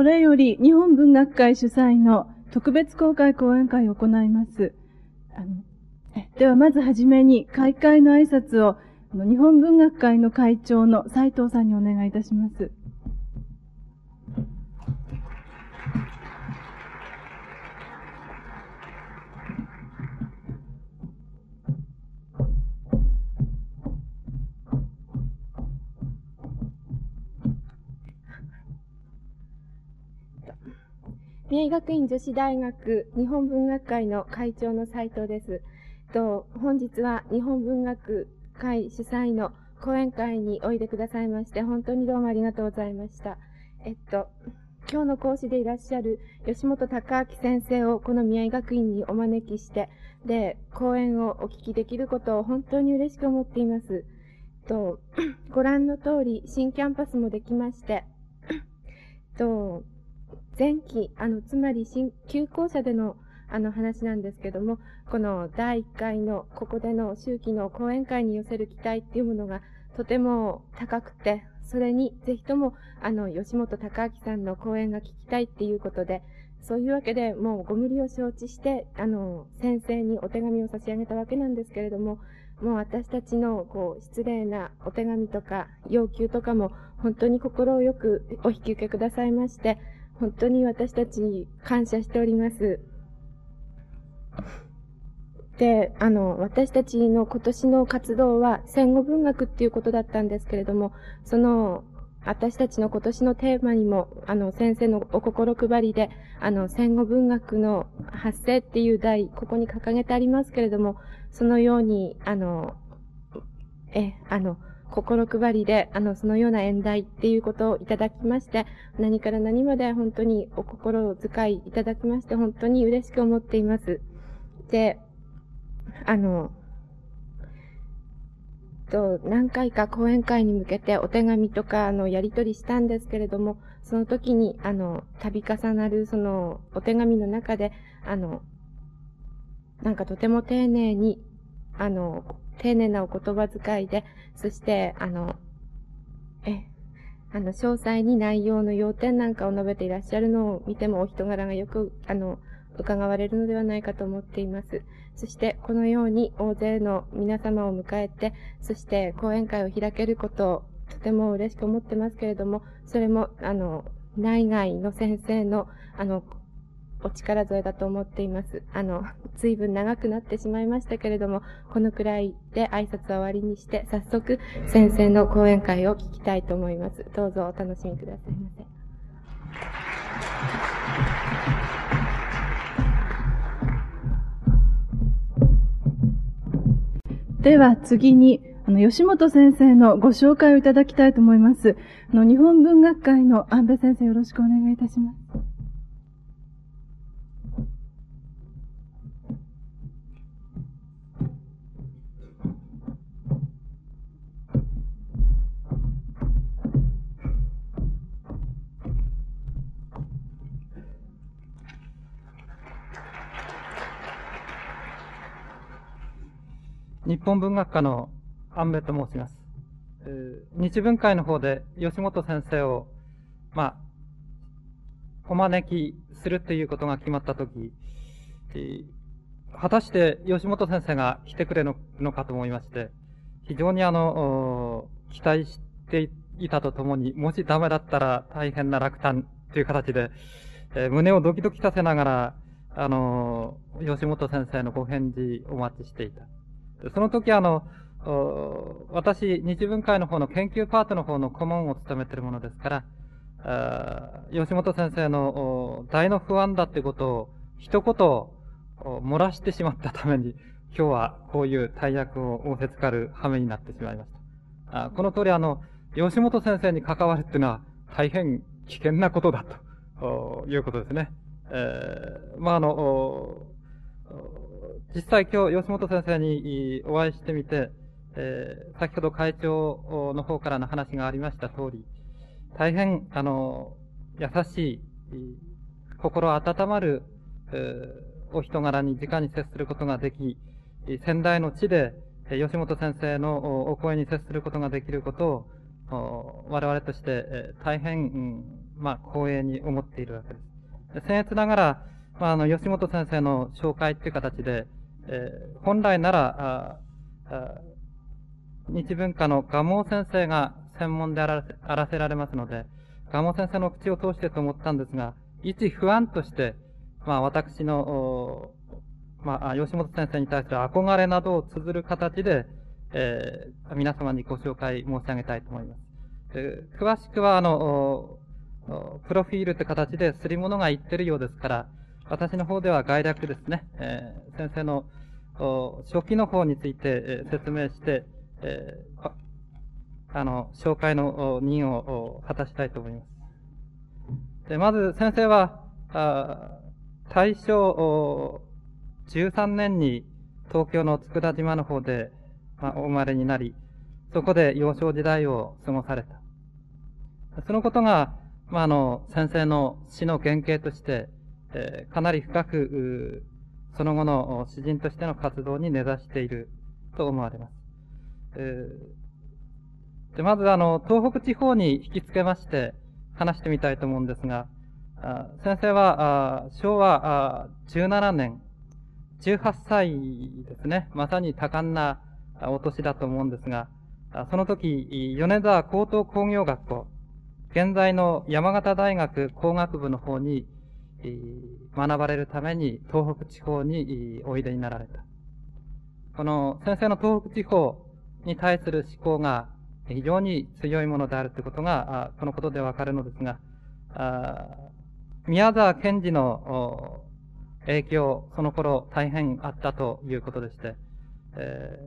これより日本文学会主催の特別公開講演会を行います。あのではまずはじめに開会の挨拶を日本文学会の会長の斉藤さんにお願いいたします。宮城学院女子大学日本文学会の会長の斉藤です。と本日は日本文学会主催の講演会においでくださいまして、本当にどうもありがとうございました。えっと、今日の講師でいらっしゃる吉本隆明先生をこの宮城学院にお招きして、で、講演をお聞きできることを本当に嬉しく思っています。と、ご覧の通り、新キャンパスもできまして、と、前期、あの、つまり新、休校舎での、あの話なんですけども、この第1回のここでの周期の講演会に寄せる期待っていうものがとても高くて、それにぜひともあの吉本隆明さんの講演が聞きたいっていうことで、そういうわけでもうご無理を承知して、あの、先生にお手紙を差し上げたわけなんですけれども、もう私たちのこう失礼なお手紙とか要求とかも本当に心をよくお引き受けくださいまして、本当に私たち感謝しております。で、あの、私たちの今年の活動は戦後文学っていうことだったんですけれども、その、私たちの今年のテーマにも、あの、先生のお心配りで、あの、戦後文学の発生っていう題、ここに掲げてありますけれども、そのように、あの、え、あの、心配りで、あの、そのような演題っていうことをいただきまして、何から何まで本当にお心遣いいただきまして、本当に嬉しく思っています。で、あの、と、何回か講演会に向けてお手紙とか、あの、やり取りしたんですけれども、その時に、あの、度重なる、その、お手紙の中で、あの、なんかとても丁寧に、あの、丁寧なお言葉遣いで、そして、あの、え、あの、詳細に内容の要点なんかを述べていらっしゃるのを見てもお人柄がよく、あの、伺われるのではないかと思っています。そして、このように大勢の皆様を迎えて、そして講演会を開けることをとても嬉しく思ってますけれども、それも、あの、内外の先生の、あの、お力添えだと思っています。あの、随分長くなってしまいましたけれども、このくらいで挨拶は終わりにして、早速、先生の講演会を聞きたいと思います。どうぞお楽しみくださいませ。では次に、あの、吉本先生のご紹介をいただきたいと思います。あの、日本文学会の安部先生よろしくお願いいたします。日本文学科の安部と申します。日文会の方で吉本先生を、まあ、お招きするということが決まったとき、果たして吉本先生が来てくれるのかと思いまして、非常にあの、期待していたとともに、もしダメだったら大変な落胆という形で、えー、胸をドキドキさせながら、あの、吉本先生のご返事お待ちしていた。その時あの、私、日文会の方の研究パートの方の顧問を務めているものですから、吉本先生の大の不安だってことを一言漏らしてしまったために、今日はこういう大役を仰せつかる羽目になってしまいました。あこの通りあの、吉本先生に関わるっていうのは大変危険なことだということですね。えー、まあ、あの、実際今日吉本先生にお会いしてみて、えー、先ほど会長の方からの話がありました通り、大変、あの、優しい、心温まる、えー、お人柄に直に接することができ、仙台の地で、吉本先生のお声に接することができることを、我々として、大変、まあ、光栄に思っているわけです。僭越ながら、まあ、あの、吉本先生の紹介という形で、え、本来なら、日文化の蒲生先生が専門であらあらせられますので、蒲生先生の口を通してと思ったんですが、一不安として、まあ私の、まあ、吉本先生に対する憧れなどを綴る形で、えー、皆様にご紹介申し上げたいと思います。えー、詳しくは、あの、プロフィールという形ですり物が言ってるようですから、私の方では概略ですね、えー、先生の初期の方について、えー、説明して、えー、あの、紹介の任を果たしたいと思います。で、まず先生は、あ大正13年に東京の佃島の方で、まあ、お生まれになり、そこで幼少時代を過ごされた。そのことが、まあ、あの、先生の死の原型として、えー、かなり深く、その後の詩人としての活動に根ざしていると思われます。えー、でまず、あの、東北地方に引き付けまして話してみたいと思うんですが、あ先生はあ昭和あ17年、18歳ですね。まさに多感なお年だと思うんですが、その時、米沢高等工業学校、現在の山形大学工学部の方に学ばれるために東北地方においでになられた。この先生の東北地方に対する思考が非常に強いものであるということが、このことでわかるのですが、宮沢賢治の影響、その頃大変あったということでして、え、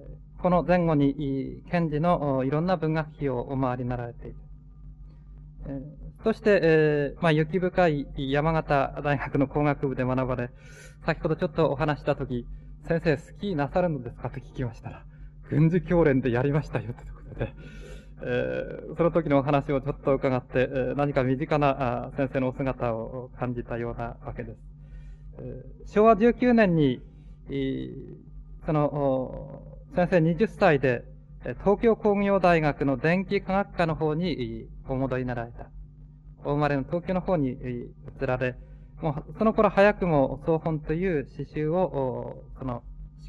この前後に賢治のいろんな文学碑をお回りになられている。そして、えー、まあ、雪深い山形大学の工学部で学ばれ、先ほどちょっとお話したとき、先生スキーなさるのですか？と聞きましたら、軍事教練でやりましたよということで、えー、その時のお話をちょっと伺って、えー、何か身近な先生のお姿を感じたようなわけです。えー、昭和19年に、その、先生20歳で、東京工業大学の電気科学科の方にお戻りになられた。お生まれの東京の方に移られ、もうその頃早くも総本という詩集を、その、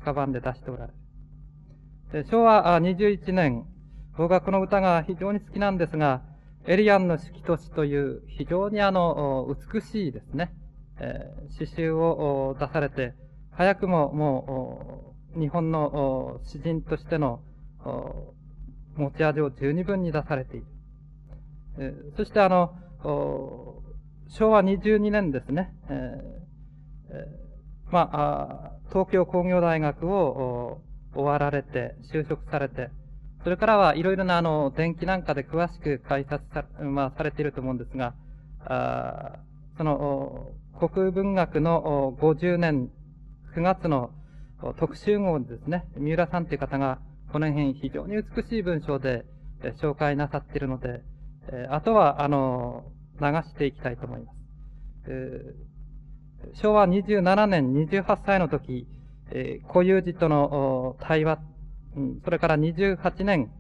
屍で出しておられる。昭和21年、僕はこの歌が非常に好きなんですが、エリアンの式都市という非常にあの、美しいですね、えー、詩集を出されて、早くももう、日本の詩人としての持ち味を十二分に出されている。えー、そしてあの、昭和22年ですね、えー、まあ、東京工業大学を終わられて、就職されて、それからはいろいろなあの、電気なんかで詳しく解説さ,、まあ、されていると思うんですが、あその、国文学の50年9月の特集号ですね、三浦さんという方が、この辺非常に美しい文章で紹介なさっているので、あとは、あの、流していきたいと思います。昭和27年28歳の時、固有児との対話うんそれから28年、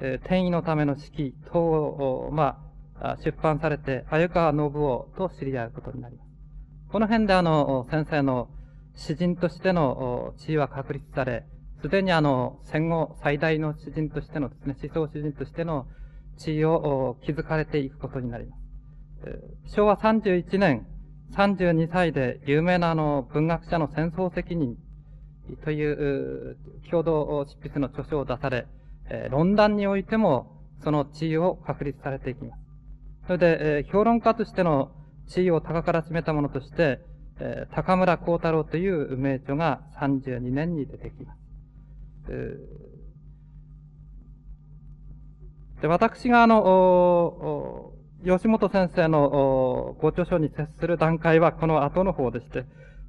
えー、転移のための式等を、まあ、出版されて、鮎川信夫と知り合うことになります。この辺であの、先生の詩人としての地位は確立され、すでにあの、戦後最大の詩人としてのですね、思想詩人としての地位を築かれていくことになります。昭和31年、32歳で有名なあの、文学者の戦争責任という共同執筆の著書を出され、論談においてもその地位を確立されていきます。それで、評論家としての地位を高から詰めたものとして、高村光太郎という名著が32年に出てきます。で私があの、吉本先生のご著書に接する段階はこの後の方でして、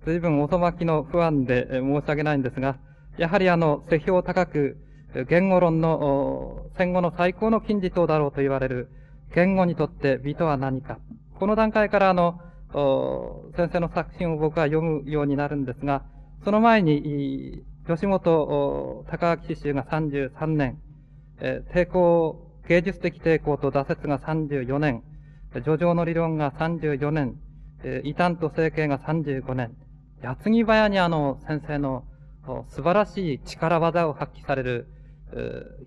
随分遅まきの不安で申し訳ないんですが、やはりあの、世評高く、言語論の戦後の最高の金字塔だろうと言われる、言語にとって美とは何か。この段階からあの、先生の作品を僕は読むようになるんですが、その前に、吉本高明詩集が33年、抵抗、芸術的抵抗と挫折が34年、叙情の理論が34年、異端と整形が35年、矢継ぎ早にあの先生の素晴らしい力技を発揮される、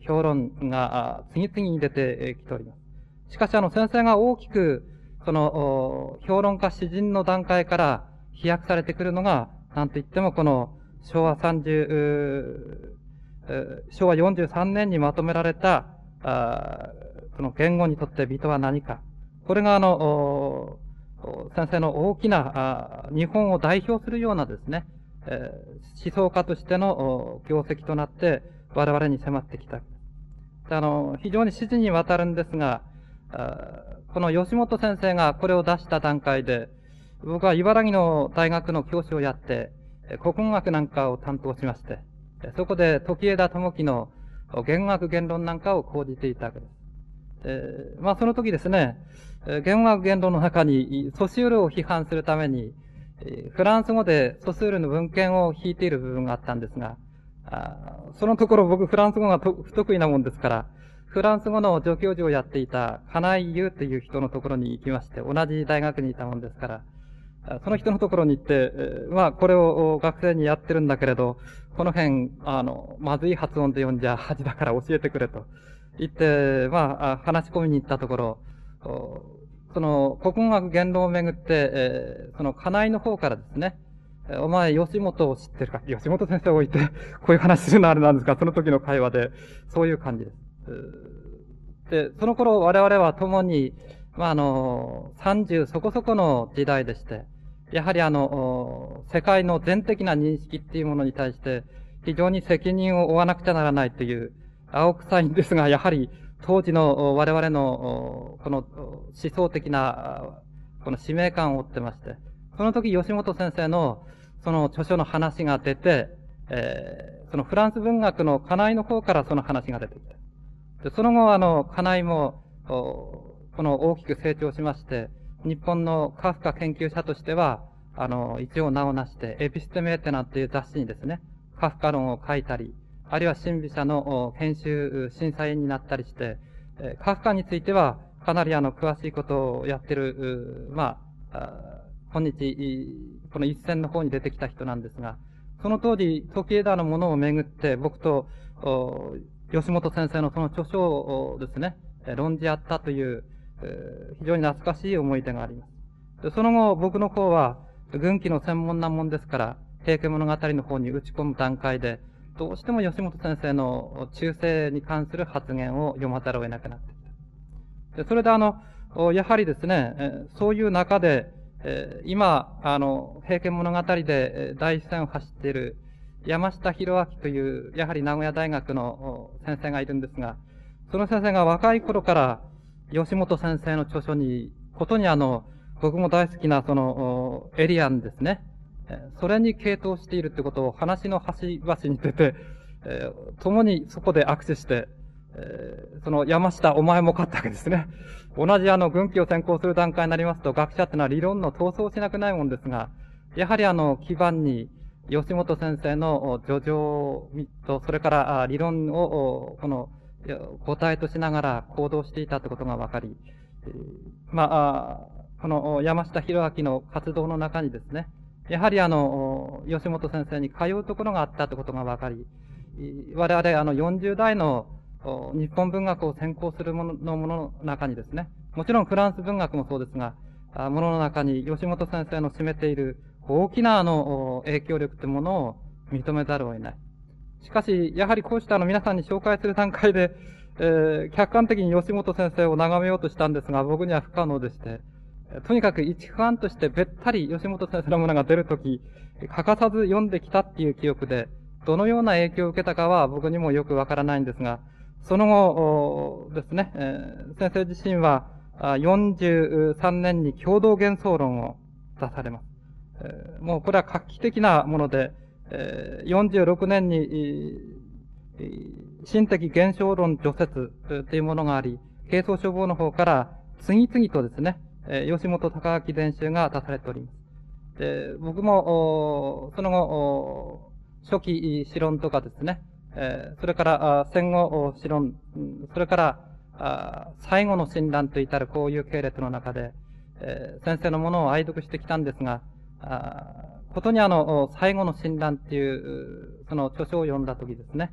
評論が次々に出てきております。しかしあの先生が大きく、その、評論家詩人の段階から飛躍されてくるのが、なんと言ってもこの昭和30、昭和43年にまとめられた、あその言語にとって人は何か。これがあの、先生の大きな、日本を代表するようなですね、え思想家としての業績となって我々に迫ってきた。あの、非常に指示にわたるんですが、この吉本先生がこれを出した段階で、僕は茨城の大学の教師をやって、国語学なんかを担当しまして、そこで時枝智樹の言学言論なんかを講じていたわけです。えー、まあその時ですね、言学言論の中にソシュールを批判するために、フランス語でソスールの文献を引いている部分があったんですが、あそのところ僕フランス語が不得意なもんですから、フランス語の助教授をやっていた金井優という人のところに行きまして、同じ大学にいたもんですから、その人のところに行って、まあ、これを学生にやってるんだけれど、この辺、あの、まずい発音で読んじゃ恥だから教えてくれと言って、まあ、話し込みに行ったところ、その、国語学言論をめぐって、えー、その、家内の方からですね、お前、吉本を知ってるか吉本先生を置いて、こういう話するのあれなんですかその時の会話で、そういう感じです。で、その頃我々は共に、まあ、あの、30そこそこの時代でして、やはりあの、世界の全的な認識っていうものに対して、非常に責任を負わなくちゃならないという、青臭いんですが、やはり当時の我々の、この思想的な、この使命感を負ってまして、その時吉本先生の、その著書の話が出て、えー、そのフランス文学の家内の方からその話が出てきて、でその後、あの、家内も、この大きく成長しまして、日本のカフカ研究者としては、あの、一応名を成して、エピステメーテナっていう雑誌にですね、カフカ論を書いたり、あるいは審美者の編集、審査員になったりして、カフカについては、かなりあの、詳しいことをやってる、まあ、今日、この一線の方に出てきた人なんですが、その当時、時枝のものをめぐって、僕と、吉本先生のその著書をですね、論じ合ったという、非常に懐かしい思い出があります。その後、僕の方は、軍記の専門なもんですから、平家物語の方に打ち込む段階で、どうしても吉本先生の中世に関する発言を読まざるを得なくなってきた。でそれであの、やはりですね、そういう中で、今、あの、平家物語で第一線を走っている山下博明という、やはり名古屋大学の先生がいるんですが、その先生が若い頃から吉本先生の著書に、ことにあの、僕も大好きなその、エリアンですね。それに傾倒しているってことを話の端々に出て、えー、共にそこで握手して、えー、その山下お前も勝ったわけですね。同じあの軍記を専攻する段階になりますと、学者ってのは理論の闘争しなくないもんですが、やはりあの基盤に吉本先生の叙情と、それから理論を、この、答えとしながら行動していたということが分かり、まあ、この山下博明の活動の中にですね、やはりあの、吉本先生に通うところがあったということが分かり、我々あの40代の日本文学を専攻するもののものの中にですね、もちろんフランス文学もそうですが、ものの中に吉本先生の占めている大きなあの影響力というものを認めざるを得ない。しかし、やはりこうしたあの皆さんに紹介する段階で、えー、客観的に吉本先生を眺めようとしたんですが、僕には不可能でして、とにかく一ファンとしてべったり吉本先生のものが出るとき、欠かさず読んできたっていう記憶で、どのような影響を受けたかは僕にもよくわからないんですが、その後ですね、えー、先生自身は43年に共同幻想論を出されます。えー、もうこれは画期的なもので、えー、46年に、心的現象論除説というものがあり、軽装処方の方から次々とですね、え、吉本高明伝習が出されております。で、僕も、その後、初期詩論とかですね、え、それから戦後詩論、それから最後の診断と至るこういう系列の中で、え、先生のものを愛読してきたんですが、ことにあの、最後の診断っていう、その著書を読んだときですね、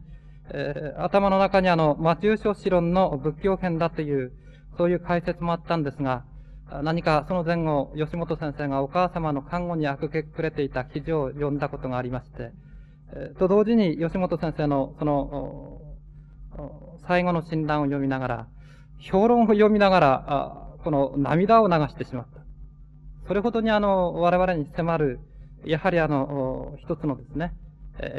えー、頭の中にあの、魔中書士論の仏教編だという、そういう解説もあったんですが、何かその前後、吉本先生がお母様の看護に明け暮れていた記事を読んだことがありまして、えー、と同時に吉本先生のその、最後の診断を読みながら、評論を読みながら、この涙を流してしまった。それほどにあの、我々に迫る、やはりあの、一つのですね、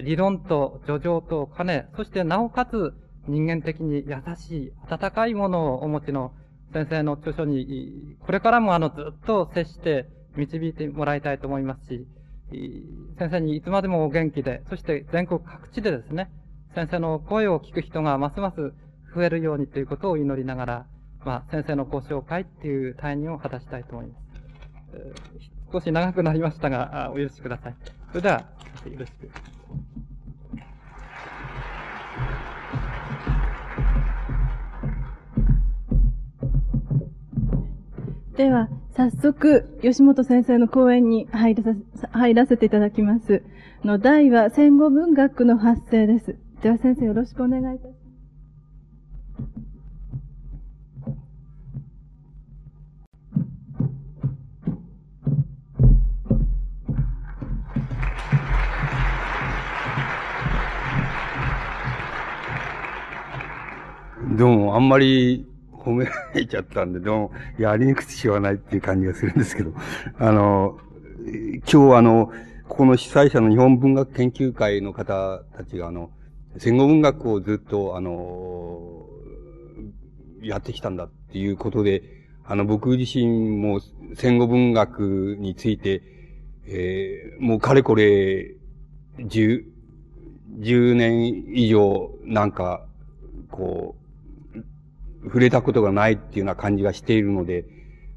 理論と叙情と金、そしてなおかつ人間的に優しい、温かいものをお持ちの先生の著書に、これからもあの、ずっと接して導いてもらいたいと思いますし、先生にいつまでもお元気で、そして全国各地でですね、先生の声を聞く人がますます増えるようにということを祈りながら、まあ、先生のご紹介っていう退任を果たしたいと思います。少し長くなりましたが、お許しください。それでは、よろしく。では、早速、吉本先生の講演に入らさ入らせていただきます。の題は戦後文学の発生です。では先生よろしくお願いいたします。どうも、あんまり褒められちゃったんで、どうも、やりにくくしょうがないっていう感じがするんですけど、あの、今日あの、ここの主催者の日本文学研究会の方たちがあの、戦後文学をずっと、あの、やってきたんだっていうことで、あの、僕自身も戦後文学について、えー、もうかれこれ、十、十年以上、なんか、こう、触れたことがないっていうような感じがしているので、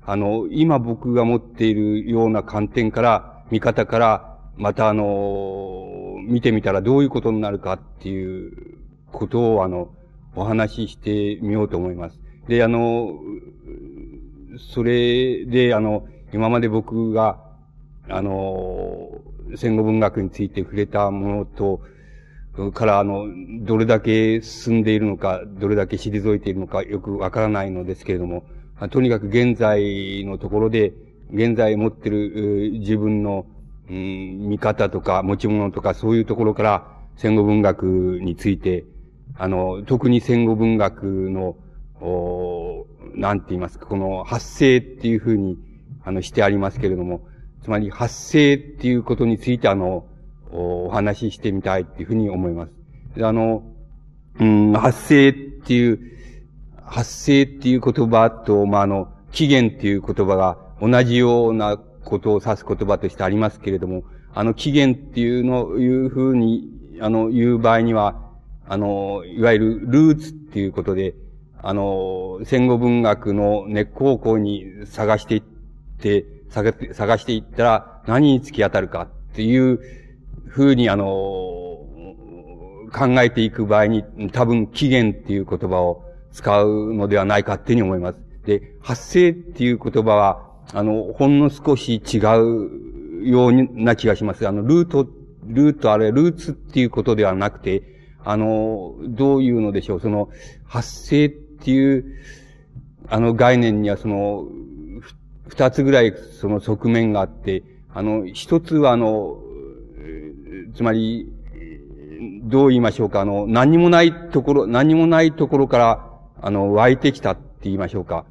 あの、今僕が持っているような観点から、見方から、またあの、見てみたらどういうことになるかっていうことをあの、お話ししてみようと思います。で、あの、それであの、今まで僕が、あの、戦後文学について触れたものと、からあの、どれだけ進んでいるのか、どれだけ退いているのかよくわからないのですけれども、とにかく現在のところで、現在持っている自分のうん、見方とか持ち物とかそういうところから戦後文学について、あの、特に戦後文学の、おなんて言いますか、この発生っていうふうに、あの、してありますけれども、つまり発生っていうことについてあの、お話ししてみたいっていうふうに思います。あの、うん、発生っていう、発生っていう言葉と、まあ、あの、起源っていう言葉が同じようなことを指す言葉としてありますけれども、あの起源っていうの、いうふうに、あの、言う場合には、あの、いわゆるルーツっていうことで、あの、戦後文学の根っこをこうに探していって、探していったら何に突き当たるかっていうふうに、あの、考えていく場合に多分起源っていう言葉を使うのではないかっていうふうに思います。で、発生っていう言葉は、あの、ほんの少し違うような気がします。あの、ルート、ルートあれ、ルーツっていうことではなくて、あの、どういうのでしょう、その、発生っていう、あの概念にはその、二つぐらいその側面があって、あの、一つはあの、つまり、どう言いましょうか、あの、何もないところ、何もないところから、あの、湧いてきたって言いましょうか。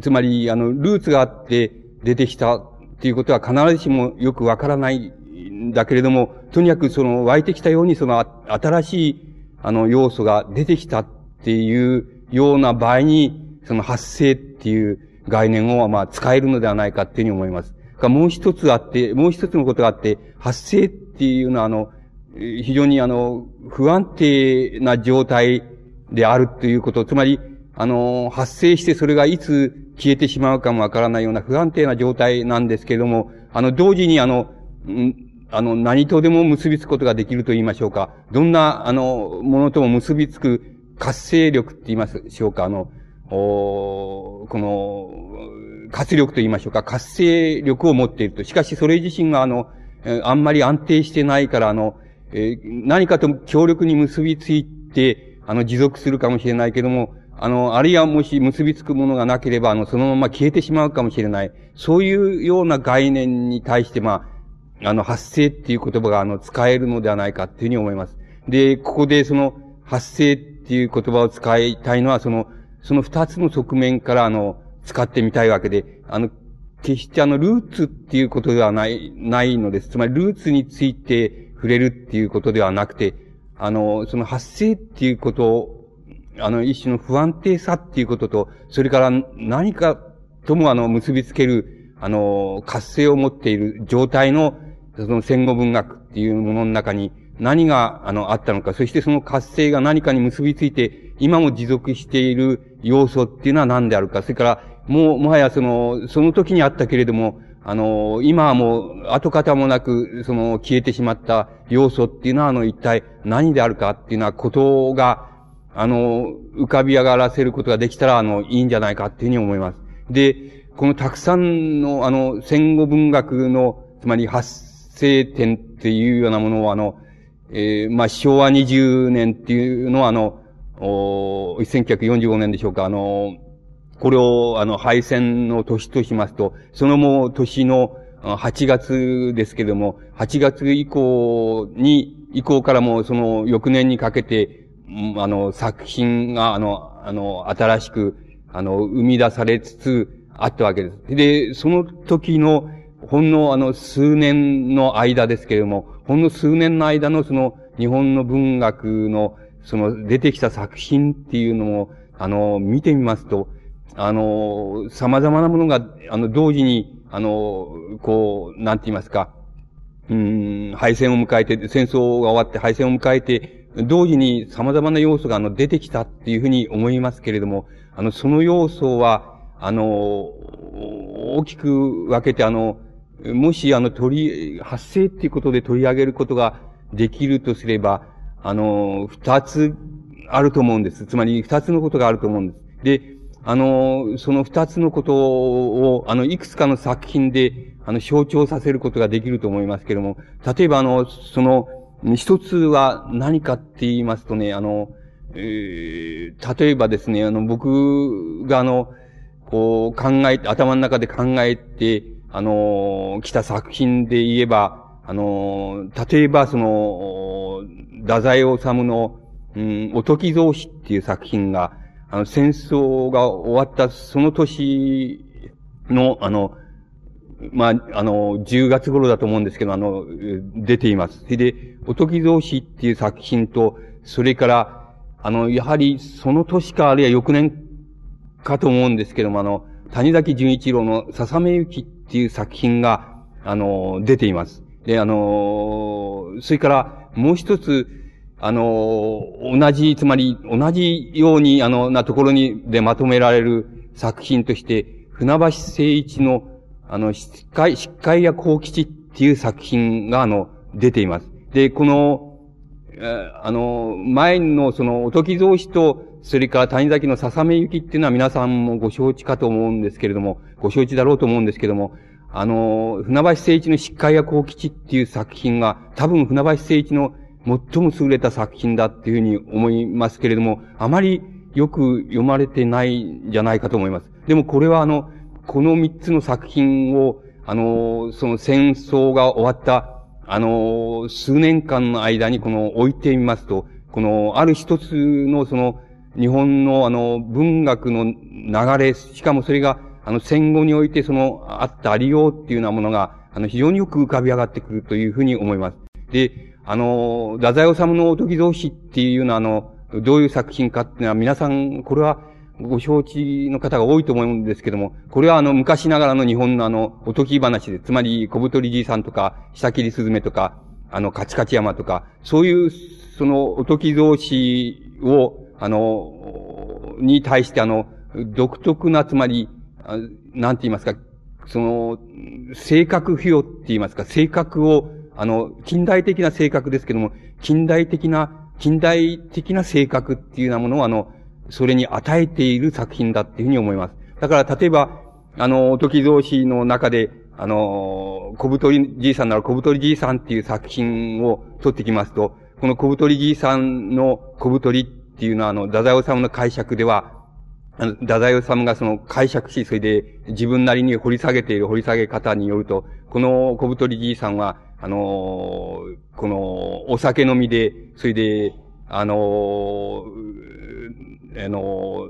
つまり、あの、ルーツがあって、出てきたっていうことは必ずしもよくわからないんだけれども、とにかくその湧いてきたようにその新しいあの要素が出てきたっていうような場合に、その発生っていう概念をまあ使えるのではないかっていうふうに思います。もう一つあって、もう一つのことがあって、発生っていうのはあの、非常にあの、不安定な状態であるということ、つまり、あの、発生してそれがいつ消えてしまうかもわからないような不安定な状態なんですけれども、あの、同時にあの、あの、何とでも結びつくことができると言いましょうか。どんな、あの、ものとも結びつく活性力って言いましょうか。あの、この、活力と言いましょうか、活性力を持っていると。しかし、それ自身が、あの、あんまり安定してないから、あの、え、何かと強力に結びついて、あの、持続するかもしれないけども、あの、あるいはもし結びつくものがなければ、あの、そのまま消えてしまうかもしれない。そういうような概念に対して、まあ、あの、発生っていう言葉が、あの、使えるのではないかっていうふうに思います。で、ここでその、発生っていう言葉を使いたいのは、その、その二つの側面から、あの、使ってみたいわけで、あの、決してあの、ルーツっていうことではない、ないのです。つまり、ルーツについて触れるっていうことではなくて、あの、その発生っていうことを、あの、一種の不安定さっていうことと、それから何かともあの、結びつける、あの、活性を持っている状態の、その戦後文学っていうものの中に何が、あの、あったのか、そしてその活性が何かに結びついて、今も持続している要素っていうのは何であるか、それから、もう、もはやその、その時にあったけれども、あの、今はもう、跡形もなく、その、消えてしまった要素っていうのは、あの、一体何であるかっていうのは、ことが、あの、浮かび上がらせることができたら、あの、いいんじゃないかっていうふうに思います。で、このたくさんの、あの、戦後文学の、つまり発生点っていうようなものを、あの、えー、まあ、昭和20年っていうのは、あの、お1945年でしょうか、あの、これを、あの、敗戦の年としますと、そのもう年の8月ですけれども、8月以降に、以降からもその翌年にかけて、あの、作品が、あの、あの、新しく、あの、生み出されつつあったわけです。で、その時の、ほんのあの、数年の間ですけれども、ほんの数年の間のその、日本の文学の、その、出てきた作品っていうのを、あの、見てみますと、あの、様々なものが、あの、同時に、あの、こう、なんて言いますか、うん、敗戦を迎えて、戦争が終わって敗戦を迎えて、同時に様々な要素が、あの、出てきたっていうふうに思いますけれども、あの、その要素は、あの、大きく分けて、あの、もし、あの、取り、発生っていうことで取り上げることができるとすれば、あの、二つあると思うんです。つまり、二つのことがあると思うんです。で、あの、その二つのことを、あの、いくつかの作品で、あの、象徴させることができると思いますけれども、例えば、あの、その、一つは何かって言いますとね、あの、えー、例えばですね、あの、僕があの、こう考え、頭の中で考えて、あの、来た作品で言えば、あの、例えばその、太宰治の、うん、おとき造詞っていう作品が、あの、戦争が終わったその年の、あの、まあ、あの、10月頃だと思うんですけど、あの、出ています。それで、おとき造詞っていう作品と、それから、あの、やはりその年か、あるいは翌年かと思うんですけども、あの、谷崎潤一郎のささめゆきっていう作品が、あの、出ています。で、あの、それから、もう一つ、あの、同じ、つまり、同じように、あの、なところに、でまとめられる作品として、船橋誠一の、あの、疾海、疾海や幸吉っていう作品が、あの、出ています。で、この、あの、前の、その、おとき造詞と、それから谷崎のささめゆきっていうのは皆さんもご承知かと思うんですけれども、ご承知だろうと思うんですけれども、あの、船橋誠一の疾海や幸吉っていう作品が、多分船橋誠一の最も優れた作品だっていうふうに思いますけれども、あまりよく読まれてないんじゃないかと思います。でもこれはあの、この三つの作品を、あの、その戦争が終わった、あの、数年間の間にこの置いてみますと、この、ある一つのその、日本のあの、文学の流れ、しかもそれが、あの、戦後においてその、あったありようっていうようなものが、あの、非常によく浮かび上がってくるというふうに思います。で、あの、太宰治のおとき造詞っていうのは、あの、どういう作品かっていうのは、皆さん、これは、ご承知の方が多いと思うんですけども、これはあの、昔ながらの日本のあの、おとき話で、つまり、小太りじいさんとか、下切りすずめとか、あの、カチカチ山とか、そういう、その、おとき造詞を、あの、に対してあの、独特な、つまり、なんて言いますか、その、性格付与って言いますか、性格を、あの、近代的な性格ですけども、近代的な、近代的な性格っていうようなものをあの、それに与えている作品だっていうふうに思います。だから、例えば、あの、時蔵氏の中で、あの、小太りじいさんなら小太りじいさんっていう作品を取ってきますと、この小太りじいさんの小太りっていうのは、あの、太宰治の解釈では、あの、太宰治がその解釈し、それで自分なりに掘り下げている掘り下げ方によると、この小太りじいさんは、あのこの、お酒飲みで、それで、あのあの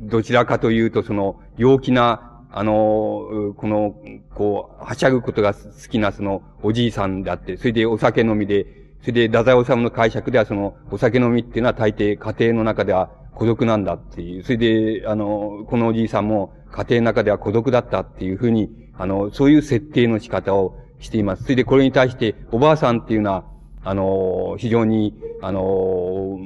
どちらかというと、その、陽気な、あのこの、こう、はしゃぐことが好きな、その、おじいさんであって、それでお酒飲みで、それで、太宰治の解釈では、その、お酒飲みっていうのは大抵家庭の中では孤独なんだっていう。それで、あの、このおじいさんも家庭の中では孤独だったっていうふうに、あの、そういう設定の仕方をしています。それで、これに対して、おばあさんっていうのは、あの、非常に、あの、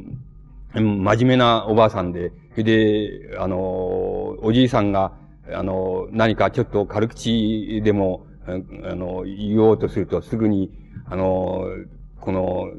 真面目なおばあさんで、それで、あの、おじいさんが、あの、何かちょっと軽口でも、あの、言おうとすると、すぐに、あの、この、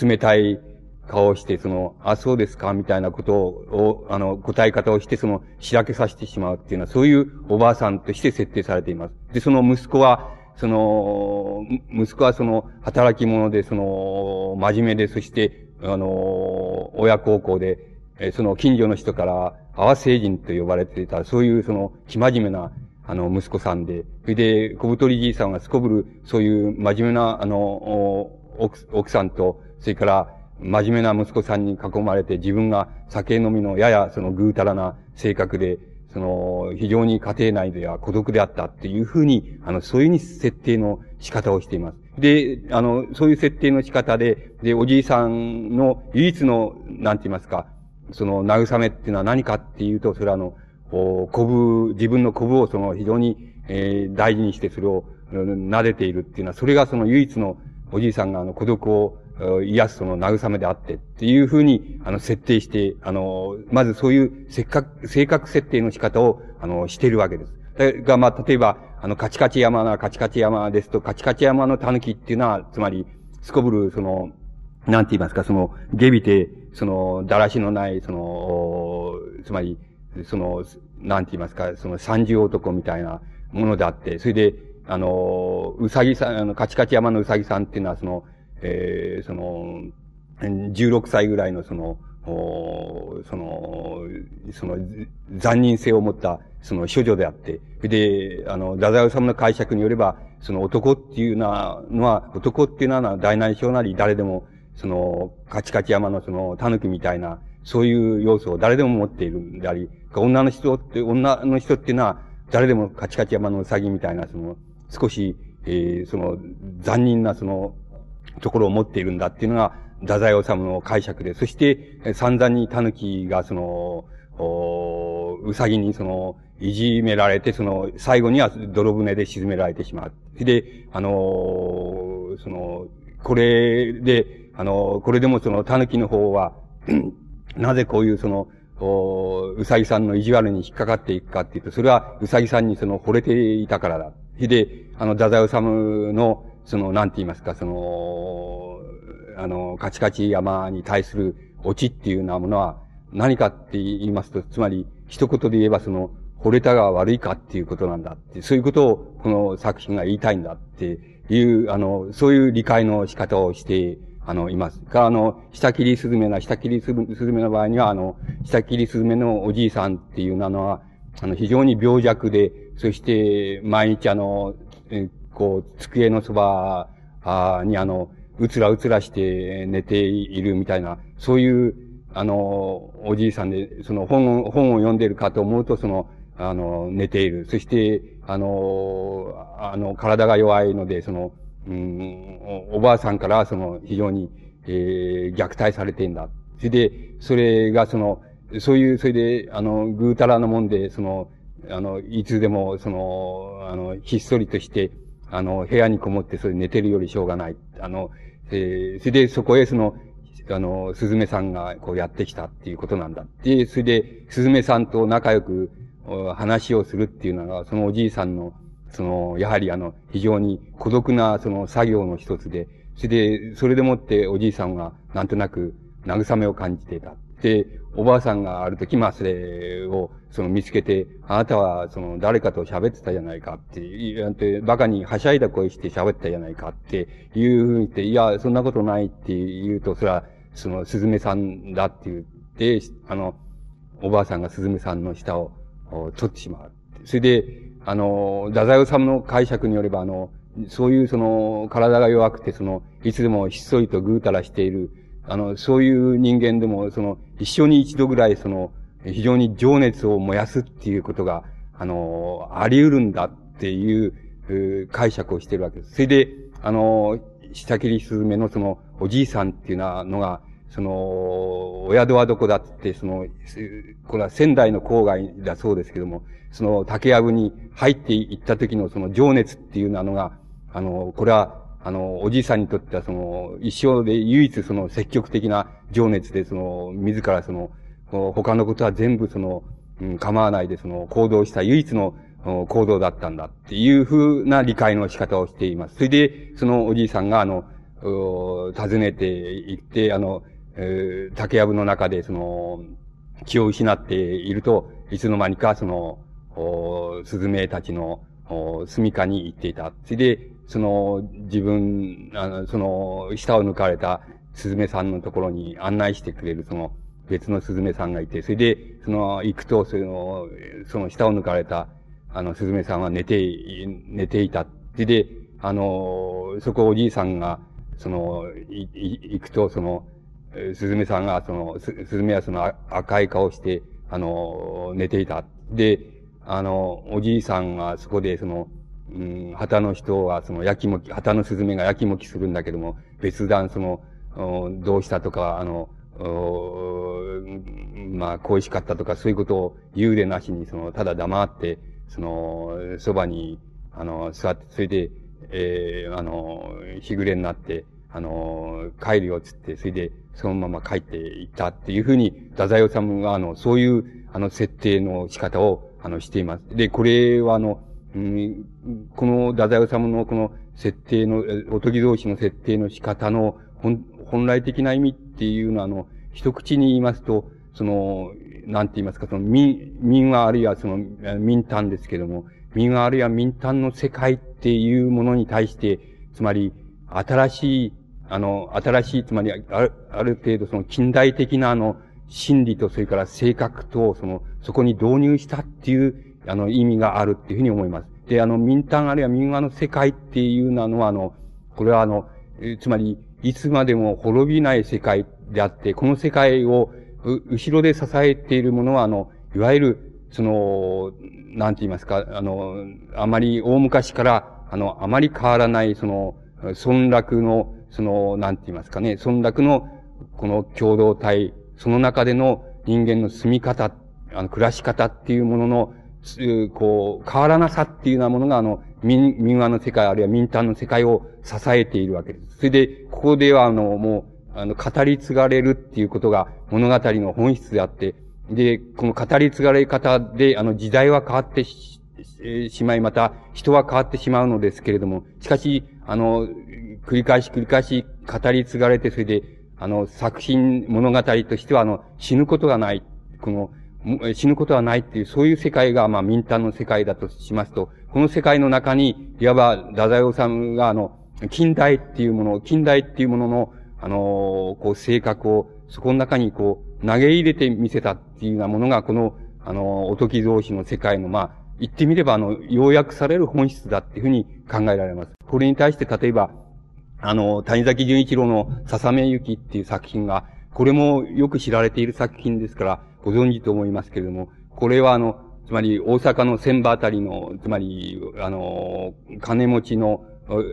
冷たい顔をして、その、あ、そうですか、みたいなことを、あの、答え方をして、その、しらけさせてしまうっていうのは、そういうおばあさんとして設定されています。で、その息子は、その、息子はその、働き者で、その、真面目で、そして、あの、親孝行で、えその近所の人から、阿波聖人と呼ばれていた、そういうその、生真面目な、あの、息子さんで、それで、小太りじいさんがすこぶる、そういう真面目な、あの、奥奥さんと、それから、真面目な息子さんに囲まれて、自分が酒飲みのややそのぐうたらな性格で、その、非常に家庭内では孤独であったっていうふうに、あの、そういうに設定の仕方をしています。で、あの、そういう設定の仕方で、で、おじいさんの唯一の、なんて言いますか、その、慰めっていうのは何かっていうと、それはあの、こぶ、自分のこぶをその、非常に、えー、大事にしてそれを、撫でているっていうのは、それがその唯一のおじいさんがあの、孤独を癒すその慰めであってっていうふうに、あの、設定して、あの、まずそういうせっかく、性格設定の仕方を、あの、しているわけです。だが、まあ、例えば、あの、カチカチ山なカチカチ山ですと、カチカチ山の狸っていうのは、つまり、すこぶる、その、なんて言いますか、その、下びて、その、だらしのない、その、つまり、その、なんて言いますか、その三十男みたいなものであって、それで、あの、うさぎさん、あの、カチカチ山のうさぎさんっていうのは、その、えー、その、16歳ぐらいのその、その、その、残忍性を持った、その、処女であって、で、あの、ダダウサムの解釈によれば、その男っていうのは、男っていうのは大内省なり誰でも、その、カチカチ山のその、狸みたいな、そういう要素を誰でも持っているんであり、女の人って、女の人っていうのは、誰でもカチカチ山のうさぎみたいな、その、少し、えー、その、残忍なその、ところを持っているんだっていうのが、太宰治の解釈で、そして、散々に狸が、その、うさぎにその、いじめられて、その、最後には泥船で沈められてしまう。で、あのー、その、これで、あのー、これでもその、狸の方は、なぜこういうその、うさぎさんの意地悪に引っかかっていくかっていうと、それはうさぎさんにその惚れていたからだ。で、あの、太宰治のその、なんて言いますか、その、あの、カチカチ山に対するオチっていうようなものは何かって言いますと、つまり、一言で言えばその、惚れたが悪いかっていうことなんだって、そういうことをこの作品が言いたいんだっていう、あの、そういう理解の仕方をして、あの、います。か、あの、下切りスズメな、下切りスズメの場合には、あの、下切りスズメのおじいさんっていうのは、あの、非常に病弱で、そして、毎日あの、こう、机のそばにあの、うつらうつらして寝ているみたいな、そういう、あの、おじいさんで、その本を、本を読んでいるかと思うと、その、あの、寝ている。そして、あの、あの、体が弱いので、その、うん、おばあさんから、その、非常に、えー、虐待されてんだ。それで、それが、その、そういう、それで、あの、ぐうたらなもんで、その、あの、いつでも、その、あの、ひっそりとして、あの、部屋にこもってそれ寝てるよりしょうがない。あの、えー、それでそこへその、あの、すずめさんがこうやってきたっていうことなんだ。で、それで、すずめさんと仲良く話をするっていうのは、そのおじいさんの、その、やはりあの、非常に孤独なその作業の一つで、それで、それでもっておじいさんがなんとなく慰めを感じていた。で、おばあさんがある時、まあ、それを、その見つけて、あなたは、その、誰かと喋ってたじゃないかって言って、バカにはしゃいだ声して喋ったじゃないかっていうふうに言って、いや、そんなことないって言うと、それは、その、すずめさんだって言って、あの、おばあさんがすずめさんの下を取ってしまう。それで、あの、太宰治の解釈によれば、あの、そういうその、体が弱くて、その、いつでもひっそりとぐうたらしている、あの、そういう人間でも、その、一生に一度ぐらい、その、非常に情熱を燃やすっていうことが、あの、あり得るんだっていう、う解釈をしてるわけです。それで、あの、下切りスズメのその、おじいさんっていうのが、その、お宿はどこだって、その、これは仙台の郊外だそうですけども、その竹やぶに入っていった時のその情熱っていうのが、あの、これは、あの、おじいさんにとってはその、一生で唯一その積極的な情熱で、その、自らその、他のことは全部その、うん、構わないでその、行動した唯一の行動だったんだっていうふうな理解の仕方をしています。それで、そのおじいさんがあの、訪ねて行って、あの、えー、竹やぶの中でその、気を失っていると、いつの間にかその、スズメたちの、お住処に行っていた。それで、その、自分、あの、その、舌を抜かれたスズメさんのところに案内してくれる、その、別のスズメさんがいて、それで、その、行くと、その、その舌を抜かれた、あの、スズメさんは寝て、寝ていた。それで、あの、そこおじいさんが、その、い、行くと、その、スズメさんが、その、スズメはその赤い顔して、あの、寝ていた。で、あの、おじいさんがそこで、その、うん、旗の人は、その、焼きもき、旗のスズメが焼きもきするんだけども、別段、その、どうしたとか、あの、まあ、恋しかったとか、そういうことを言うでなしに、その、ただ黙って、その、そばに、あの、座って、それで、ええー、あの、日暮れになって、あの、帰るよ、つって、それで、そのまま帰っていったっていうふうに、太宰治が、あの、そういう、あの、設定の仕方を、あの、しています。で、これは、あの、うん、この太宰治のこの設定の、おとぎ同士の設定の仕方の本本来的な意味っていうのは、あの、一口に言いますと、その、なんて言いますか、その民、民話あるいはその民間ですけども、民話あるいは民間の世界っていうものに対して、つまり、新しい、あの、新しい、つまり、ある、ある程度その近代的なあの、心理とそれから性格と、その、そこに導入したっていう、あの、意味があるっていうふうに思います。で、あの、民間あるいは民話の世界っていうのは、あの、これはあの、つまり、いつまでも滅びない世界であって、この世界を、後ろで支えているものは、あの、いわゆる、その、なんて言いますか、あの、あまり大昔から、あの、あまり変わらない、その、村落の、その、なんて言いますかね、村落の、この共同体、その中での人間の住み方、あの、暮らし方っていうものの、こう、変わらなさっていうようなものが、あの、民、民話の世界、あるいは民間の世界を支えているわけです。それで、ここでは、あの、もう、あの、語り継がれるっていうことが物語の本質であって、で、この語り継がれ方で、あの、時代は変わってしまい、また、人は変わってしまうのですけれども、しかし、あの、繰り返し繰り返し語り継がれて、それで、あの、作品、物語としては、あの、死ぬことがない。この、死ぬことはないっていう、そういう世界が、まあ、民間の世界だとしますと、この世界の中に、いわば、太宰治が、あの、近代っていうもの、近代っていうものの、あの、こう、性格を、そこの中に、こう、投げ入れてみせたっていうようなものが、この、あの、おとき造詞の世界の、まあ、言ってみれば、あの、要約される本質だっていうふうに考えられます。これに対して、例えば、あの、谷崎潤一郎の笹目ゆきっていう作品が、これもよく知られている作品ですから、ご存知と思いますけれども、これはあの、つまり大阪の千葉あたりの、つまり、あの、金持ちの、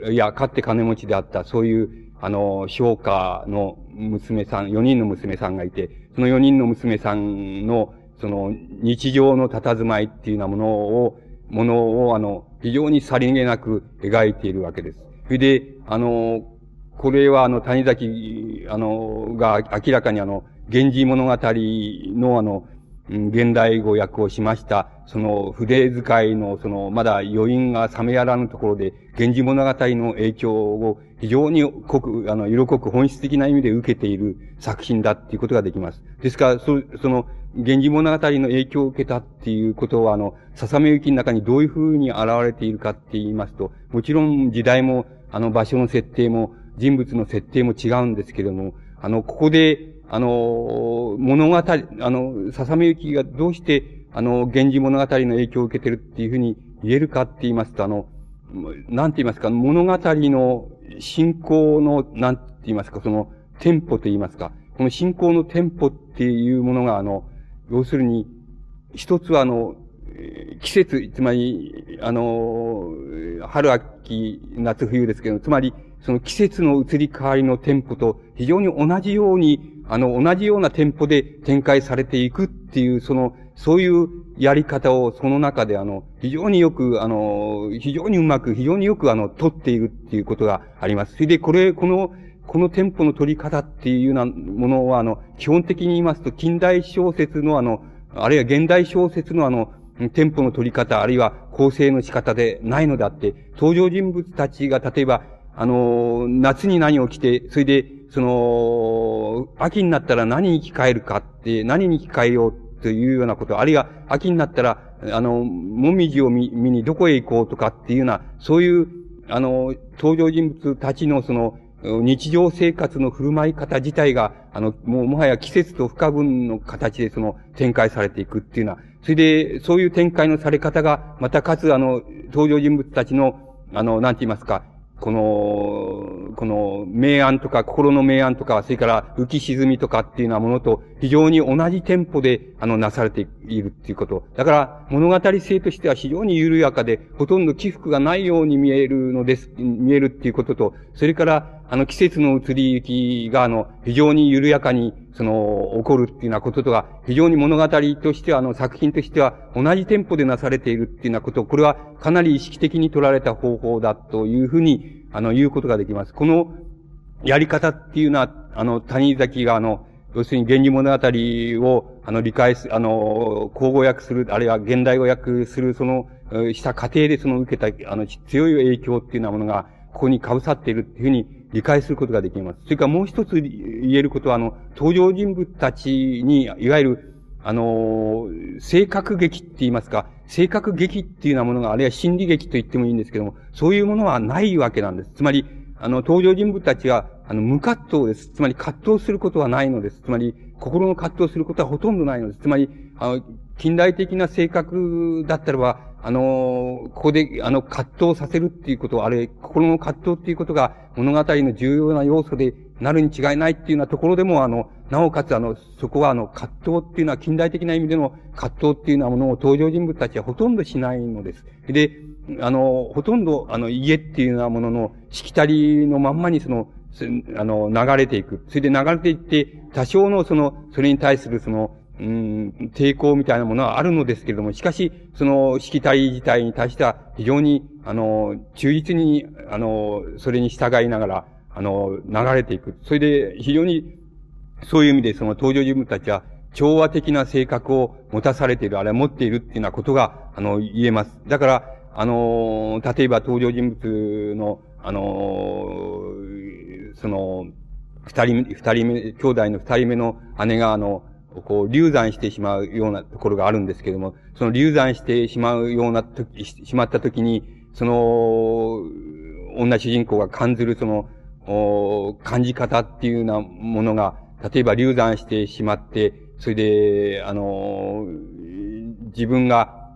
いや、かって金持ちであった、そういう、あの、商家の娘さん、4人の娘さんがいて、その4人の娘さんの、その、日常の佇まいっていうようなものを、ものを、あの、非常にさりげなく描いているわけです。それで、あの、これはあの、谷崎、あの、が明らかにあの、源氏物語のあの、現代語訳をしました、その筆使いの、その、まだ余韻が冷めやらぬところで、源氏物語の影響を非常に濃く、あの、色濃く本質的な意味で受けている作品だっていうことができます。ですから、そその、源氏物語の影響を受けたっていうことは、あの、笹目雪の中にどういうふうに現れているかって言いますと、もちろん時代も、あの、場所の設定も、人物の設定も違うんですけれども、あの、ここで、あの、物語、あの、笹目雪がどうして、あの、源氏物語の影響を受けてるっていうふうに言えるかって言いますと、あの、なんて言いますか、物語の進行の、なんて言いますか、その、テンポと言いますか、この進行のテンポっていうものが、あの、要するに、一つはあの、季節、つまり、あの、春、秋、夏、冬ですけど、つまり、その季節の移り変わりのテンポと非常に同じように、あの、同じようなテンポで展開されていくっていう、その、そういうやり方をその中であの、非常によく、あの、非常にうまく、非常によくあの、取っているっていうことがあります。それで、これ、この、このテンポの取り方っていうようなものは、あの、基本的に言いますと、近代小説のあの、あるいは現代小説のあの、テンポの取り方、あるいは構成の仕方でないのであって、登場人物たちが例えば、あの、夏に何を着て、それで、その、秋になったら何に着替えるかって、何に着替えようというようなこと、あるいは秋になったら、あの、もみじを見見にどこへ行こうとかっていうような、そういう、あの、登場人物たちのその、日常生活の振る舞い方自体が、あの、もう、もはや季節と不可分の形でその、展開されていくっていうのは、それで、そういう展開のされ方が、またかつ、あの、登場人物たちの、あの、なんて言いますか、この、この、明暗とか、心の明暗とか、それから浮き沈みとかっていうようなものと、非常に同じテンポで、あの、なされているっていうこと。だから、物語性としては非常に緩やかで、ほとんど起伏がないように見えるのです、見えるっていうことと、それから、あの、季節の移り行きが、あの、非常に緩やかに、その、起こるっていうようなこととが、非常に物語としては、あの、作品としては、同じテンポでなされているっていうようなこと、これはかなり意識的に取られた方法だというふうに、あの、言うことができます。この、やり方っていうのは、あの、谷崎が、あの、要するに源氏物語を、あの、理解す、あの、口語訳する、あるいは現代語訳する、その、した過程でその受けた、あの、強い影響っていうようなものが、ここに被さっているっていうふうに理解することができます。それからもう一つ言えることは、あの、登場人物たちに、いわゆる、あの、性格劇って言いますか、性格劇っていうようなものが、あるいは心理劇と言ってもいいんですけども、そういうものはないわけなんです。つまり、あの、登場人物たちは、あの、無葛藤です。つまり、葛藤することはないのです。つまり、心の葛藤することはほとんどないのです。つまり、あの、近代的な性格だったらば、あの、ここで、あの、葛藤させるっていうことは、あれ、心の葛藤っていうことが物語の重要な要素でなるに違いないっていうようなところでも、あの、なおかつ、あの、そこは、あの、葛藤っていうのは、近代的な意味での葛藤っていうようなものを登場人物たちはほとんどしないのです。で、あの、ほとんど、あの、家っていうようなものの、しきたりのまんまにその、あの、流れていく。それで流れていって、多少のその、それに対するその、うん、抵抗みたいなものはあるのですけれども、しかし、その、しきたり自体に対しては、非常に、あの、忠実に、あの、それに従いながら、あの、流れていく。それで、非常に、そういう意味で、その登場人物たちは、調和的な性格を持たされている、あるいは持っているっていうようなことが、あの、言えます。だから、あの、例えば登場人物の、あの、その、二人目、二人目、兄弟の二人目の姉が、あの、こう、流産してしまうようなところがあるんですけれども、その流産してしまうようなとき、しまったときに、その、女主人公が感じるその、お感じ方っていうようなものが、例えば流産してしまって、それで、あの、自分が、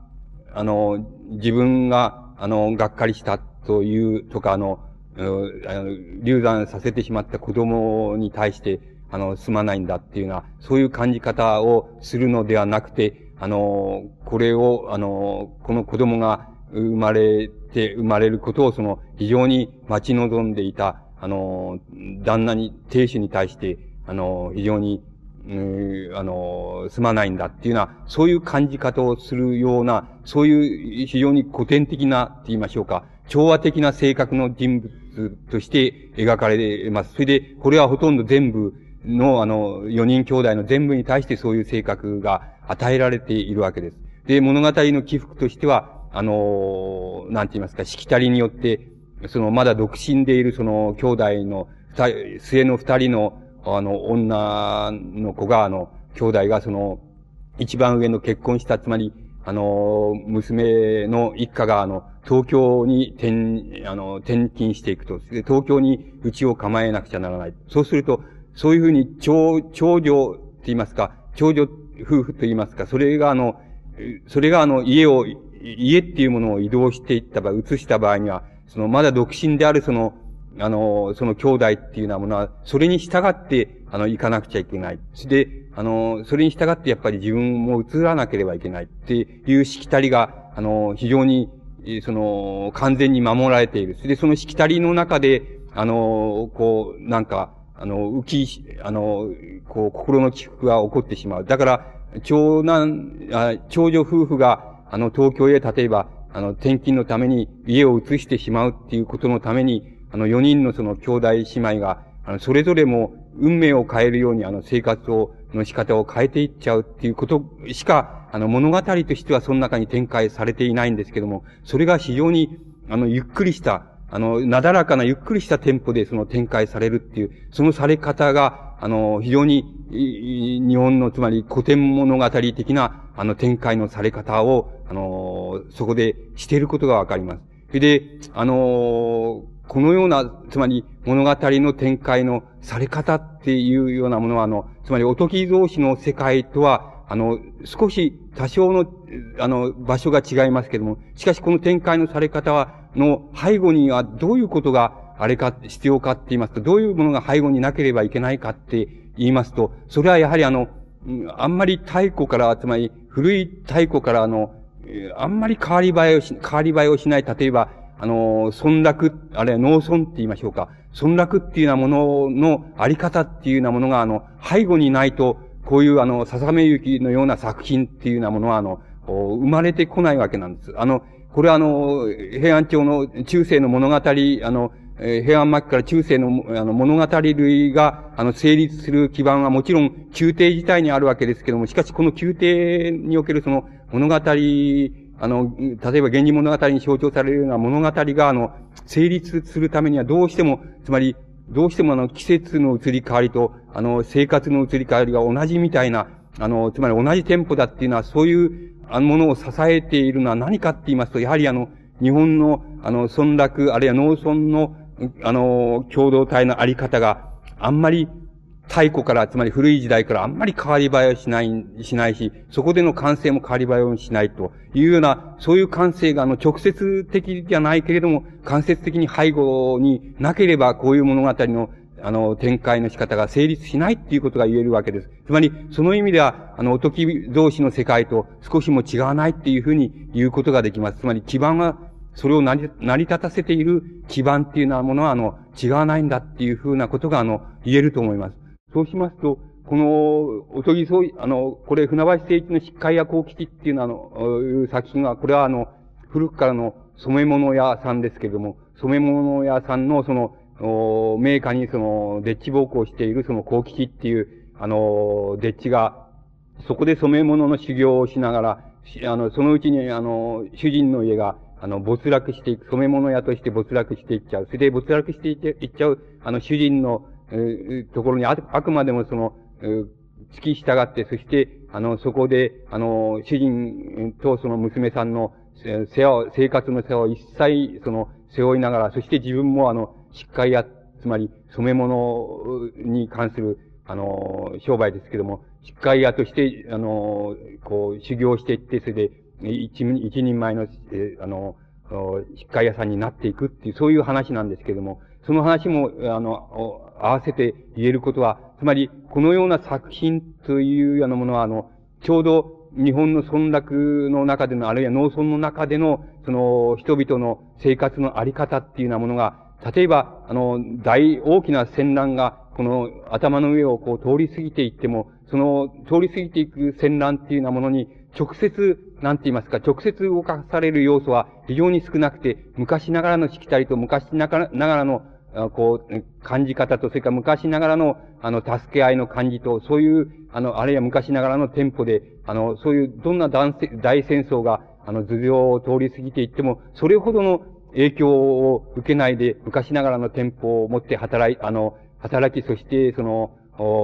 あの、自分が、あの、がっかりしたという、とか、あの流産させてしまった子供に対して、あの、すまないんだっていうような、そういう感じ方をするのではなくて、あの、これを、あの、この子供が生まれて、生まれることを、その、非常に待ち望んでいた、あの、旦那に、亭主に対して、あの、非常に、うあの、すまないんだっていうような、そういう感じ方をするような、そういう非常に古典的な、って言いましょうか、調和的な性格の人物として描かれます。それで、これはほとんど全部、の、あの、4人兄弟の全部に対してそういう性格が与えられているわけです。で、物語の起伏としては、あの、なんて言いますか、しきたりによって、その、まだ独身でいるその兄弟の、末の二人の、あの、女の子が、あの、兄弟がその、一番上の結婚した、つまり、あの、娘の一家が、あの、東京に転、あの、転勤していくと。で、東京に家を構えなくちゃならない。そうすると、そういうふうに、長、長女って言いますか、長女夫婦と言いますか、それがあの、それがあの、家を、家っていうものを移動していった場合、移した場合には、その、まだ独身であるその、あの、その兄弟っていうようなものは、それに従って、あの、行かなくちゃいけない。で、あの、それに従ってやっぱり自分も移らなければいけないっていうしきたりが、あの、非常に、その、完全に守られている。で、そのしきたりの中で、あの、こう、なんか、あの、浮き、あの、こう、心の起伏が起こってしまう。だから、長男、あ長女夫婦が、あの、東京へ、例えば、あの、転勤のために家を移してしまうっていうことのために、あの、4人のその兄弟姉妹が、あの、それぞれも運命を変えるように、あの、生活を、の仕方を変えていっちゃうっていうことしか、あの、物語としてはその中に展開されていないんですけども、それが非常に、あの、ゆっくりした、あの、なだらかなゆっくりしたテンポでその展開されるっていう、そのされ方が、あの、非常に、日本の、つまり古典物語的な、あの、展開のされ方を、あの、そこでしていることがわかります。で、あの、このような、つまり物語の展開のされ方っていうようなものは、あの、つまりおとき造詞の世界とは、あの、少し多少の、あの、場所が違いますけども、しかしこの展開のされ方は、の背後にはどういうことがあれか、必要かって言いますと、どういうものが背後になければいけないかって言いますと、それはやはりあの、あんまり太古から、つまり古い太古からあの、あんまり変わり映えをし、変わり映えをしない、例えば、あの、村落、あるいは農村って言いましょうか。村落っていうようなもののあり方っていうようなものが、あの、背後にないと、こういうあの、ささめゆきのような作品っていうようなものは、あの、生まれてこないわけなんです。あの、これはあの、平安朝の中世の物語、あの、平安末期から中世のあの物語類が、あの、成立する基盤はもちろん宮廷自体にあるわけですけども、しかしこの宮廷におけるその物語、あの、例えば源氏物語に象徴されるような物語が、あの、成立するためにはどうしても、つまり、どうしてもあの、季節の移り変わりと、あの、生活の移り変わりが同じみたいな、あの、つまり同じテンポだっていうのは、そういうあのものを支えているのは何かって言いますと、やはりあの、日本の、あの、村落、あるいは農村の、あの、共同体のあり方があんまり太古から、つまり古い時代からあんまり変わり映えをしない、しないし、そこでの感性も変わり映えをしないというような、そういう感性があの直接的じゃないけれども、間接的に背後になければ、こういう物語のあの、展開の仕方が成立しないっていうことが言えるわけです。つまり、その意味では、あの、おとき同士の世界と少しも違わないっていうふうに言うことができます。つまり、基盤はそれを成り、立たせている基盤っていうようなものは、あの、違わないんだっていうふうなことが、あの、言えると思います。そうしますと、この、おとぎそう、あの、これ、船橋誠一の疾患や幸吉っていうのは、あの、作品は、これはあの、古くからの染め物屋さんですけれども、染め物屋さんのその、おメーカーにその、デッチ奉公しているその幸吉っていう、あの、デッチが、そこで染め物の修行をしながら、あの、そのうちに、あの、主人の家が、あの、没落していく、染め物屋として没落していっちゃう。それで没落していっちゃう、あの、主人の、えー、ところにあ、あくまでもその、えー、付き従って、そして、あの、そこで、あの、主人とその娘さんの、世話、生活の世話を一切、その、背負いながら、そして自分もあの、疾患や、つまり染め物に関する、あの、商売ですけども、疾患屋として、あの、こう、修行していって、それで、一一人前の、えあの、疾患屋さんになっていくっていう、そういう話なんですけども、その話も、あの、合わせて言えることは、つまり、このような作品というようなものは、あの、ちょうど日本の村落の中での、あるいは農村の中での、その、人々の生活のあり方っていうようなものが、例えば、あの、大、大きな戦乱が、この頭の上をこう通り過ぎていっても、その通り過ぎていく戦乱っていうようなものに、直接、なんて言いますか、直接動かされる要素は非常に少なくて、昔ながらのしきたりと昔ながらの、こう、感じ方と、それから昔ながらの、あの、助け合いの感じと、そういう、あの、あるいは昔ながらのテンポで、あの、そういう、どんな大戦争が、あの、頭上を通り過ぎていっても、それほどの影響を受けないで、昔ながらのテンポを持って働い、あの、働き、そして、その、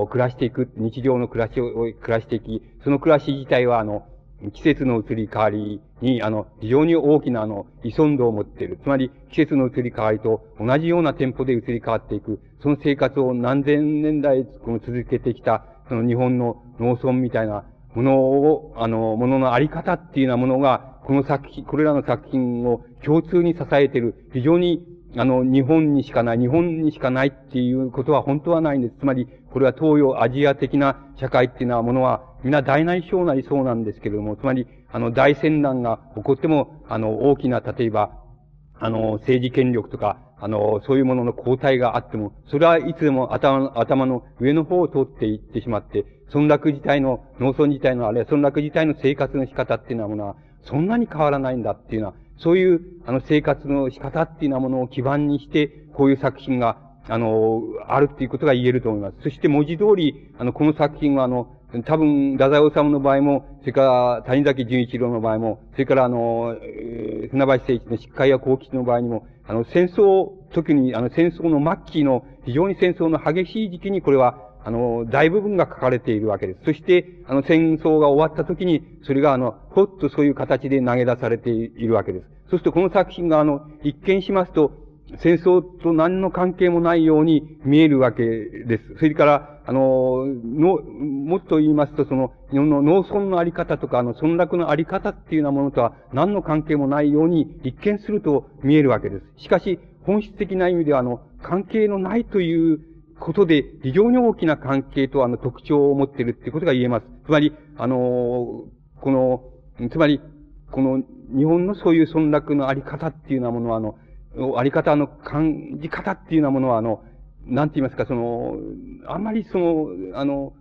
暮らしていく、日常の暮らしを暮らしていき、その暮らし自体は、あの、季節の移り変わりに、あの、非常に大きな、あの、依存度を持っている。つまり、季節の移り変わりと同じようなテンポで移り変わっていく。その生活を何千年代この続けてきた、その日本の農村みたいなものを、あの、もののあり方っていうようなものが、この作品、これらの作品を共通に支えている、非常にあの、日本にしかない、日本にしかないっていうことは本当はないんです。つまり、これは東洋アジア的な社会っていうのはものは、皆大内小なりそうなんですけれども、つまり、あの、大戦乱が起こっても、あの、大きな、例えば、あの、政治権力とか、あの、そういうものの交代があっても、それはいつでも頭頭の上の方を通っていってしまって、村落自体の、農村自体の、あるいは村落自体の生活の仕方っていうようなものは、そんなに変わらないんだっていうのは、そういう、あの、生活の仕方っていうようなものを基盤にして、こういう作品が、あの、あるっていうことが言えると思います。そして文字通り、あの、この作品は、あの、多分、太宰治の場合も、それから谷崎潤一郎の場合も、それからあの、えー、船橋誠一の疾海や幸吉の場合にも、あの、戦争、時に、あの、戦争の末期の、非常に戦争の激しい時期にこれは、あの、大部分が書かれているわけです。そして、あの、戦争が終わった時に、それがあの、ほっとそういう形で投げ出されているわけです。そうすると、この作品があの、一見しますと、戦争と何の関係もないように見えるわけです。それから、あの、の、もっと言いますと、その、日本の農村のあり方とか、あの、村落のあり方っていうようなものとは何の関係もないように一見すると見えるわけです。しかし、本質的な意味では、あの、関係のないということで、非常に大きな関係とあの特徴を持っているっていうことが言えます。つまり、あのこの、つまり、この日本のそういう村落のあり方っていうようなものは、あの、あり方の感じ方っていうようなものは、あの、なんて言いますか、その、あんまりその、あの、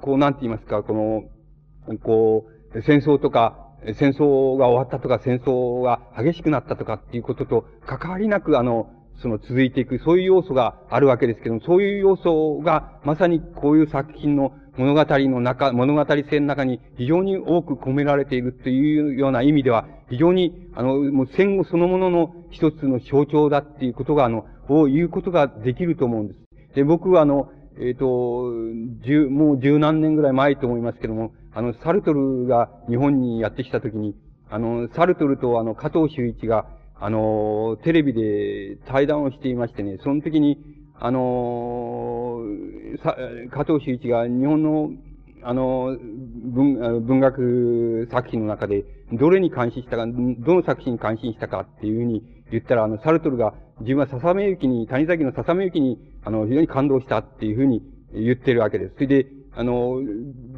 こう、なんて言いますか、この、こう、戦争とか、戦争が終わったとか、戦争が激しくなったとかっていうことと関わりなく、あの、その続いていく、そういう要素があるわけですけども、そういう要素が、まさにこういう作品の物語の中、物語性の中に非常に多く込められているというような意味では、非常に、あの、もう戦後そのものの一つの象徴だっていうことが、あの、を言うことができると思うんです。で、僕はあの、えっ、ー、と、十、もう十何年ぐらい前と思いますけども、あの、サルトルが日本にやってきたときに、あの、サルトルとあの、加藤修一が、あの、テレビで対談をしていましてね、その時に、あの、さ、加藤修一が日本の、あの、文、文学作品の中で、どれに関心したか、どの作品に関心したかっていうふうに言ったら、あの、サルトルが、自分は笹目行きに、谷崎の笹目行きに、あの、非常に感動したっていうふうに言ってるわけです。それで、あの、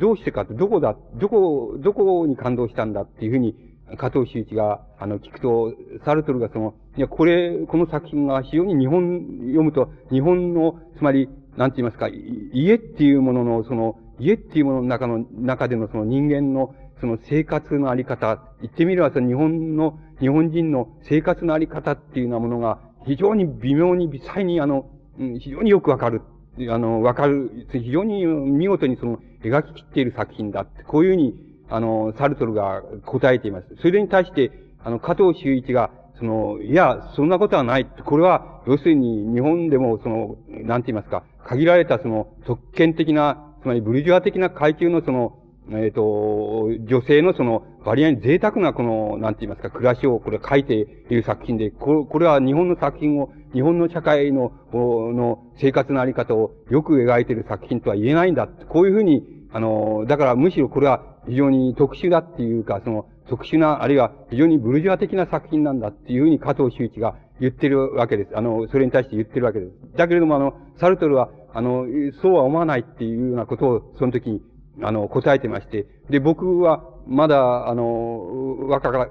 どうしてかって、どこだ、どこ、どこに感動したんだっていうふうに加藤修一が、あの、聞くと、サルトルがその、いや、これ、この作品が非常に日本、読むと、日本の、つまり、なんて言いますか、家っていうものの、その、家っていうものの中の、中でのその人間の、その生活のあり方、言ってみればその日本の、日本人の生活のあり方っていうようなものが、非常に微妙に微細にあの、非常によくわかる。あの、わかる。非常に見事にその、描き切っている作品だって、こういうふうに、あの、サルトルが答えています。それに対して、あの、加藤修一が、その、いや、そんなことはない。これは、要するに、日本でも、その、なんて言いますか、限られたその、特権的な、つまりブルジョア的な階級のその、えっ、ー、と、女性のその、割合に贅沢なこの、なんて言いますか、暮らしをこれ書いている作品で、これは日本の作品を、日本の社会の、の生活のあり方をよく描いている作品とは言えないんだ。こういうふうに、あの、だからむしろこれは非常に特殊だっていうか、その特殊な、あるいは非常にブルジョア的な作品なんだっていうふうに加藤周一が言ってるわけです。あの、それに対して言ってるわけです。だけれども、あの、サルトルは、あの、そうは思わないっていうようなことを、その時に、あの、答えてまして、で、僕は、まだ、あの、若か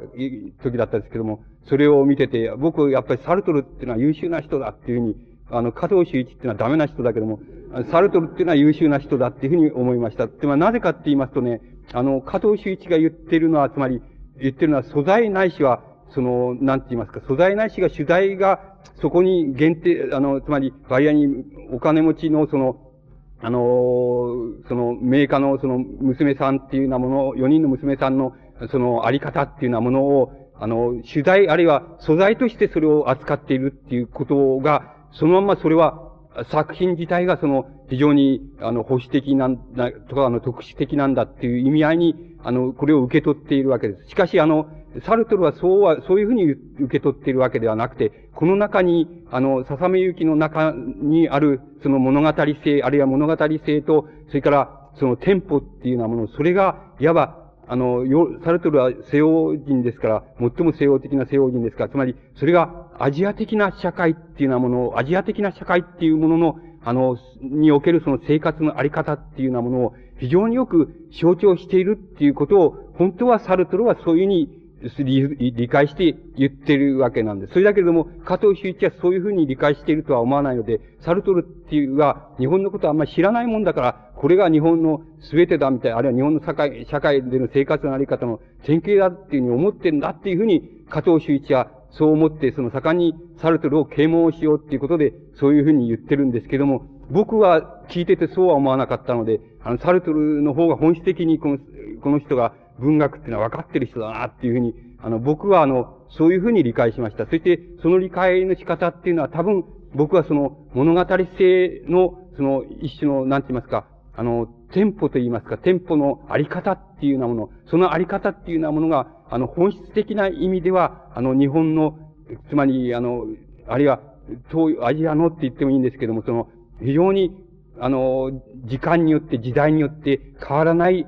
時だったんですけども、それを見てて、僕、やっぱりサルトルっていうのは優秀な人だっていうふうに、あの、加藤周一っていうのはダメな人だけども、サルトルっていうのは優秀な人だっていうふうに思いました。で、まあ、なぜかって言いますとね、あの、加藤修一が言ってるのは、つまり、言ってるのは素材ないしは、その、なんて言いますか、素材ないしが主題がそこに限定、あの、つまり、割合にお金持ちのその、あのその、メーカーのその、娘さんっていうようなもの、4人の娘さんの、その、あり方っていうようなものを、あの、取材、あるいは素材としてそれを扱っているっていうことが、そのままそれは、作品自体がその、非常に、あの、保守的なんだ、とか、あの、特殊的なんだっていう意味合いに、あの、これを受け取っているわけです。しかし、あの、サルトルはそうは、そういうふうに受け取っているわけではなくて、この中に、あの、笹目行きの中にある、その物語性、あるいは物語性と、それから、そのテンポっていうようなもの、それが、いわば、あの、サルトルは西洋人ですから、最も西洋的な西洋人ですから、つまり、それがアジア的な社会っていうようなものを、アジア的な社会っていうものの、あの、におけるその生活のあり方っていうようなものを非常によく象徴しているっていうことを、本当はサルトルはそういうふうに理解して言ってるわけなんです。それだけれども、加藤修一はそういうふうに理解しているとは思わないので、サルトルっていうは日本のことはあんまり知らないもんだから、これが日本の全てだみたいな、あるいは日本の社会、社会での生活のあり方の典型だっていうふうに思ってんだっていうふうに、加藤修一はそう思って、その盛んにサルトルを啓蒙しようっていうことで、そういうふうに言ってるんですけども、僕は聞いててそうは思わなかったので、あの、サルトルの方が本質的にこの、この人が文学っていうのは分かってる人だなっていうふうに、あの、僕はあの、そういうふうに理解しました。そして、その理解の仕方っていうのは多分、僕はその物語性の、その一種の、なんて言いますか、あの、テンポと言いますか、テンポのあり方っていうようなもの、そのあり方っていうようなものが、あの、本質的な意味では、あの、日本の、つまり、あの、あるいは、東アジアのって言ってもいいんですけども、その、非常に、あの、時間によって、時代によって変わらない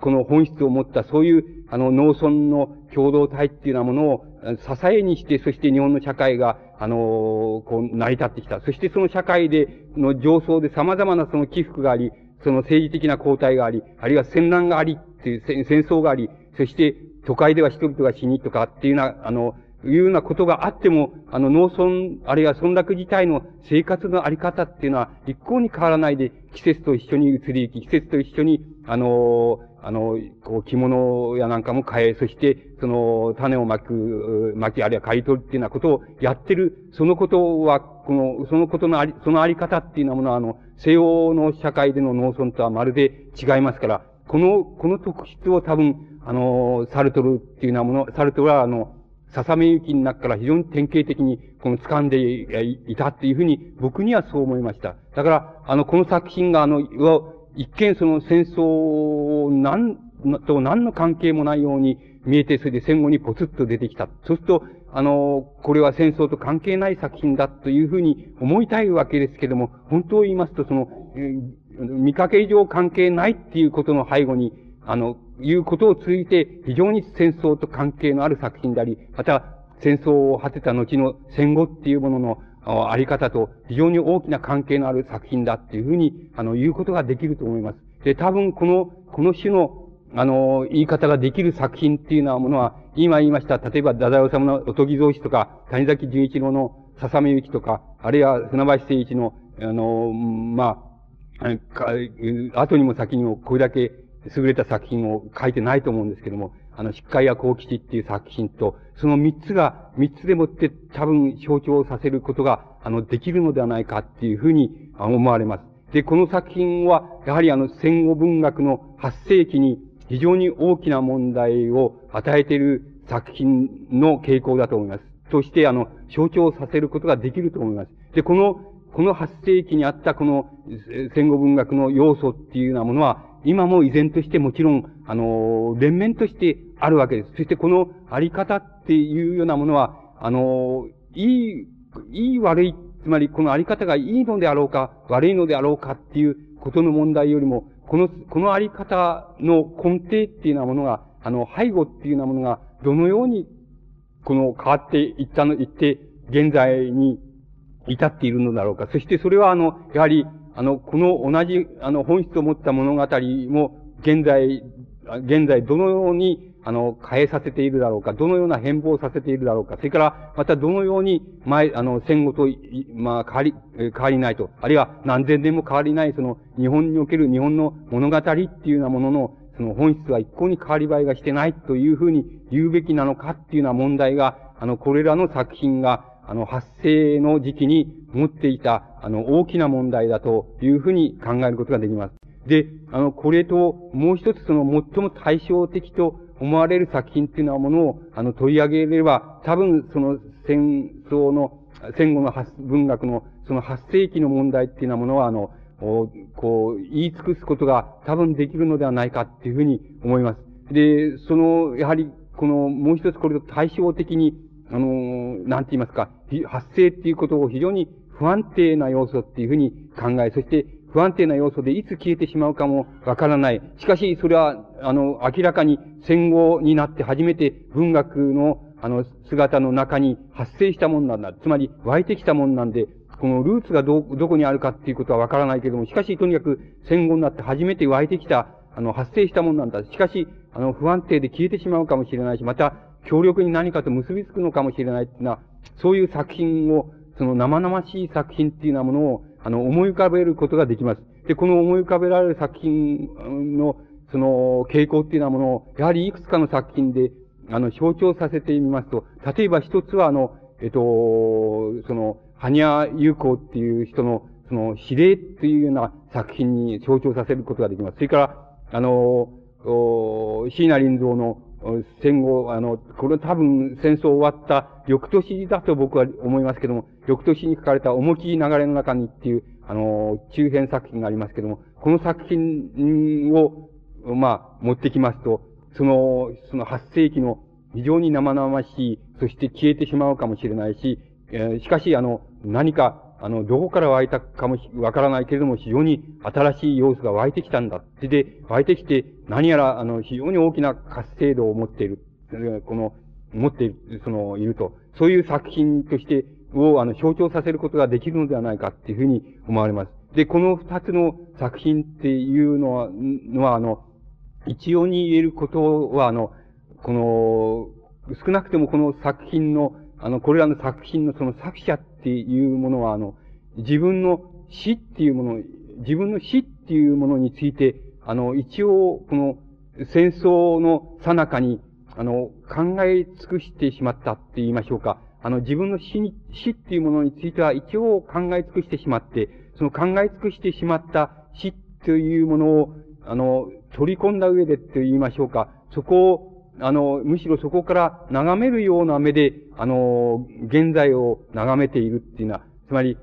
この本質を持ったそういう、あの、農村の共同体っていうようなものを支えにして、そして日本の社会が、あの、こう、成り立ってきた。そしてその社会で、の上層で様々なその起伏があり、その政治的な交代があり、あるいは戦乱があり、っていう戦争があり、そして都会では人々が死にとかっていうような、あの、いうようなことがあっても、あの、農村、あるいは村落自体の生活のあり方っていうのは、一向に変わらないで、季節と一緒に移り行き、季節と一緒に、あの、あの、こう、着物やなんかも変え、そして、その、種をまく、巻き、あるいは刈り取るっていうようなことをやってる、そのことは、この、そのことのあり、そのあり方っていうようなものは、あの、西洋の社会での農村とはまるで違いますから、この、この特質を多分、あの、サルトルっていうようなもの、サルトルは、あの、笹目行きの中から非常に典型的に、この掴んでいたっていうふうに、僕にはそう思いました。だから、あの、この作品が、あの、一見その戦争なんと何の関係もないように見えて、それで戦後にポツッと出てきた。そうすると、あの、これは戦争と関係ない作品だというふうに思いたいわけですけども、本当を言いますと、その、見かけ以上関係ないっていうことの背後に、あの、いうことを通じて非常に戦争と関係のある作品であり、また戦争を果てた後の戦後っていうもののあり方と非常に大きな関係のある作品だっていうふうに、あの、言うことができると思います。で、多分この、この種の、あの、言い方ができる作品っていうようなものは、今言いました、例えば、太宰治のおとぎ造詞とか、谷崎潤一郎の笹目行きとか、あるいは船橋誠一の、あの、まあ、後にも先にもこれだけ優れた作品を書いてないと思うんですけども、あの、疾患や幸吉っていう作品と、その三つが、三つでもって多分象徴させることが、あの、できるのではないかっていうふうに思われます。で、この作品は、やはりあの、戦後文学の発生期に非常に大きな問題を与えている作品の傾向だと思います。そして、あの、象徴させることができると思います。で、この、この発生期にあったこの戦後文学の要素っていうようなものは、今も依然としてもちろん、あの、連綿としてあるわけです。そしてこのあり方っていうようなものは、あの、いい、いい悪い、つまりこのあり方がいいのであろうか、悪いのであろうかっていうことの問題よりも、この、このあり方の根底っていうようなものが、あの、背後っていうようなものが、どのように、この変わっていったの、いって、現在に至っているのだろうか。そしてそれはあの、やはり、あの、この同じ、あの、本質を持った物語も、現在、現在どのように、あの、変えさせているだろうか、どのような変貌させているだろうか、それから、またどのように、前、あの、戦後と、まあ、変わり、変わりないと、あるいは何千年も変わりない、その、日本における日本の物語っていうようなものの、その本質は一向に変わり映えがしてないというふうに言うべきなのかっていうような問題が、あの、これらの作品が、あの、発生の時期に持っていた、あの、大きな問題だというふうに考えることができます。で、あの、これと、もう一つその、最も対照的と思われる作品っていうようなものを、あの、取り上げれば、多分、その、戦争の、戦後の文学の、その発生期の問題っていうようなものは、あの、こう、言い尽くすことが多分できるのではないかっていうふうに思います。で、その、やはり、この、もう一つこれと対照的に、あの、なんて言いますか、発生っていうことを非常に不安定な要素っていうふうに考え、そして不安定な要素でいつ消えてしまうかもわからない。しかし、それは、あの、明らかに戦後になって初めて文学の、あの、姿の中に発生したもんなんだ。つまり、湧いてきたもんなんで、このルーツがど、どこにあるかっていうことはわからないけれども、しかし、とにかく戦後になって初めて湧いてきた、あの、発生したもんなんだ。しかし、あの、不安定で消えてしまうかもしれないし、また、強力に何かと結びつくのかもしれないっていうのは、そういう作品を、その生々しい作品っていうようなものを、あの、思い浮かべることができます。で、この思い浮かべられる作品の、その、傾向っていうようなものを、やはりいくつかの作品で、あの、象徴させてみますと、例えば一つは、あの、えっと、その、羽ニ友好っていう人の、その、指令っていうような作品に象徴させることができます。それから、あの、椎名林蔵の戦後、あの、これ多分戦争終わった翌年だと僕は思いますけども、翌年に書かれた重き流れの中にっていう、あの、中編作品がありますけども、この作品を、まあ、持ってきますと、その、その8世紀の非常に生々しい、そして消えてしまうかもしれないし、えー、しかし、あの、何か、あの、どこから湧いたかもわからないけれども、非常に新しい要素が湧いてきたんだ。で、湧いてきて、何やら、あの、非常に大きな活性度を持っている。この、持っている、その、いると。そういう作品として、を、あの、象徴させることができるのではないかっていうふうに思われます。で、この二つの作品っていうのは、のは、あの、一応に言えることは、あの、この、少なくてもこの作品の、あの、これらの作品のその作者っていうものは、あの、自分の死っていうもの、自分の死っていうものについて、あの、一応、この戦争の最中に、あの、考え尽くしてしまったって言いましょうか。あの、自分の死に、死っていうものについては一応考え尽くしてしまって、その考え尽くしてしまった死というものを、あの、取り込んだ上でと言いましょうか。そこをあの、むしろそこから眺めるような目で、あの、現在を眺めているっていうのは、つまり、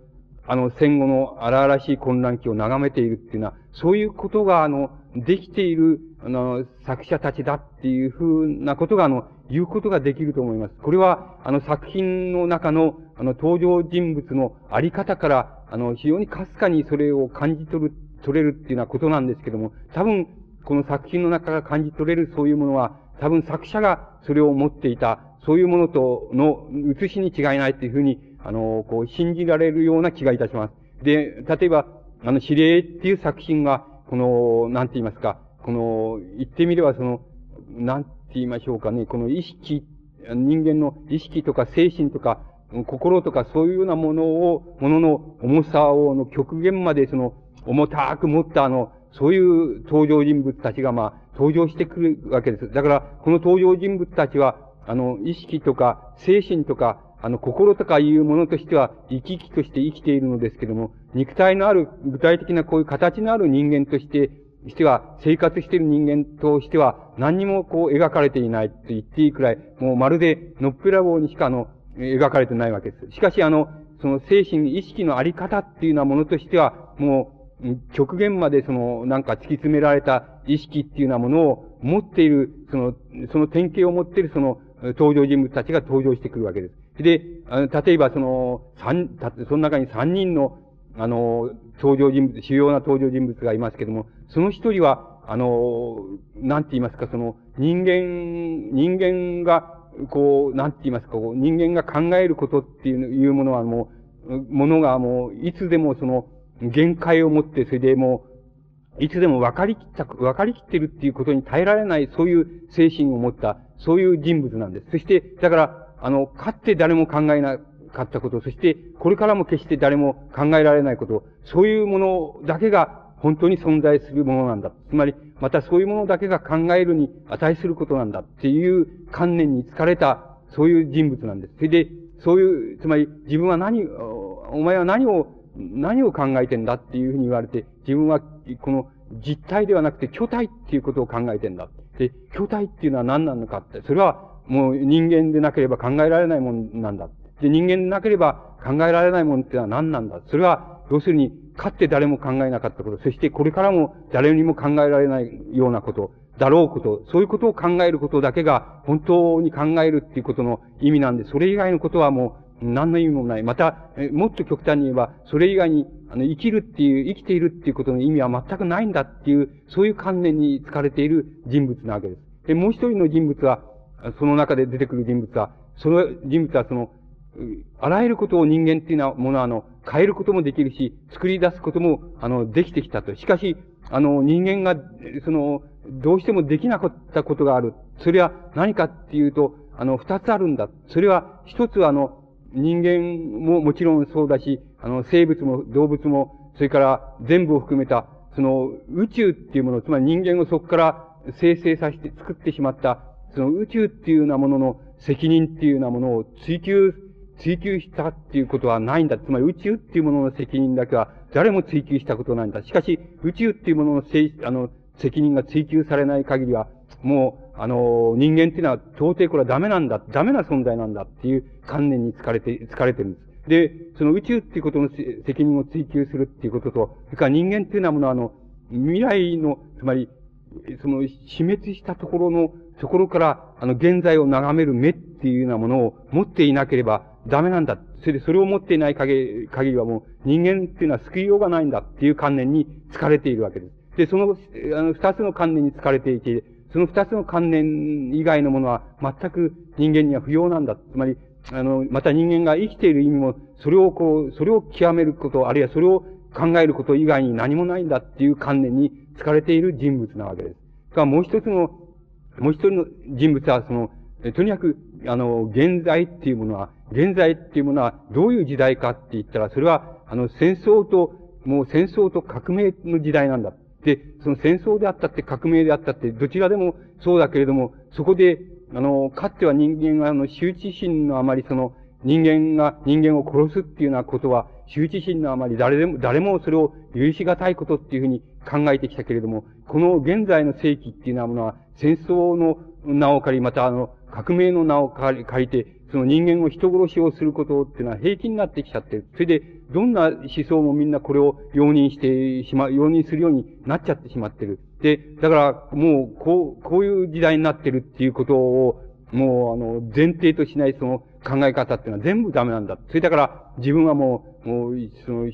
あの、戦後の荒々しい混乱期を眺めているっていうのは、そういうことが、あの、できている、あの、作者たちだっていうふうなことが、あの、言うことができると思います。これは、あの、作品の中の、あの、登場人物のあり方から、あの、非常にかすかにそれを感じ取る、取れるっていうようなことなんですけども、多分、この作品の中から感じ取れるそういうものは、多分作者がそれを持っていた、そういうものとの写しに違いないっていうふうに、あの、こう、信じられるような気がいたします。で、例えば、あの、指令っていう作品が、この、なんて言いますか、この、言ってみればその、なんて言いましょうかね、この意識、人間の意識とか精神とか、心とかそういうようなものを、ものの重さを、の極限までその、重たく持ったあの、そういう登場人物たちが、まあ、登場してくるわけです。だから、この登場人物たちは、あの、意識とか、精神とか、あの、心とかいうものとしては、生き生きとして生きているのですけども、肉体のある、具体的なこういう形のある人間として、しては、生活している人間としては、何にもこう描かれていないと言っていいくらい、もうまるで、のっぺらぼうにしかあの、描かれてないわけです。しかしあの、その精神、意識のあり方っていうようなものとしては、もう、極限までその、なんか突き詰められた意識っていうようなものを持っている、その、その典型を持っているその、登場人物たちが登場してくるわけです。で、例えばその、三、その中に三人の、あの、登場人物、主要な登場人物がいますけども、その一人は、あの、なんて言いますか、その、人間、人間が、こう、なんて言いますか、こう人間が考えることっていうものはもう、ものがもう、いつでもその、限界を持って、それでもう、いつでも分かりきった、分かりきってるっていうことに耐えられない、そういう精神を持った、そういう人物なんです。そして、だから、あの、かって誰も考えなかったこと、そして、これからも決して誰も考えられないこと、そういうものだけが本当に存在するものなんだ。つまり、またそういうものだけが考えるに値することなんだっていう観念に疲れた、そういう人物なんです。それで、そういう、つまり自分は何、お前は何を、何を考えてんだっていうふうに言われて、自分はこの実体ではなくて巨体っていうことを考えてんだ。で、巨体っていうのは何なのかって、それはもう人間でなければ考えられないもんなんだ。で、人間でなければ考えられないもんってのは何なんだ。それは、要するに、かって誰も考えなかったこと、そしてこれからも誰にも考えられないようなこと、だろうこと、そういうことを考えることだけが本当に考えるっていうことの意味なんで、それ以外のことはもう何の意味もない。また、もっと極端に言えば、それ以外に、あの、生きるっていう、生きているっていうことの意味は全くないんだっていう、そういう観念に疲れている人物なわけです。で、もう一人の人物は、その中で出てくる人物は、その人物はその、あらゆることを人間っていうのはものは、あの、変えることもできるし、作り出すことも、あの、できてきたと。しかし、あの、人間が、その、どうしてもできなかったことがある。それは何かっていうと、あの、二つあるんだ。それは、一つは、あの、人間ももちろんそうだし、あの、生物も動物も、それから全部を含めた、その、宇宙っていうもの、つまり人間をそこから生成させて作ってしまった、その宇宙っていうようなものの責任っていうようなものを追求、追求したっていうことはないんだ。つまり宇宙っていうものの責任だけは誰も追求したことないんだ。しかし、宇宙っていうもののせい、あの、責任が追求されない限りは、もう、あの、人間っていうのは到底これはダメなんだ、ダメな存在なんだっていう観念に疲れて、疲れてるんです。で、その宇宙っていうことの責任を追求するっていうことと、それから人間っていうのはものあの、未来の、つまり、その死滅したところの、ところから、あの、現在を眺める目っていうようなものを持っていなければダメなんだ。それでそれを持っていない限りはもう人間っていうのは救いようがないんだっていう観念に疲れているわけです。で、その、あの、二つの観念に疲れていて、その二つの観念以外のものは全く人間には不要なんだ。つまり、あの、また人間が生きている意味も、それをこう、それを極めること、あるいはそれを考えること以外に何もないんだっていう観念に疲れている人物なわけです。が、もう一つの、もう一人の人物は、その、とにかく、あの、現在っていうものは、現在っていうものはどういう時代かって言ったら、それは、あの、戦争と、もう戦争と革命の時代なんだ。で、その戦争であったって革命であったって、どちらでもそうだけれども、そこで、あの、かつては人間が、あの、羞恥心のあまりその、人間が人間を殺すっていうようなことは、羞恥心のあまり誰でも、誰もそれを許しがたいことっていうふうに考えてきたけれども、この現在の世紀っていうようなものは、戦争の名を借り、またあの、革命の名を借りて、その人間を人殺しをすることっていうのは平気になってきちゃってる。それで、どんな思想もみんなこれを容認してしまう、容認するようになっちゃってしまってる。で、だから、もう、こう、こういう時代になってるっていうことを、もう、あの、前提としないその考え方っていうのは全部ダメなんだ。それだから、自分はもう、もう、その、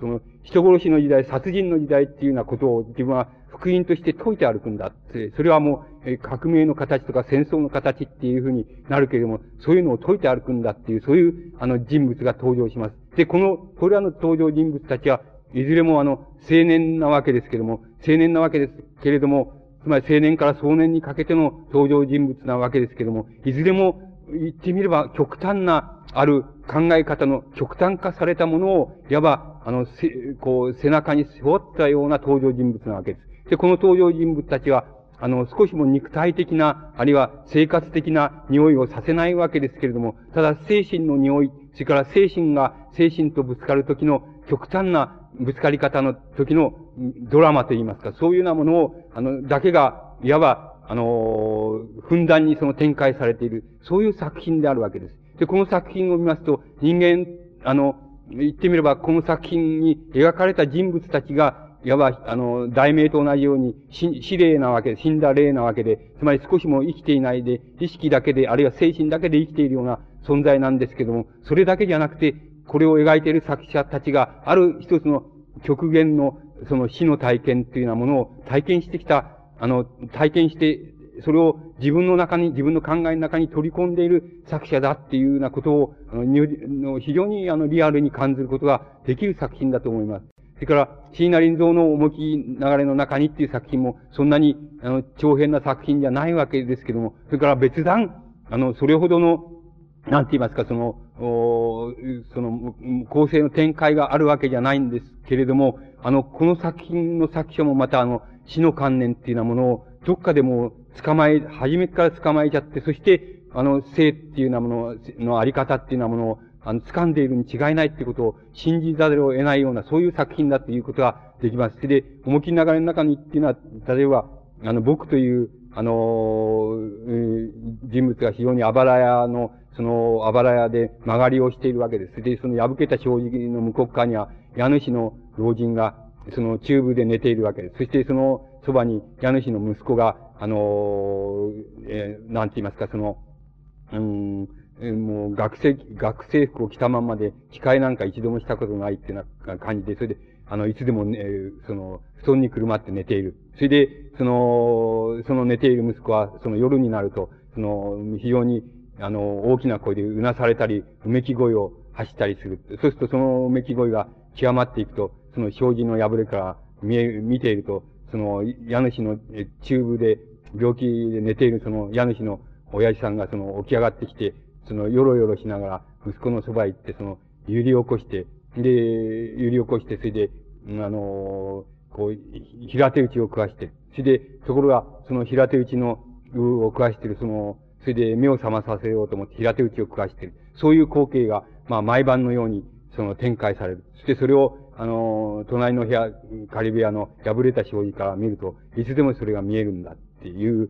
その、人殺しの時代、殺人の時代っていうようなことを自分は福音として解いて歩くんだって。それはもう、革命の形とか戦争の形っていうふうになるけれども、そういうのを解いて歩くんだっていう、そういう、あの、人物が登場します。で、この、これらの登場人物たちは、いずれもあの、青年なわけですけれども、青年なわけですけれども、つまり青年から壮年にかけての登場人物なわけですけれども、いずれも言ってみれば極端なある考え方の極端化されたものを、いわば、あの、せ、こう、背中に背負ったような登場人物なわけです。で、この登場人物たちは、あの、少しも肉体的な、あるいは生活的な匂いをさせないわけですけれども、ただ精神の匂い、それから精神が精神とぶつかるときの極端なぶつかり方の時のドラマといいますか、そういうようなものを、あの、だけが、いわば、あの、ふんだんにその展開されている、そういう作品であるわけです。で、この作品を見ますと、人間、あの、言ってみれば、この作品に描かれた人物たちが、いわば、あの、題名と同じように、死霊なわけで、死んだ霊なわけで、つまり少しも生きていないで、意識だけで、あるいは精神だけで生きているような存在なんですけども、それだけじゃなくて、これを描いている作者たちが、ある一つの極限の、その死の体験というようなものを体験してきた、あの、体験して、それを自分の中に、自分の考えの中に取り込んでいる作者だっていうようなことを、あの、非常にあの、リアルに感じることができる作品だと思います。それから、椎名林蔵の重き流れの中にっていう作品も、そんなに、あの、長編な作品じゃないわけですけども、それから別段、あの、それほどの、なんて言いますか、その、おその、構成の展開があるわけじゃないんですけれども、あの、この作品の作者もまたあの、死の観念っていうようなものを、どっかでも捕まえ、初めから捕まえちゃって、そして、あの、性っていうようなもののあり方っていうようなものを、あの、掴んでいるに違いないってことを信じざるを得ないような、そういう作品だということができます。で、思い切り流れの中にっていうのは、例えば、あの、僕という、あの、人物が非常にあばら屋の、その、あばら屋で曲がりをしているわけです。で、その破けた障子の向こう側には、家主の老人が、その、チューブで寝ているわけです。そして、その、そばに、家主の息子が、あの、えー、なんて言いますか、その、うん、もう学生、学生服を着たままで、機械なんか一度もしたことないってな感じで、それで、あの、いつでもね、その、布団にくるまって寝ている。それで、その、その寝ている息子は、その夜になると、その、非常に、あの、大きな声でうなされたり、うめき声を発したりする。そうすると、そのうめき声が極まっていくと、その障子の破れから見え、見ていると、その、家主の中部で、病気で寝ているその家主の親父さんがその起き上がってきて、そのよろよろしながら息子のそばへ行って、その揺り起こして、で、揺り起こして、それで、あのこう、平手打ちを食わして、それで、ところが、その平手打ちの、を食わしてる、その、それで目を覚まさせようと思って平手打ちを食わしてる。そういう光景が、まあ、毎晩のように、その展開される。そしてそれを、あの、隣の部屋、カリビアの破れた障子から見ると、いつでもそれが見えるんだっていう、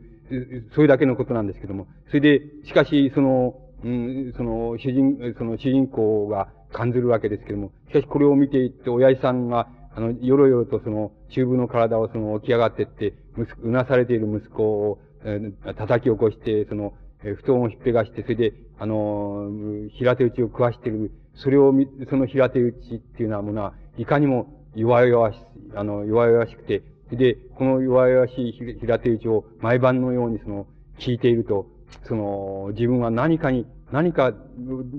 それだけのことなんですけども。それで、しかし、その、うん、その、主人、その主人公が感じるわけですけども、しかしこれを見ていって、親父さんが、あの、よろよろとその、中部の体をその、起き上がってって、うなされている息子を、えー、叩き起こして、その、え、布団をひっぺがして、それで、あのー、平手打ちを食わしてる、それを見、その平手打ちっていうようなものは、いかにも弱々し、あの、弱々しくて、で、この弱々しい平手打ちを毎晩のようにその、聞いていると、その、自分は何かに、何か、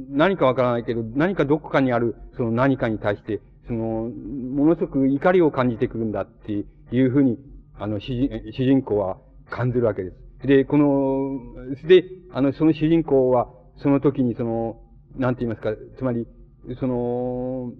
何かわからないけど、何かどこかにある、その何かに対して、その、ものすごく怒りを感じてくるんだっていうふうに、あの、主人公は感じるわけです。で、この、で、あの、その主人公は、その時にその、なんて言いますか、つまり、その、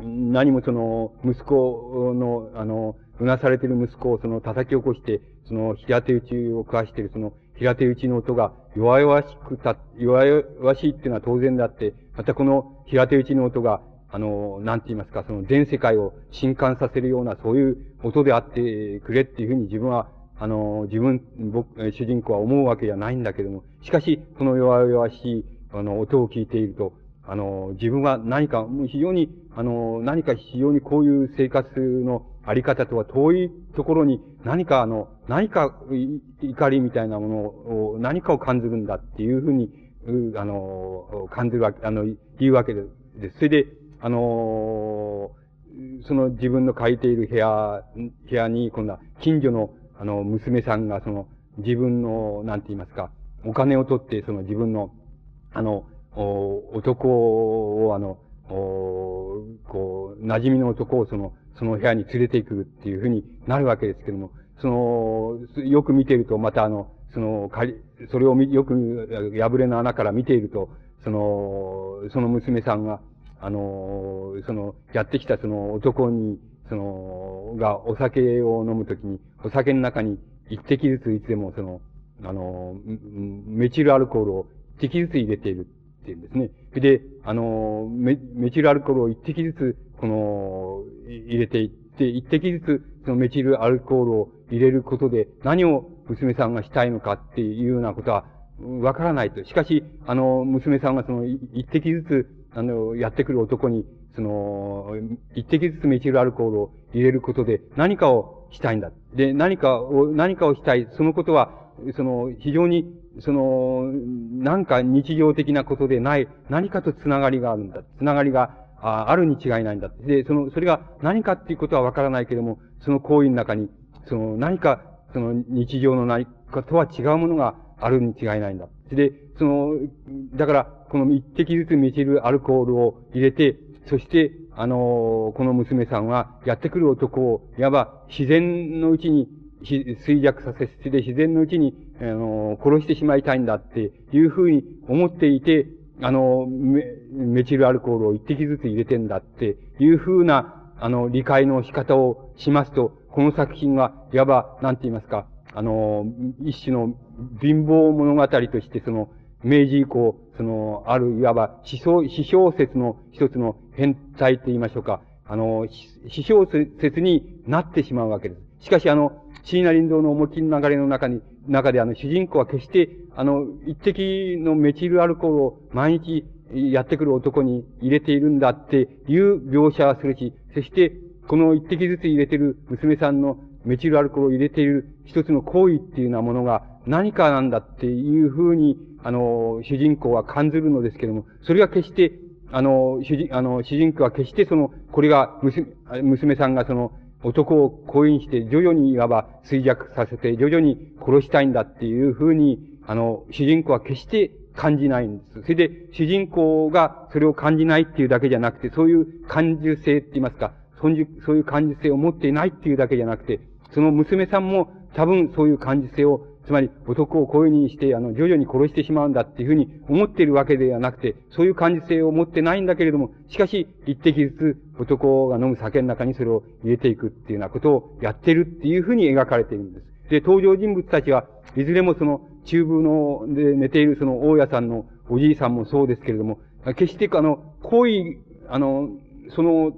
何もその、息子の、あの、うなされてる息子をその叩き起こして、その平手打ちを食わしてるその平手打ちの音が弱々しくた、弱々しいっていうのは当然であって、またこの平手打ちの音が、あの、なんて言いますか、その全世界を震撼させるようなそういう音であってくれっていうふうに自分は、あの、自分、僕、主人公は思うわけじゃないんだけども、しかし、この弱々しい、あの、音を聞いていると、あの、自分は何か、非常に、あの、何か非常にこういう生活のあり方とは遠いところに何かあの、何か怒りみたいなものを、何かを感じるんだっていうふうに、あの、感じるわけ、あの、言うわけです。それで、あの、その自分の借りている部屋、部屋に、今度は近所の、あの、娘さんが、その、自分の、なんて言いますか、お金を取って、その自分の、あの、男を、あの、こう、馴染みの男をその、その部屋に連れて行くっていうふうになるわけですけども、その、よく見ていると、またあの、その、かり、それをよく、破れの穴から見ていると、その、その娘さんが、あの、その、やってきたその男に、その、がお酒を飲むときに、お酒の中に一滴ずついつでもその、あの、メチルアルコールを一滴ずつ入れているっていうんですね。で、あの、メメチルアルコールを一滴ずつ、この、入れていって、一滴ずつ、そのメチルアルコールを入れることで、何を娘さんがしたいのかっていうようなことは、わからないと。しかし、あの、娘さんがその、一滴ずつ、あの、やってくる男に、その、一滴ずつメチルアルコールを入れることで、何かをしたいんだ。で、何かを、何かをしたい。そのことは、その、非常にその、なんか日常的なことでない、何かと繋がりがあるんだ。繋がりがあるに違いないんだ。で、その、それが何かっていうことはわからないけれども、その行為の中に、その何か、その日常の何かとは違うものがあるに違いないんだ。で、その、だから、この一滴ずつ見せるアルコールを入れて、そして、あのこの娘さんは、やってくる男を、いわば自然のうちに衰弱させ、で自然のうちに、あの、殺してしまいたいんだっていうふうに思っていて、あの、メメチルアルコールを一滴ずつ入れてんだっていうふうな、あの、理解の仕方をしますと、この作品は、いわば、なんて言いますか、あの、一種の貧乏物語として、その、明治以降、その、ある、いわば、思想、思想説の一つの変態と言いましょうか。あの、思想説になってしまうわけです。しかし、あの、椎名林道の思いっきりの流れの中に、中であの、主人公は決して、あの、一滴のメチルアルコールを毎日やってくる男に入れているんだっていう描写はするし、そして、この一滴ずつ入れてる娘さんのメチルアルコールを入れている一つの行為っていうようなものが何かなんだっていうふうに、あの、主人公は感じるのですけども、それは決して、あの、主人、あの、主人公は決してその、これが娘、娘さんがその、男を婚姻して徐々にいわば衰弱させて徐々に殺したいんだっていうふうに、あの、主人公は決して感じないんです。それで、主人公がそれを感じないっていうだけじゃなくて、そういう感受性って言いますか、そういう感受性を持っていないっていうだけじゃなくて、その娘さんも多分そういう感受性を、つまり男をこういうふうにして、あの、徐々に殺してしまうんだっていうふうに思っているわけではなくて、そういう感受性を持ってないんだけれども、しかし、一滴ずつ男が飲む酒の中にそれを入れていくっていうようなことをやってるっていうふうに描かれているんです。で、登場人物たちは、いずれもその、中部の、で寝ているその大家さんのおじいさんもそうですけれども、決してあの、行為、あの、その、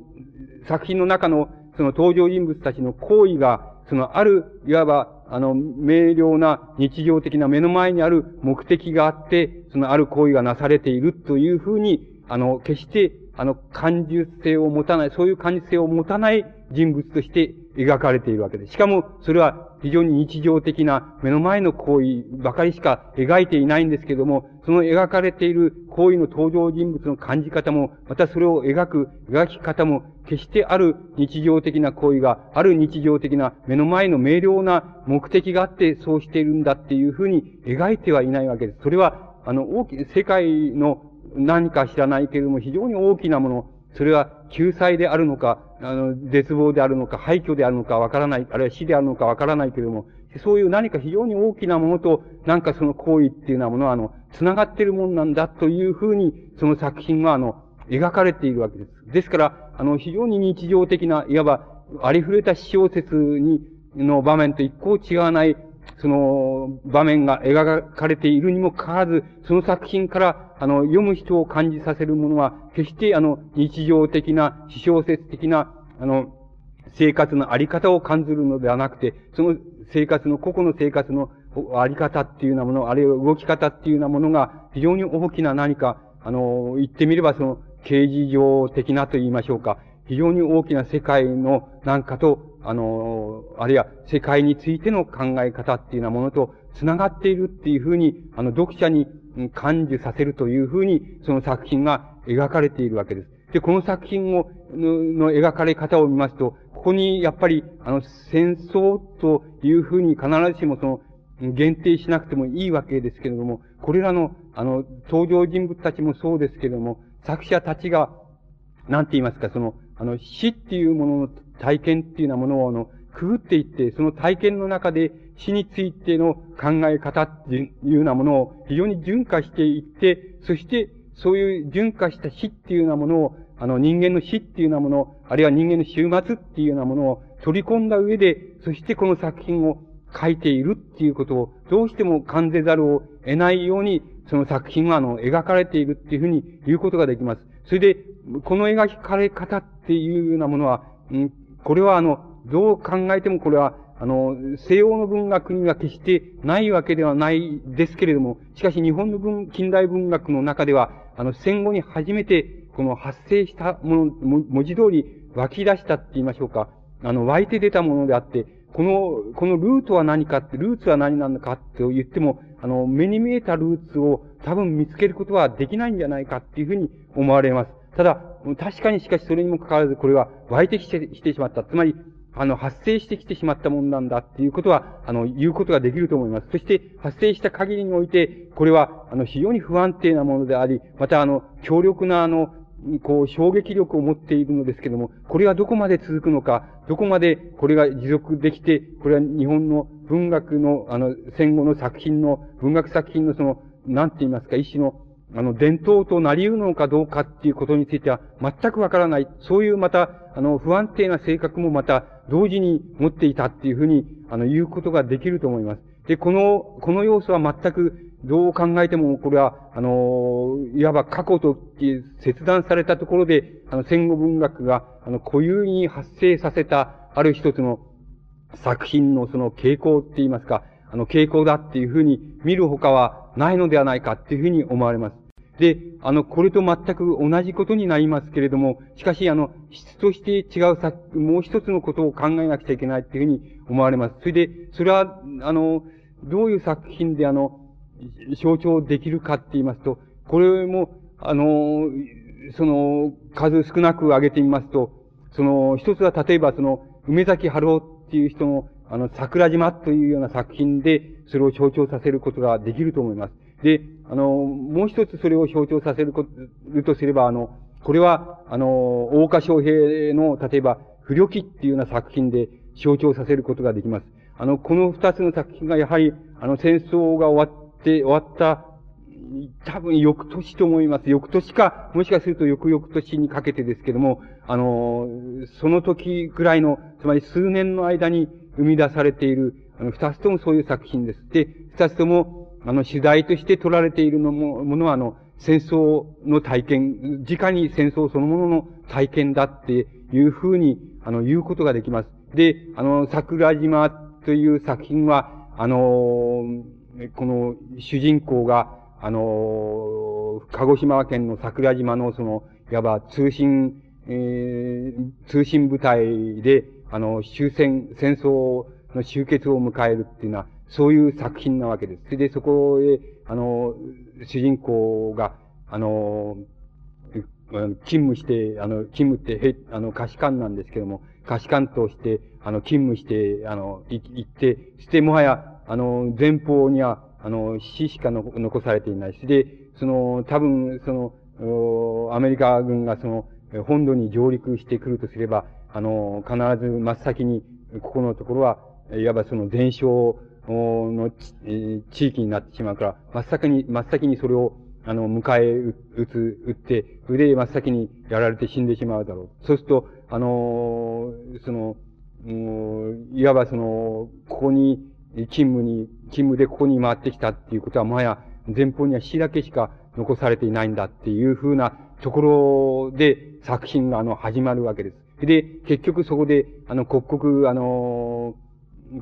作品の中の、その登場人物たちの行為が、そのある、いわば、あの、明瞭な日常的な目の前にある目的があって、そのある行為がなされているというふうに、あの、決して、あの、感受性を持たない、そういう感受性を持たない人物として描かれているわけです。しかも、それは非常に日常的な目の前の行為ばかりしか描いていないんですけども、その描かれている行為の登場人物の感じ方も、またそれを描く描き方も、決してある日常的な行為が、ある日常的な目の前の明瞭な目的があってそうしているんだっていうふうに描いてはいないわけです。それは、あの、大き、世界の何か知らないけれども非常に大きなもの、それは救済であるのか、あの、絶望であるのか、廃墟であるのかわからない、あるいは死であるのかわからないけれども、そういう何か非常に大きなものと、なんかその行為っていうようなものは、あの、繋がってるものなんだというふうに、その作品は、あの、描かれているわけです。ですから、あの、非常に日常的な、いわば、ありふれた小説に、の場面と一向違わない、その場面が描かれているにもかかわらず、その作品から、あの、読む人を感じさせるものは、決して、あの、日常的な、詩小説的な、あの、生活のあり方を感じるのではなくて、その生活の、個々の生活のあり方っていうようなもの、あるいは動き方っていうようなものが、非常に大きな何か、あの、言ってみればその、刑事上的なと言いましょうか、非常に大きな世界のなんかと、あの、あるいは世界についての考え方っていうようなものと繋がっているっていうふうに、あの、読者に感受させるというふうに、その作品が描かれているわけです。で、この作品を、の描かれ方を見ますと、ここにやっぱり、あの、戦争というふうに必ずしもその、限定しなくてもいいわけですけれども、これらの、あの、登場人物たちもそうですけれども、作者たちが、なんて言いますか、その、あの、死っていうものの体験っていうようなものを、あの、くぐっていって、その体験の中で死についての考え方っていうようなものを非常に純化していって、そしてそういう純化した死っていうようなものを、あの人間の死っていうようなもの、あるいは人間の終末っていうようなものを取り込んだ上で、そしてこの作品を書いているっていうことをどうしても感じざるを得ないように、その作品はあの描かれているっていうふうに言うことができます。それで、この描かれ方っていうようなものは、んこれはあの、どう考えてもこれは、あの、西洋の文学には決してないわけではないですけれども、しかし日本の文、近代文学の中では、あの、戦後に初めて、この発生したもの、文字通り湧き出したって言いましょうか、あの、湧いて出たものであって、この、このルートは何かって、ルーツは何なのかって言っても、あの、目に見えたルーツを多分見つけることはできないんじゃないかっていうふうに思われます。ただ、確かにしかしそれにもかかわらずこれは湧いてきてしてしまった。つまり、あの、発生してきてしまったものなんだっていうことは、あの、言うことができると思います。そして、発生した限りにおいて、これは、あの、非常に不安定なものであり、また、あの、強力な、あの、こう、衝撃力を持っているのですけども、これはどこまで続くのか、どこまでこれが持続できて、これは日本の文学の、あの、戦後の作品の、文学作品のその、なんて言いますか、一種の、あの、伝統となり得るのかどうかっていうことについては全くわからない。そういうまた、あの、不安定な性格もまた、同時に持っていたっていうふうに、あの、言うことができると思います。で、この、この要素は全く、どう考えても、これは、あの、いわば過去と切断されたところで、あの、戦後文学が、あの、固有に発生させた、ある一つの作品のその傾向って言いますか、あの、傾向だっていうふうに見るほかはないのではないかっていうふうに思われます。で、あの、これと全く同じことになりますけれども、しかし、あの、質として違う作、もう一つのことを考えなくちゃいけないっていうふうに思われます。それで、それは、あの、どういう作品で、あの、象徴できるかって言いますと、これも、あの、その、数少なく挙げてみますと、その、一つは例えばその、梅崎春夫っていう人の、あの、桜島というような作品で、それを象徴させることができると思います。で、あの、もう一つそれを象徴させることとすれば、あの、これは、あの、大岡昌平の、例えば、不良記っていうような作品で象徴させることができます。あの、この二つの作品がやはり、あの、戦争が終わって、終わった、多分翌年と思います。翌年か、もしかすると翌々年にかけてですけども、あの、その時ぐらいの、つまり数年の間に生み出されている、あの、二つともそういう作品です。で、二つとも、あの、主題として取られているのも、ものは、あの、戦争の体験、直に戦争そのものの体験だっていうふうに、あの、言うことができます。で、あの、桜島という作品は、あの、この主人公が、あの、鹿児島県の桜島のその、いわば通信、えー、通信部隊で、あの、終戦、戦争の終結を迎えるっていうのは、そういう作品なわけです。それでそこへ、あの、主人公が、あの、勤務して、あの、勤務って、へ、あの、可視官なんですけども、可視官として、あの、勤務して、あの、行って、してもはや、あの、前方には、あの、死しかの残されていないし、で、その、多分、その、アメリカ軍がその、本土に上陸してくるとすれば、あの、必ず真っ先に、ここのところは、いわばその全焼の地域になってしまうから、真っ先に、真っ先にそれを、あの、迎え撃つ、撃って、腕真っ先にやられて死んでしまうだろう。そうすると、あの、その、いわばその、ここに、勤務に、勤務でここに回ってきたっていうことは、もはや前方には死だけしか残されていないんだっていうふうなところで作品があの始まるわけです。で、結局そこで、あの、刻々、あの、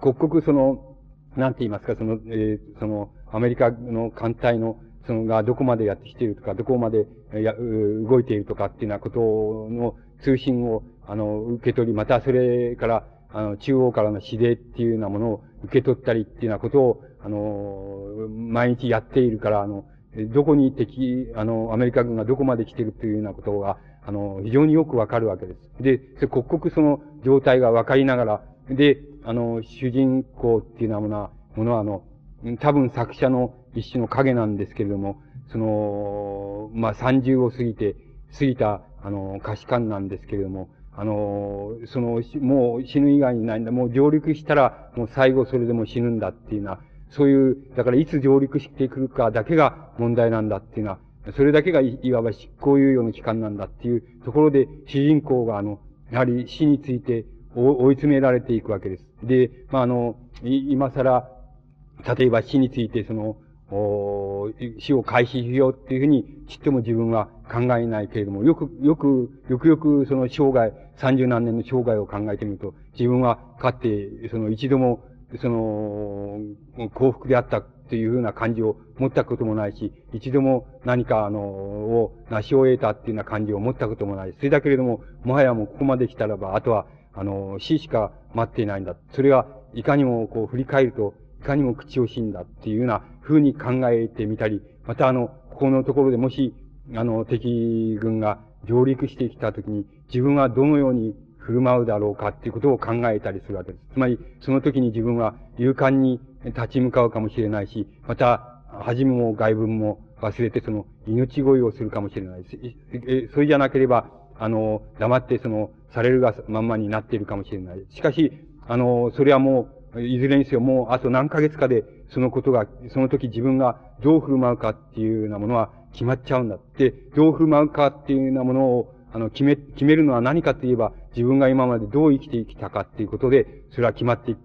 刻々その、なんて言いますか、その、えー、その、アメリカの艦隊の、そのがどこまでやってきているとか、どこまでや、動いているとかっていうようなことの通信を、あの、受け取り、またそれから、あの、中央からの指令っていうようなものを受け取ったりっていうようなことを、あの、毎日やっているから、あの、どこに敵、あの、アメリカ軍がどこまで来ているというようなことが、あの、非常によくわかるわけです。で、刻々その状態がわかりながら、で、あの、主人公っていうようなものは、ものはあの、多分作者の一種の影なんですけれども、その、まあ、30を過ぎて、過ぎた、あの、可視感なんですけれども、あの、その、もう死ぬ以外にないんだ。もう上陸したら、もう最後それでも死ぬんだっていうのは、そういう、だからいつ上陸してくるかだけが問題なんだっていうのは、それだけがいわば執行猶予の期間なんだっていうところで、主人公があの、やはり死について追い詰められていくわけです。で、まあ、あの、今更、例えば死についてその、死を開始しようっていうふうに、ちっとも自分は考えないけれども、よく、よく、よくよくその生涯、三十何年の生涯を考えてみると、自分はかって、その一度も、その、幸福であったっていうふうな感じを持ったこともないし、一度も何かあの、を成し終えたっていうような感じを持ったこともない。それだけれども、もはやもうここまで来たらば、あとは、あの、死しか待っていないんだ。それが、いかにもこう振り返ると、いかにも口惜しいんだっていうような風に考えてみたり、またあの、ここのところでもし、あの、敵軍が上陸してきたときに、自分はどのように振る舞うだろうかっていうことを考えたりするわけです。つまり、その時に自分は勇敢に立ち向かうかもしれないし、また、恥も外文も忘れてその命乞いをするかもしれない、それじゃなければ、あの、黙ってその、されるがまんまになっているかもしれない。しかし、あの、それはもう、いずれにせよもうあと何ヶ月かでそのことが、その時自分がどう振る舞うかっていうようなものは決まっちゃうんだって、どう振る舞うかっていうようなものを、あの、決め、決めるのは何かといえば、自分が今までどう生きてきたかっていうことで、それは決まって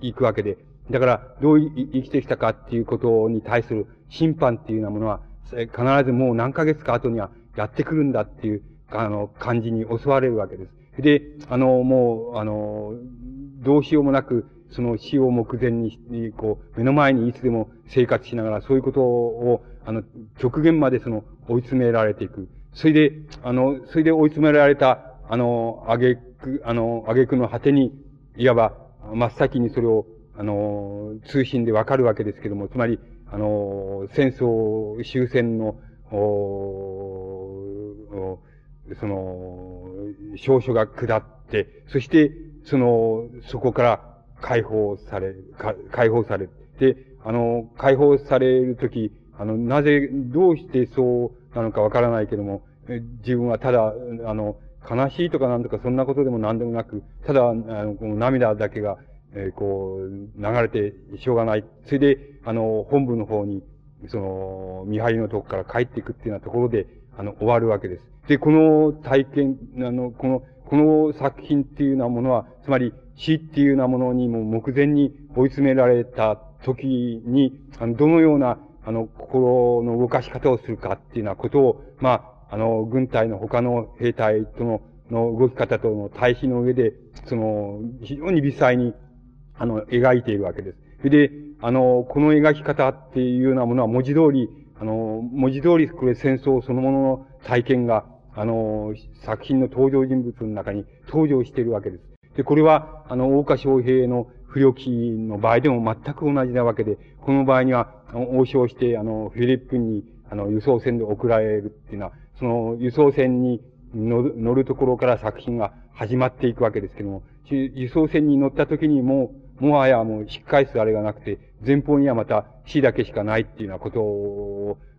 いくわけで。だから、どう生きてきたかっていうことに対する審判っていうようなものは、必ずもう何ヶ月か後にはやってくるんだっていう、あの、感じに襲われるわけです。で、あの、もう、あの、どうしようもなく、その死を目前に、こう、目の前にいつでも生活しながら、そういうことを、あの、極限までその、追い詰められていく。それで、あの、それで追い詰められた、あの、あげく、あの、あげくの果てに、いわば、真っ先にそれを、あの、通信でわかるわけですけども、つまり、あの、戦争終戦の、おその、証書が下って、そして、その、そこから解放され、解放されで、あの、解放されるとき、あの、なぜ、どうしてそうなのかわからないけども、自分はただ、あの、悲しいとかなんとかそんなことでも何でもなく、ただ、あの、この涙だけが、えー、こう、流れてしょうがない。それで、あの、本部の方に、その、見張りのとこから帰っていくっていうようなところで、あの、終わるわけです。で、この体験、あの、この、この作品っていうようなものは、つまり死っていうようなものにも目前に追い詰められた時に、あの、どのような、あの、心の動かし方をするかっていうようなことを、まあ、あの、軍隊の他の兵隊との、の動き方との対比の上で、その、非常に微細に、あの、描いているわけです。それで、あの、この描き方っていうようなものは文字通り、あの、文字通りこれ戦争そのものの体験が、あの、作品の登場人物の中に登場しているわけです。で、これは、あの、大岡昌平の不良記の場合でも全く同じなわけで、この場合には、応召して、あの、フィリピンに、あの、輸送船で送られるっていうのは、その輸送船に乗るところから作品が始まっていくわけですけども、輸送船に乗った時にもう、もはやもう引っ返すあれがなくて、前方にはまた死だけしかないっていうようなこ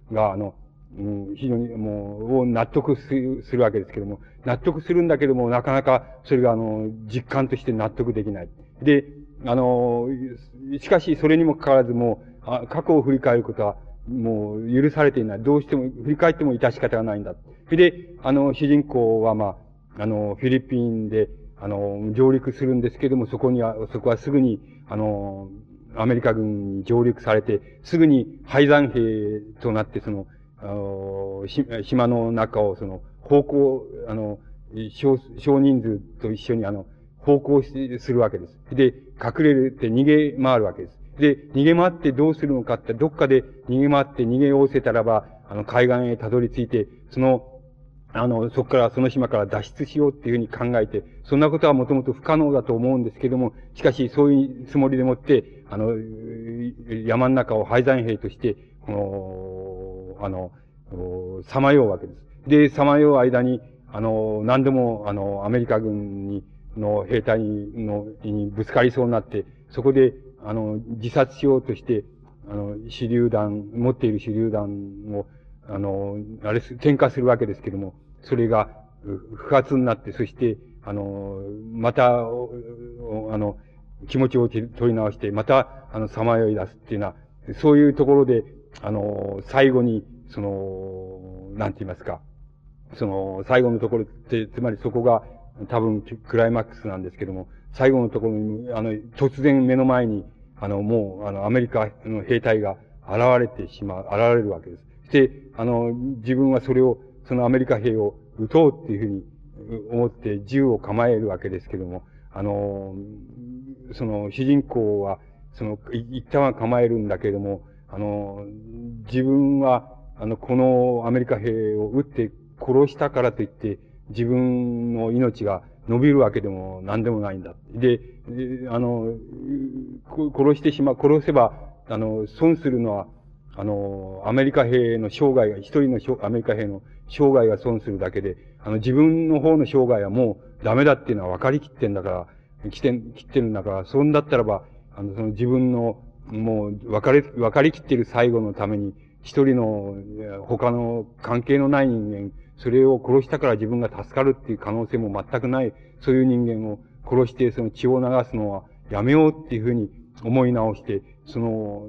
とが、あの、うん、非常にもう、納得するわけですけども、納得するんだけども、なかなかそれがあの、実感として納得できない。で、あの、しかしそれにもかかわらずもう、過去を振り返ることは、もう許されていない。どうしても、振り返っても致し方がないんだ。それで、あの、主人公はまあ、あの、フィリピンで、あの、上陸するんですけども、そこには、そこはすぐに、あの、アメリカ軍に上陸されて、すぐに廃山兵となって、その、あの、島の中を、その、方向、あの、少、少人数と一緒に、あの、方向するわけです。で、隠れるって逃げ回るわけです。で、逃げ回ってどうするのかって、どっかで逃げ回って逃げおせたらば、あの、海岸へたどり着いて、その、あの、そこから、その島から脱出しようっていうふうに考えて、そんなことはもともと不可能だと思うんですけども、しかし、そういうつもりでもって、あの、山の中を廃山兵として、この、あの、さまようわけです。で、さまよう間に、あの、何でも、あの、アメリカ軍に、の兵隊の、にぶつかりそうになって、そこで、あの、自殺しようとして、あの、手榴弾、持っている手榴弾を、あの、あれ、喧嘩するわけですけども、それが、不発になって、そして、あの、また、あの、気持ちを取り直して、また、あの、さまよい出すっていうのは、そういうところで、あの、最後に、その、なんて言いますか、その、最後のところって、つまりそこが、多分、クライマックスなんですけども、最後のところに、あの、突然目の前に、あの、もう、あの、アメリカの兵隊が現れてしまう、現れるわけです。で、あの、自分はそれを、そのアメリカ兵を撃とうっていうふうに思って銃を構えるわけですけども、あの、その主人公は、その、一旦は構えるんだけども、あの、自分は、あの、このアメリカ兵を撃って殺したからといって、自分の命が伸びるわけでも何でもないんだ。で、あの、殺してしま、殺せば、あの、損するのは、あの、アメリカ兵の生涯が、一人のアメリカ兵の生涯が損するだけで、あの、自分の方の生涯はもうダメだっていうのは分かりきってんだから、きてん、きってるんだから、そんだったらば、あの、その自分の、もう、分かり、分かりきってる最後のために、一人の、他の関係のない人間、それを殺したから自分が助かるっていう可能性も全くない、そういう人間を殺して、その血を流すのはやめようっていうふうに思い直して、その、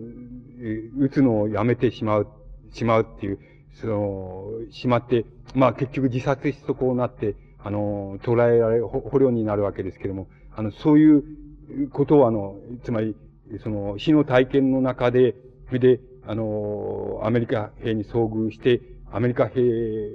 打つのをやめてしまう、しまうっていう、その、しまって、まあ結局自殺しそこうなって、あの、捉えられ、捕虜になるわけですけども、あの、そういうことをあの、つまり、その、死の体験の中で、それで、あの、アメリカ兵に遭遇して、アメリカ兵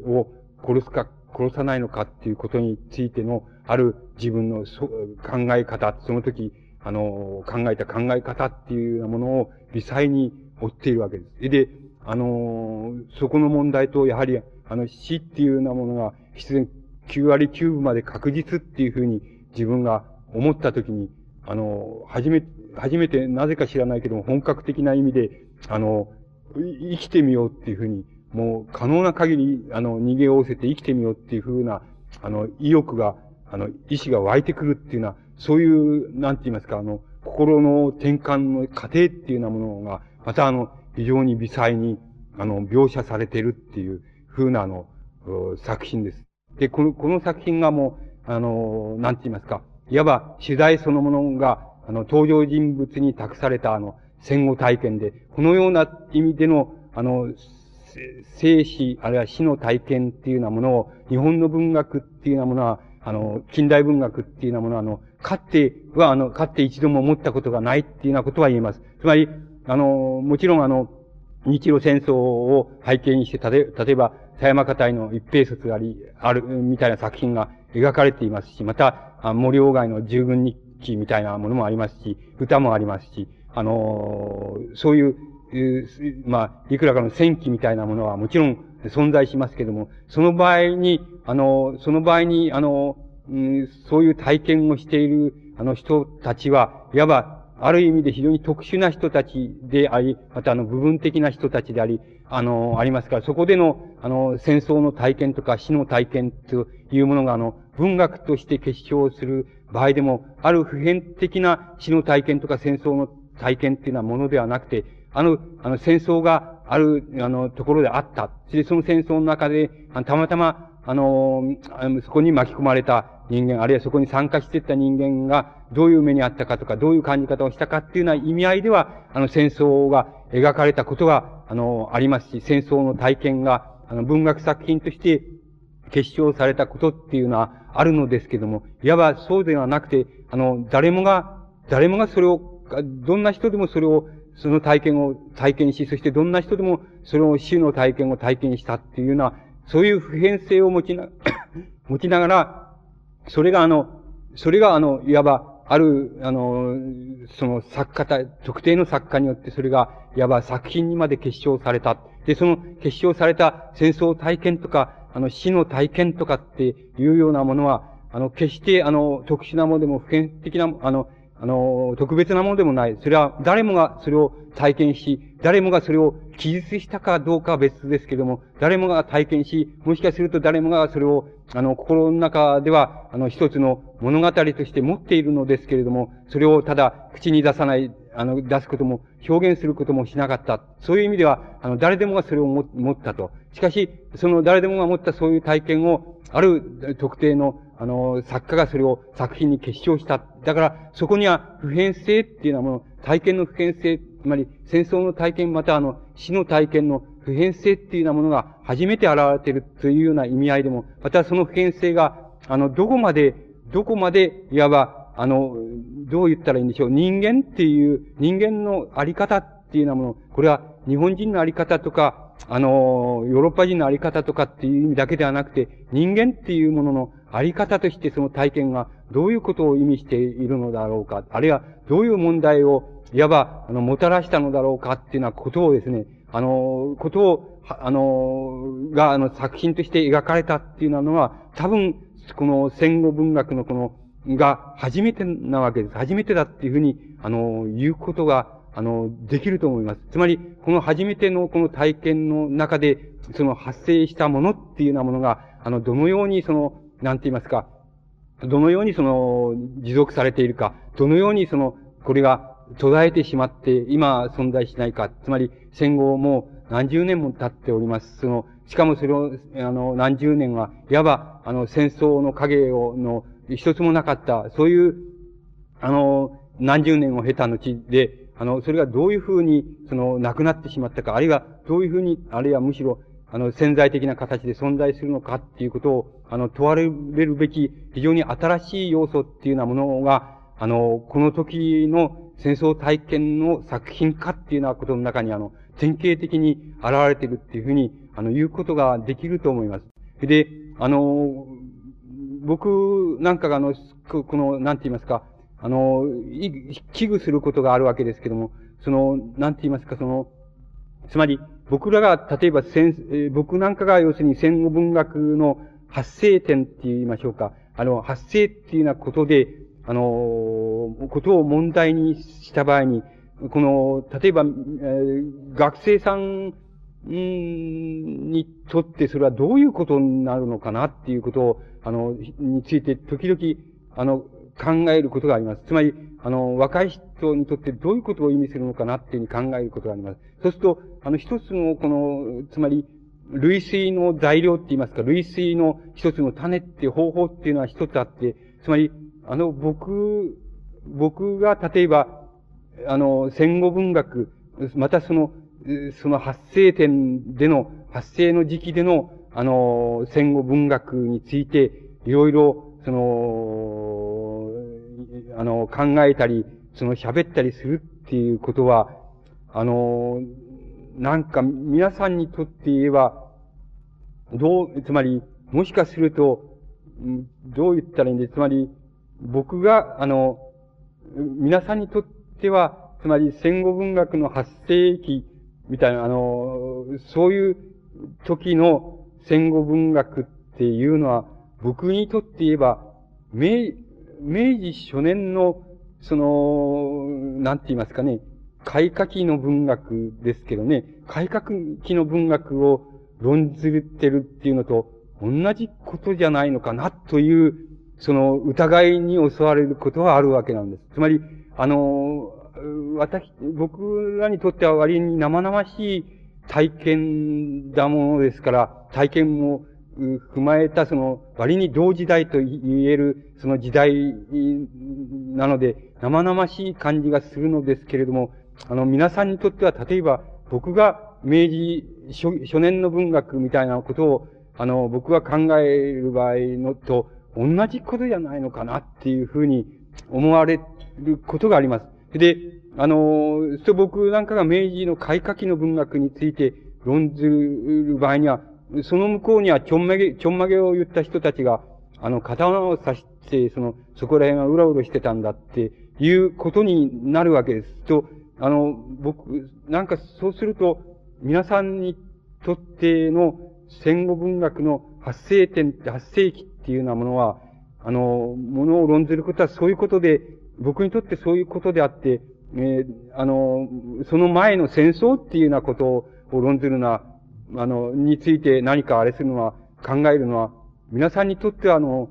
を殺すか殺さないのかっていうことについての、ある自分の考え方、その時、あの、考えた考え方っていうようなものを微細に追っているわけです。で、あの、そこの問題と、やはり、あの、死っていうようなものが、必然9割9分まで確実っていうふうに自分が思ったときに、あの、初め、初めてなぜか知らないけども、本格的な意味で、あの、生きてみようっていうふうに、もう可能な限り、あの、逃げおおせて生きてみようっていうふうな、あの、意欲が、あの、意志が湧いてくるっていうのは、そういう、なんて言いますか、あの、心の転換の過程っていうようなものが、またあの、非常に微細に、あの、描写されてるっていうふうな、あの、作品です。で、この、この作品がもう、あの、なんて言いますか、いわば取材そのものが、あの、登場人物に託された、あの、戦後体験で、このような意味での、あの、生死、あるいは死の体験っていうようなものを、日本の文学っていうようなものは、あの、近代文学っていうようなものは、あの、かっては、あの、かって一度も思ったことがないっていうようなことは言えます。つまり、あの、もちろんあの、日露戦争を背景にして、た例えば、狭山方の一平卒あり、ある、みたいな作品が描かれていますし、また、森鴎外の従軍日記みたいなものもありますし、歌もありますし、あのそういう、まあ、いくらかの戦記みたいなものはもちろん存在しますけども、その場合に、あの、その場合に、あの、うん、そういう体験をしている、あの人たちは、いわば、ある意味で非常に特殊な人たちであり、またあの部分的な人たちであり、あの、ありますから、そこでの、あの、戦争の体験とか死の体験というものが、あの、文学として結晶する場合でも、ある普遍的な死の体験とか戦争の体験っていうのはものではなくて、あの、あの、戦争がある、あの、ところであった。そしてその戦争の中で、たまたま、あの、そこに巻き込まれた人間、あるいはそこに参加していった人間がどういう目にあったかとか、どういう感じ方をしたかっていうような意味合いでは、あの戦争が描かれたことが、あの、ありますし、戦争の体験が、あの、文学作品として結晶されたことっていうのはあるのですけども、いわばそうではなくて、あの、誰もが、誰もがそれを、どんな人でもそれを、その体験を体験し、そしてどんな人でもそれを死の体験を体験したっていうような、そういう普遍性を持ちな、持ちながら、それがあの、それがあの、いわば、ある、あの、その作家た、特定の作家によってそれが、いわば作品にまで結晶された。で、その結晶された戦争体験とか、あの、死の体験とかっていうようなものは、あの、決して、あの、特殊なものでも普遍的な、あの、あの、特別なものでもない。それは誰もがそれを体験し、誰もがそれを記述したかどうかは別ですけれども、誰もが体験し、もしかすると誰もがそれを、あの、心の中では、あの、一つの物語として持っているのですけれども、それをただ口に出さない、あの、出すことも、表現することもしなかった。そういう意味では、あの、誰でもがそれを持ったと。しかし、その誰でもが持ったそういう体験を、ある特定のあの、作家がそれを作品に結晶した。だから、そこには普遍性っていうようなもの、体験の普遍性、つまり戦争の体験、またあの、死の体験の普遍性っていうようなものが初めて現れているというような意味合いでも、またその普遍性が、あの、どこまで、どこまで、いわば、あの、どう言ったらいいんでしょう。人間っていう、人間のあり方っていうようなもの、これは日本人のあり方とか、あの、ヨーロッパ人のあり方とかっていう意味だけではなくて、人間っていうもののあり方としてその体験がどういうことを意味しているのだろうか、あるいはどういう問題を、いわば、あの、もたらしたのだろうかっていうようなことをですね、あの、ことを、あの、が、あの、作品として描かれたっていうのは、多分、この戦後文学のこの、が初めてなわけです。初めてだっていうふうに、あの、言うことが、あの、できると思います。つまり、この初めてのこの体験の中で、その発生したものっていうようなものが、あの、どのようにその、なんて言いますか、どのようにその、持続されているか、どのようにその、これが途絶えてしまって、今存在しないか、つまり戦後もう何十年も経っております。その、しかもそれを、あの、何十年は、いわば、あの、戦争の影を、の、一つもなかった、そういう、あの、何十年を経た後で、あの、それがどういうふうに、その、なくなってしまったか、あるいは、どういうふうに、あるいはむしろ、あの、潜在的な形で存在するのかっていうことを、あの、問われるべき、非常に新しい要素っていうようなものが、あの、この時の戦争体験の作品化っていうようなことの中に、あの、典型的に現れているっていうふうに、あの、言うことができると思います。で、あの、僕なんかがあの、この、なんて言いますか、あの、危惧することがあるわけですけども、その、なんて言いますか、その、つまり、僕らが、例えば戦、僕なんかが要するに戦後文学の発生点って言いましょうか。あの、発生っていうようなことで、あの、ことを問題にした場合に、この、例えば、学生さんにとってそれはどういうことになるのかなっていうことを、あの、について時々、あの、考えることがあります。つまり、あの、若い人人にとってどういうことを意味するのかなっていうふうに考えることがあります。そうすると、あの、一つの、この、つまり、類推の材料って言いますか、類推の一つの種って方法っていうのは一つあって、つまり、あの、僕、僕が例えば、あの、戦後文学、またその、その発生点での、発生の時期での、あの、戦後文学について、いろいろ、その、あの、考えたり、その喋ったりするっていうことは、あの、なんか皆さんにとって言えば、どう、つまり、もしかすると、どう言ったらいいんで、つまり、僕が、あの、皆さんにとっては、つまり戦後文学の発生期みたいな、あの、そういう時の戦後文学っていうのは、僕にとって言えば、明、明治初年の、その、なんて言いますかね、開化期の文学ですけどね、開化期の文学を論ずってるっていうのと同じことじゃないのかなという、その疑いに襲われることはあるわけなんです。つまり、あの、私、僕らにとっては割に生々しい体験だものですから、体験も踏まえたその割に同時代と言えるその時代なので生々しい感じがするのですけれども、あの皆さんにとっては例えば僕が明治初初年の文学みたいなことをあの僕が考える場合のと同じことじゃないのかなっていうふうに思われることがあります。で、あの、そう僕なんかが明治の開化期の文学について論ずる場合には、その向こうにはちょんまげ、ちょんまげを言った人たちが、あの、刀を刺して、その、そこら辺がうろうろしてたんだっていうことになるわけです。と、あの、僕、なんかそうすると、皆さんにとっての戦後文学の発生点、発生期っていうようなものは、あの、ものを論ずることはそういうことで、僕にとってそういうことであって、えー、あの、その前の戦争っていうようなことを論ずるのは、あの、について何かあれするのは、考えるのは、皆さんにとってはあの、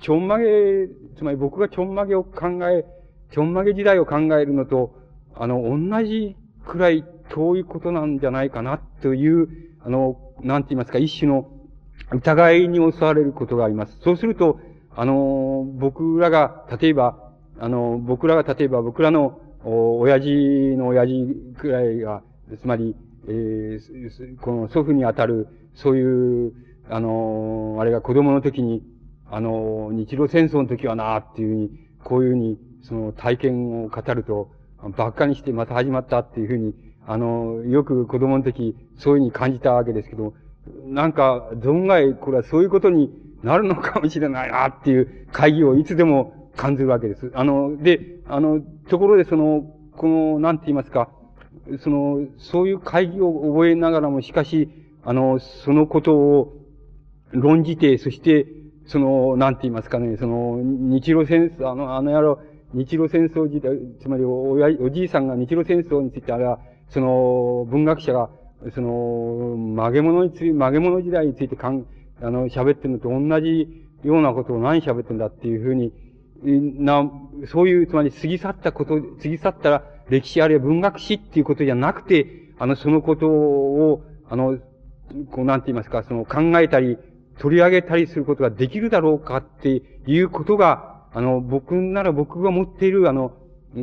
ちょんまげ、つまり僕がちょんまげを考え、ちょんまげ時代を考えるのと、あの、同じくらい遠いことなんじゃないかなという、あの、なんて言いますか、一種の疑いに襲われることがあります。そうすると、あの、僕らが、例えば、あの、僕らが例えば僕らの、お、親父の親父くらいが、つまり、えー、この祖父にあたる、そういう、あの、あれが子供の時に、あの、日露戦争の時はな、っていうふうに、こういうふうに、その体験を語ると、ばっかにしてまた始まったっていうふうに、あの、よく子供の時、そういうふうに感じたわけですけど、なんか、存外、これはそういうことになるのかもしれないな、っていう会議をいつでも感じるわけです。あの、で、あの、ところでその、この、なんて言いますか、その、そういう会議を覚えながらも、しかし、あの、そのことを論じて、そして、その、なんて言いますかね、その、日露戦争、あの、あの野郎、日露戦争時代、つまりおや、おじいさんが日露戦争について、あれは、その、文学者が、その、曲げ物について、曲げ物時代についてかん、あの、喋ってるのと同じようなことを何喋ってんだっていうふうに、な、そういう、つまり過ぎ去ったこと、過ぎ去ったら歴史あるいは文学史っていうことじゃなくて、あの、そのことを、あの、こう、なんて言いますか、その考えたり、取り上げたりすることができるだろうかっていうことが、あの、僕なら僕が持っている、あの、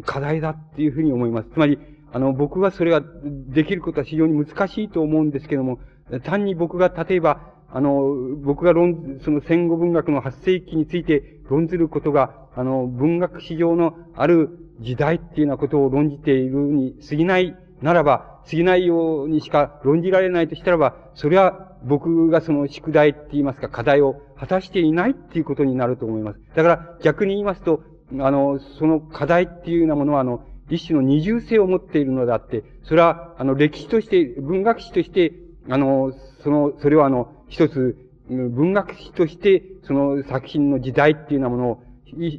課題だっていうふうに思います。つまり、あの、僕はそれができることは非常に難しいと思うんですけども、単に僕が例えば、あの、僕が論、その戦後文学の発生期について論ずることが、あの、文学史上のある時代っていうようなことを論じているに過ぎないならば、過ぎないようにしか論じられないとしたらば、それは僕がその宿題って言いますか、課題を果たしていないっていうことになると思います。だから逆に言いますと、あの、その課題っていうようなものは、あの、一種の二重性を持っているのであって、それは、あの、歴史として、文学史として、あの、その、それはあの、一つ、文学史として、その作品の時代っていうようなものを、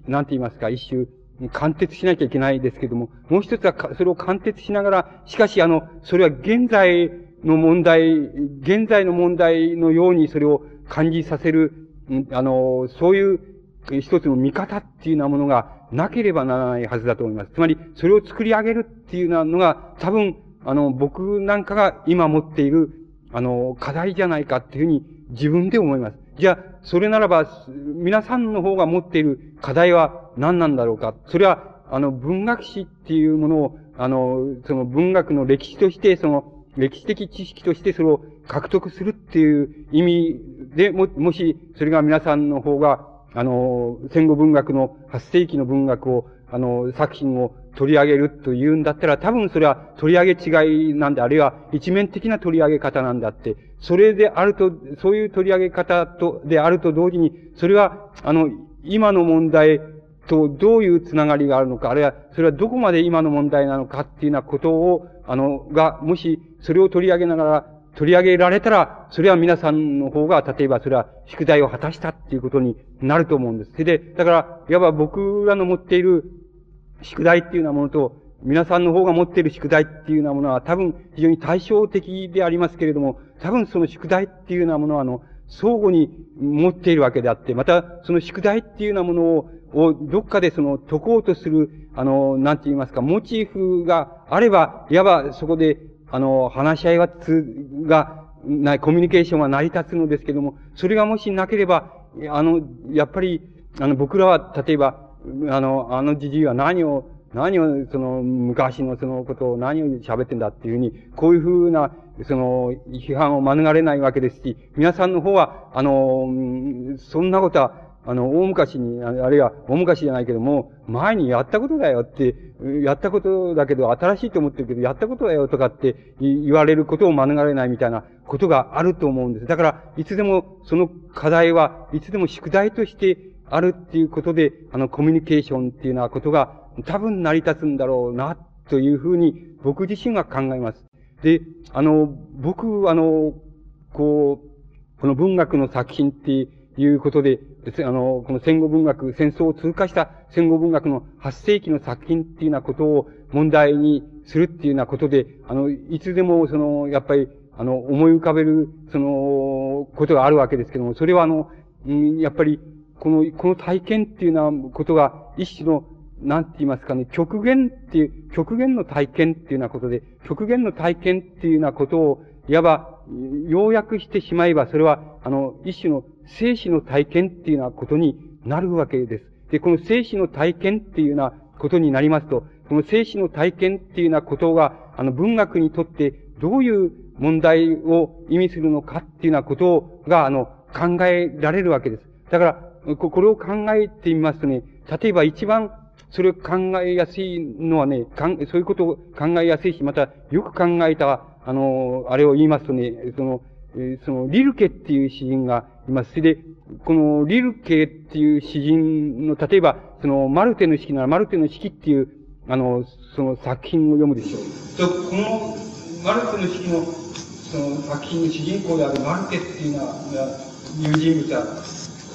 なんて言いますか、一種、貫徹しなきゃいけないですけども、もう一つは、それを貫徹しながら、しかしあの、それは現在の問題、現在の問題のようにそれを感じさせる、あの、そういう一つの見方っていうようなものがなければならないはずだと思います。つまり、それを作り上げるっていうようなのが、多分、あの、僕なんかが今持っている、あの、課題じゃないかっていうふうに自分で思います。じゃあ、それならば、皆さんの方が持っている課題は何なんだろうか。それは、あの、文学史っていうものを、あの、その文学の歴史として、その、歴史的知識としてそれを獲得するっていう意味でも、もし、それが皆さんの方が、あの、戦後文学の8世紀の文学を、あの、作品を取り上げるというんだったら、多分それは取り上げ違いなんで、あるいは一面的な取り上げ方なんだって、それであると、そういう取り上げ方と、であると同時に、それは、あの、今の問題とどういうつながりがあるのか、あるいは、それはどこまで今の問題なのかっていうようなことを、あの、が、もし、それを取り上げながら、取り上げられたら、それは皆さんの方が、例えばそれは宿題を果たしたっていうことになると思うんです。それで、だから、いわば僕らの持っている宿題っていうようなものと、皆さんの方が持っている宿題っていうようなものは多分非常に対照的でありますけれども、多分その宿題っていうようなものは、あの、相互に持っているわけであって、また、その宿題っていうようなものを、をどっかでその解こうとする、あの、なんて言いますか、モチーフがあれば、いわばそこで、あの、話し合いはつ、が、ない、コミュニケーションは成り立つのですけども、それがもしなければ、あの、やっぱり、あの、僕らは、例えば、あの、あのじじいは何を、何を、その、昔のそのことを何を喋ってんだっていうふうに、こういうふうな、その、批判を免れないわけですし、皆さんの方は、あの、そんなことは、あの、大昔に、あるいは大昔じゃないけども、前にやったことだよって、やったことだけど、新しいと思ってるけど、やったことだよとかって言われることを免れないみたいなことがあると思うんです。だから、いつでもその課題はいつでも宿題としてあるっていうことで、あの、コミュニケーションっていうようなことが多分成り立つんだろうな、というふうに僕自身が考えます。で、あの、僕、あの、こう、この文学の作品っていうことで、あの、この戦後文学、戦争を通過した戦後文学の8世紀の作品っていうようなことを問題にするっていうようなことで、あの、いつでも、その、やっぱり、あの、思い浮かべる、その、ことがあるわけですけども、それはあの、うん、やっぱり、この、この体験っていうようなことが、一種の、なんて言いますかね、極限っていう、極限の体験っていうようなことで、極限の体験っていうようなことを、いわば、要約してしまえば、それは、あの、一種の生死の体験っていうようなことになるわけです。で、この生死の体験っていうようなことになりますと、この生死の体験っていうようなことが、あの、文学にとってどういう問題を意味するのかっていうようなことが、あの、考えられるわけです。だから、これを考えてみますとね、例えば一番それを考えやすいのはね、そういうことを考えやすいし、またよく考えた、あの、あれを言いますとね、その、えー、その、リルケっていう詩人がいます。それで、このリルケっていう詩人の、例えば、その、マルテの式なら、マルテの式っていう、あの、その作品を読むでしょう。と、この、マルテの式の、その作品の主人公であるマルテっていうのは、いう人物は、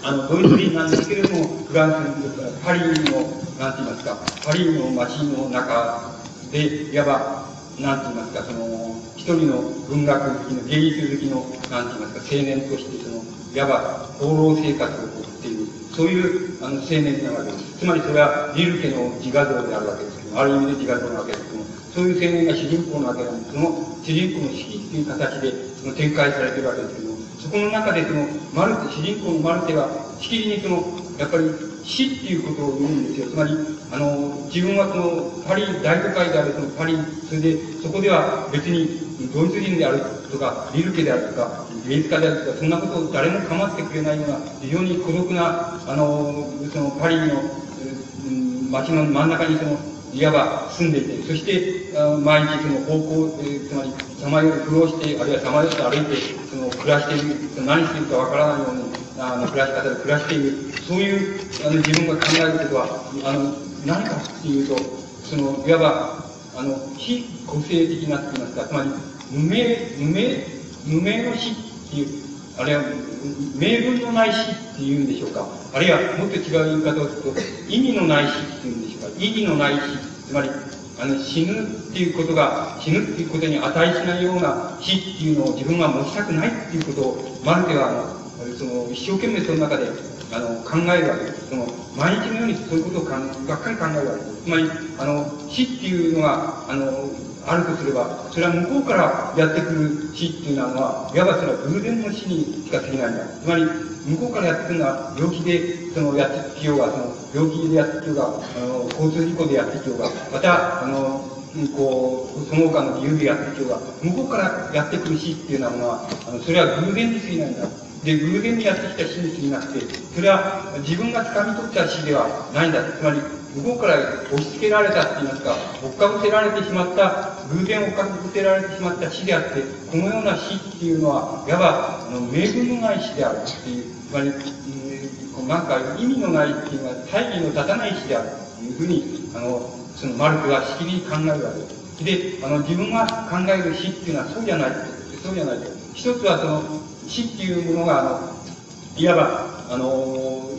あの、ドイツ人なんですけれども、フランス、パリの、なんて言いますか、パリの街の中で、いわば、なんて言いますか、その、一人の文学好きの、芸術好きの、なんて言いますか、青年として、その、いわば、放浪生活を送っている、そういう、あの、青年なわけです。つまりそれは、リルケの自画像であるわけですけども、ある意味で自画像なわけですけども、そういう青年が主人公なわけなんです。その主人公の式っていう形で、その展開されているわけですけども、そこの中でその、マルテ、主人公のマルテは、しきりにその、やっぱり、死っていうことを言うんですよ。つまり、あの、自分はその、パリ、大都会であるそのパリ、それで、そこでは別に、ドイツ人であるとか、リルケであるとか、芸術家であるとか、そんなことを誰も構ってくれないような、非常に孤独な、あの、そのパリの、街の真ん中にその、いわば住んでいて、そして、あ毎日その方向、えー、つまり、さまよい苦労して、あるいはさまよって歩いて、その暮らしている、何してるかわからないように、あの、暮らし方で暮らしている、そういう、あの、自分が考えることは、あの、何かっていうと、その、いわば、あの、非個性的なって言いますか、つまり、無名、無名、無名の死っていう、あるいは、名分のない死っていうんでしょうか。あるいは、もっと違う言い方をすると、意味のない死っていうんでしょうか。意義のない死、つまり、あの、死ぬっていうことが、死ぬっていうことに値しないような死っていうのを自分が持ちたくないっていうことを、マルテは、その、一生懸命その中で、あの、考えるわけです。その、毎日のようにそういうことをかんばっかり考えるわけです。つまり、あの、死っていうのが、あの、あるとすれば、それは向こうからやってくる死っていうのは、いわばそれは偶然の死にしか過ぎないんだ。つまり、向こうからやってくるのは、病気で、その、やってきようが、その、病気でやってきようが、あの、交通事故でやってきようが、また、あの、こう、その他の理由でやってきようが、向こうからやってくる死っていうのは、あの、それは偶然に過ぎないんだ。で、偶然にやってきた死になくて、それは自分が掴み取った死ではないんだ。つまり、向こうから押し付けられたって言いますか、追っかぶせられてしまった、偶然追っかぶせられてしまった死であって、このような死っていうのは、いわば、あの、名分のない死であるっていう、つまり、うん、なんか意味のないっていうのは、大義の立たない死であるっていうふうに、あの、そのマルクがしきりに考えるわけです。で、あの、自分が考える死っていうのはそうじゃない。そうじゃない。一つはその、死っていうものが、あの、いわば、あの、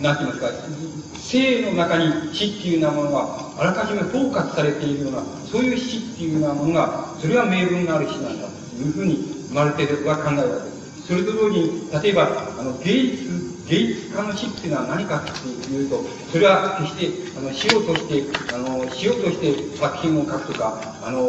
なんて言いますか、生の中に死っていうようなものがあらかじめフォーカスされているような、そういう死っていうようなものが、それは名分のある死なんだというふうに、マルテルは考えるわけです。それと同時に、例えば、あの、芸術芸術家の死っていうのは何かっていうと、それは決して、あの、死をとして、あの、死をとして作品を書くとか、あの、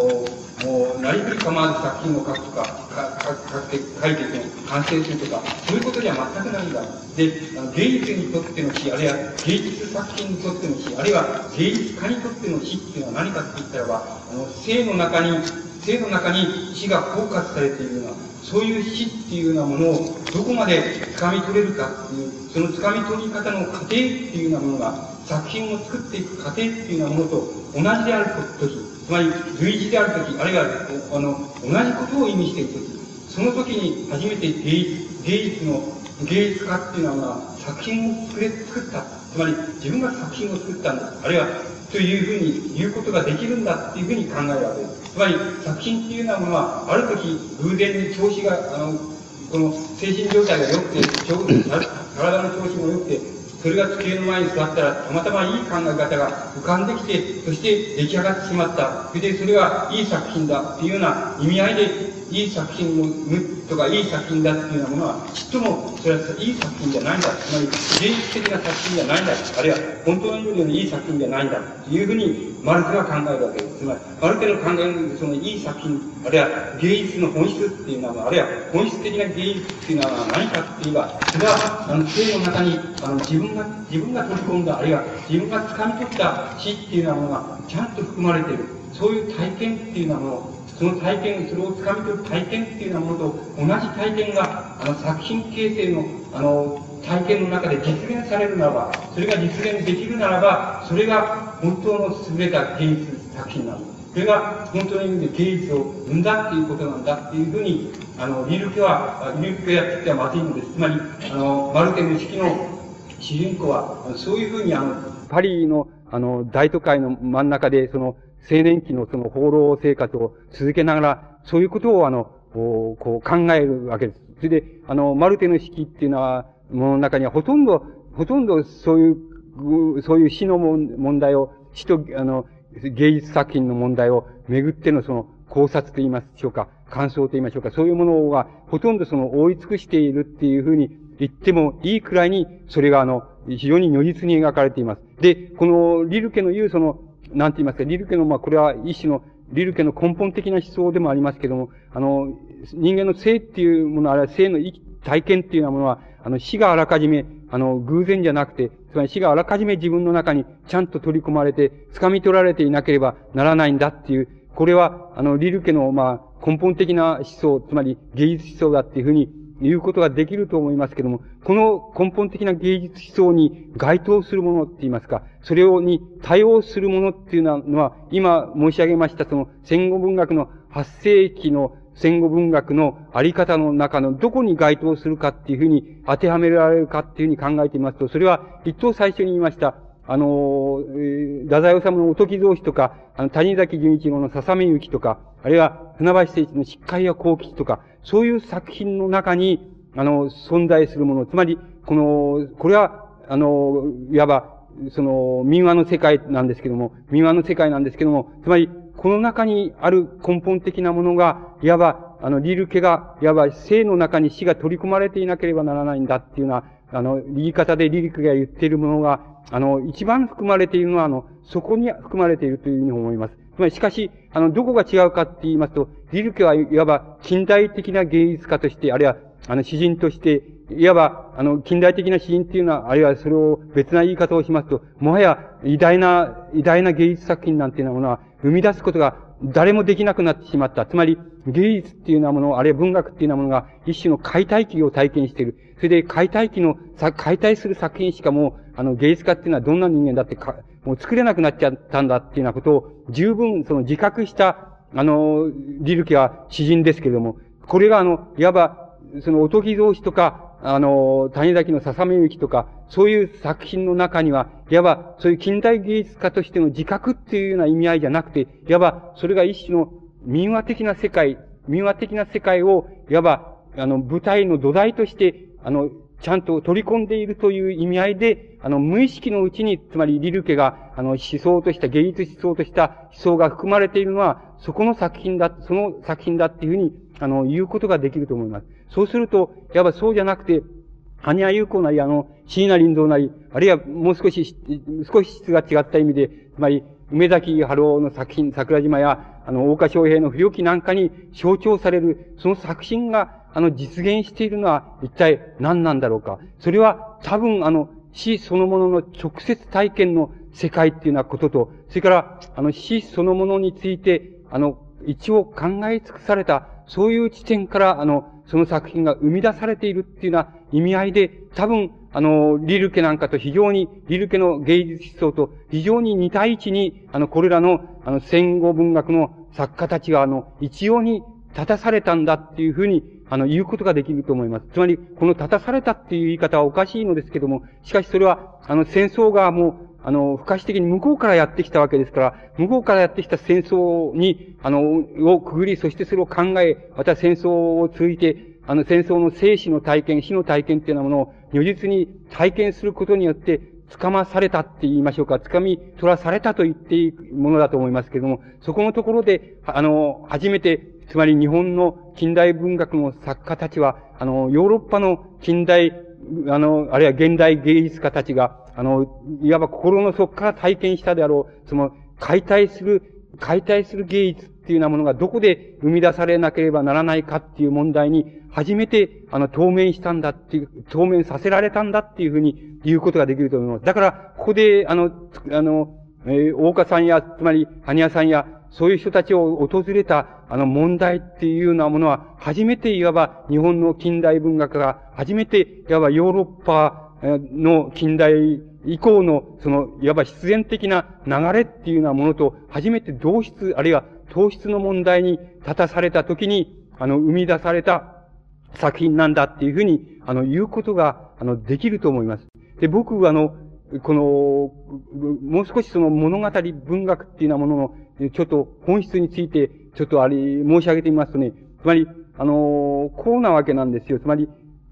もう、なりふり構わず作品を書くとか、か書いて、書いてて完成するとか、そういうことじゃ全くないんだ。で、あの芸術にとっての死、あるいは芸術作品にとっての死、あるいは芸術家にとっての死っていうのは何かって言ったらば、あの、生の中に、生の中に死がフォーカスされているような、そういう死っていうようなものをどこまで掴み取れるかっていう、その掴み取り方の過程っていうようなものが、作品を作っていく過程っていうようなものと同じであるとき、つまり類似であるとき、あるいは、あの、同じことを意味しているとき、その時に初めて芸術、芸術の、芸術家っていうのは作品を作れ、作った。つまり自分が作品を作ったんだ。あるいは、というふうに言うことができるんだっていうふうに考えるわけです。つまり作品っていうようなものは、ある時偶然に調子が、あの、この精神状態が良くて、体の調子も良くて、それが机の前に座ったら、たまたまいい考え方が浮かんできて、そして出来上がってしまった。それでそれはいい作品だっていうような意味合いで、いい作品を生とか、いい作品だっていうようなものは、ちっとも、それはいい作品じゃないんだ。つまり、芸術的な作品じゃないんだ。あるいは、本当の意味でのいい作品じゃないんだ。というふうに、マルテは考えるわけです。つまり、マルテの考える、そのいい作品、あるいは芸術の本質っていうのは、あるいは本質的な芸術っていうのは何かって言えば、それは、あの、生の中に、あの、自分が、自分が取り込んだ、あるいは自分が掴み取った死っていうようなものが、ちゃんと含まれている。そういう体験っていうようなものをその体験、それを掴み取る体験っていうようなものと同じ体験が、あの、作品形成の、あの、体験の中で実現されるならば、それが実現できるならば、それが本当の優れた芸術作品なんだ。それが本当の意味で芸術を生んだっていうことなんだっていうふうに、あの、リルケは、リルケがやってきてはまずいのです。つまり、あの、マルテの式の主人公は、そういうふうに、あの、パリの、あの、大都会の真ん中で、その、青年期のその放浪生活を続けながら、そういうことをあの、こう考えるわけです。それで、あの、マルテの式っていうのは、ものの中にはほとんど、ほとんどそういう、そういう死の問題を、死と、あの、芸術作品の問題をめぐってのその考察と言いましょうか、感想と言いましょうか、そういうものがほとんどその覆い尽くしているっていうふうに言ってもいいくらいに、それがあの、非常に如実に描かれています。で、このリルケの言うその、なんて言いますか、リルケの、まあ、これは一種の、リルケの根本的な思想でもありますけども、あの、人間の性っていうもの、あるいは性の体験っていうようなものは、あの、死があらかじめ、あの、偶然じゃなくて、つまり死があらかじめ自分の中にちゃんと取り込まれて、掴み取られていなければならないんだっていう、これは、あの、リルケの、まあ、根本的な思想、つまり芸術思想だっていうふうに、いうことができると思いますけども、この根本的な芸術思想に該当するものって言いますか、それをに対応するものっていうのは、今申し上げましたその戦後文学の8世紀の戦後文学のあり方の中のどこに該当するかっていうふうに当てはめられるかっていうふうに考えてみますと、それは一等最初に言いました、あの、太宰治のおとき造詞とか、あの、谷崎潤一郎の笹目行きとか、あるいは船橋誠一の疾患や幸吉とか、そういう作品の中に、あの、存在するもの、つまり、この、これは、あの、いわば、その、民話の世界なんですけども、民話の世界なんですけども、つまり、この中にある根本的なものが、いわば、あの、リルケが、いわば生の中に死が取り込まれていなければならないんだっていうような、あの、言い方でリルケが言っているものが、あの、一番含まれているのは、あの、そこに含まれているというふうに思います。まり、しかし、あの、どこが違うかって言いますと、リルケはいわば近代的な芸術家として、あるいは、あの、詩人として、いわば、あの、近代的な詩人っていうのは、あるいはそれを別な言い方をしますと、もはや偉大な、偉大な芸術作品なんていうものは生み出すことが誰もできなくなってしまった。つまり、芸術っていうようなもの、あるいは文学っていうようなものが一種の解体期を体験している。それで解体期の、解体する作品しかもう、あの、芸術家っていうのはどんな人間だってか、もう作れなくなっちゃったんだっていうようなことを十分その自覚した、あの、リルケは詩人ですけれども、これがあの、いわば、その、おとぎ同士とか、あの、谷崎の笹目行きとか、そういう作品の中には、いわば、そういう近代芸術家としての自覚っていうような意味合いじゃなくて、いわば、それが一種の民話的な世界、民話的な世界を、いわば、あの、舞台の土台として、あの、ちゃんと取り込んでいるという意味合いで、あの、無意識のうちに、つまりリルケが、あの、思想とした、芸術思想とした思想が含まれているのは、そこの作品だ、その作品だっていうふうに、あの、言うことができると思います。そうすると、いわばそうじゃなくて、羽谷優子なり、あの、椎名林道なり、あるいはもう少し、少し質が違った意味で、つまり、梅崎春夫の作品、桜島や、あの、大岡昌平の不良記なんかに象徴される、その作品が、あの、実現しているのは、一体何なんだろうか？それは、多分、あの、死そのものの直接体験の世界っていうようなことと、それから、あの、死そのものについて、あの、一応考え尽くされた、そういう地点から、あの、その作品が生み出されているっていうような意味合いで、多分、あの、リルケなんかと非常に、リルケの芸術思想と非常に似た位置に、あの、これらの、あの、戦後文学の作家たちが、あの、一様に立たされたんだっていうふうに、あの、言うことができると思います。つまり、この立たされたっていう言い方はおかしいのですけども、しかしそれは、あの、戦争がもう、あの、不可視的に向こうからやってきたわけですから、向こうからやってきた戦争に、あの、をくぐり、そしてそれを考え、また戦争を通じて、あの、戦争の生死の体験、死の体験っていうようなものを、如実に体験することによって、掴まされたって言いましょうか、掴み取らされたと言っていいものだと思いますけれども、そこのところで、あの、初めて、つまり日本の近代文学の作家たちは、あの、ヨーロッパの近代、あの、あるいは現代芸術家たちが、あの、いわば心の底から体験したであろう、その、解体する、解体する芸術っていうようなものがどこで生み出されなければならないかっていう問題に、初めて、あの、当面したんだっていう、当面させられたんだっていうふうに言うことができると思います。だから、ここで、あの、あの、えー、大岡さんや、つまり、羽屋さんや、そういう人たちを訪れた、あの問題っていうようなものは、初めていわば日本の近代文学が、初めていわばヨーロッパの近代以降の、その、いわば必然的な流れっていうようなものと、初めて同質、あるいは糖質の問題に立たされたときに、あの、生み出された作品なんだっていうふうに、あの、言うことが、あの、できると思います。で、僕はあの、この、もう少しその物語文学っていうようなものの、ちょっと本質について、ちょっとあれ、申し上げてみますとね、つまり、あの、こうなわけなんですよ。つまり、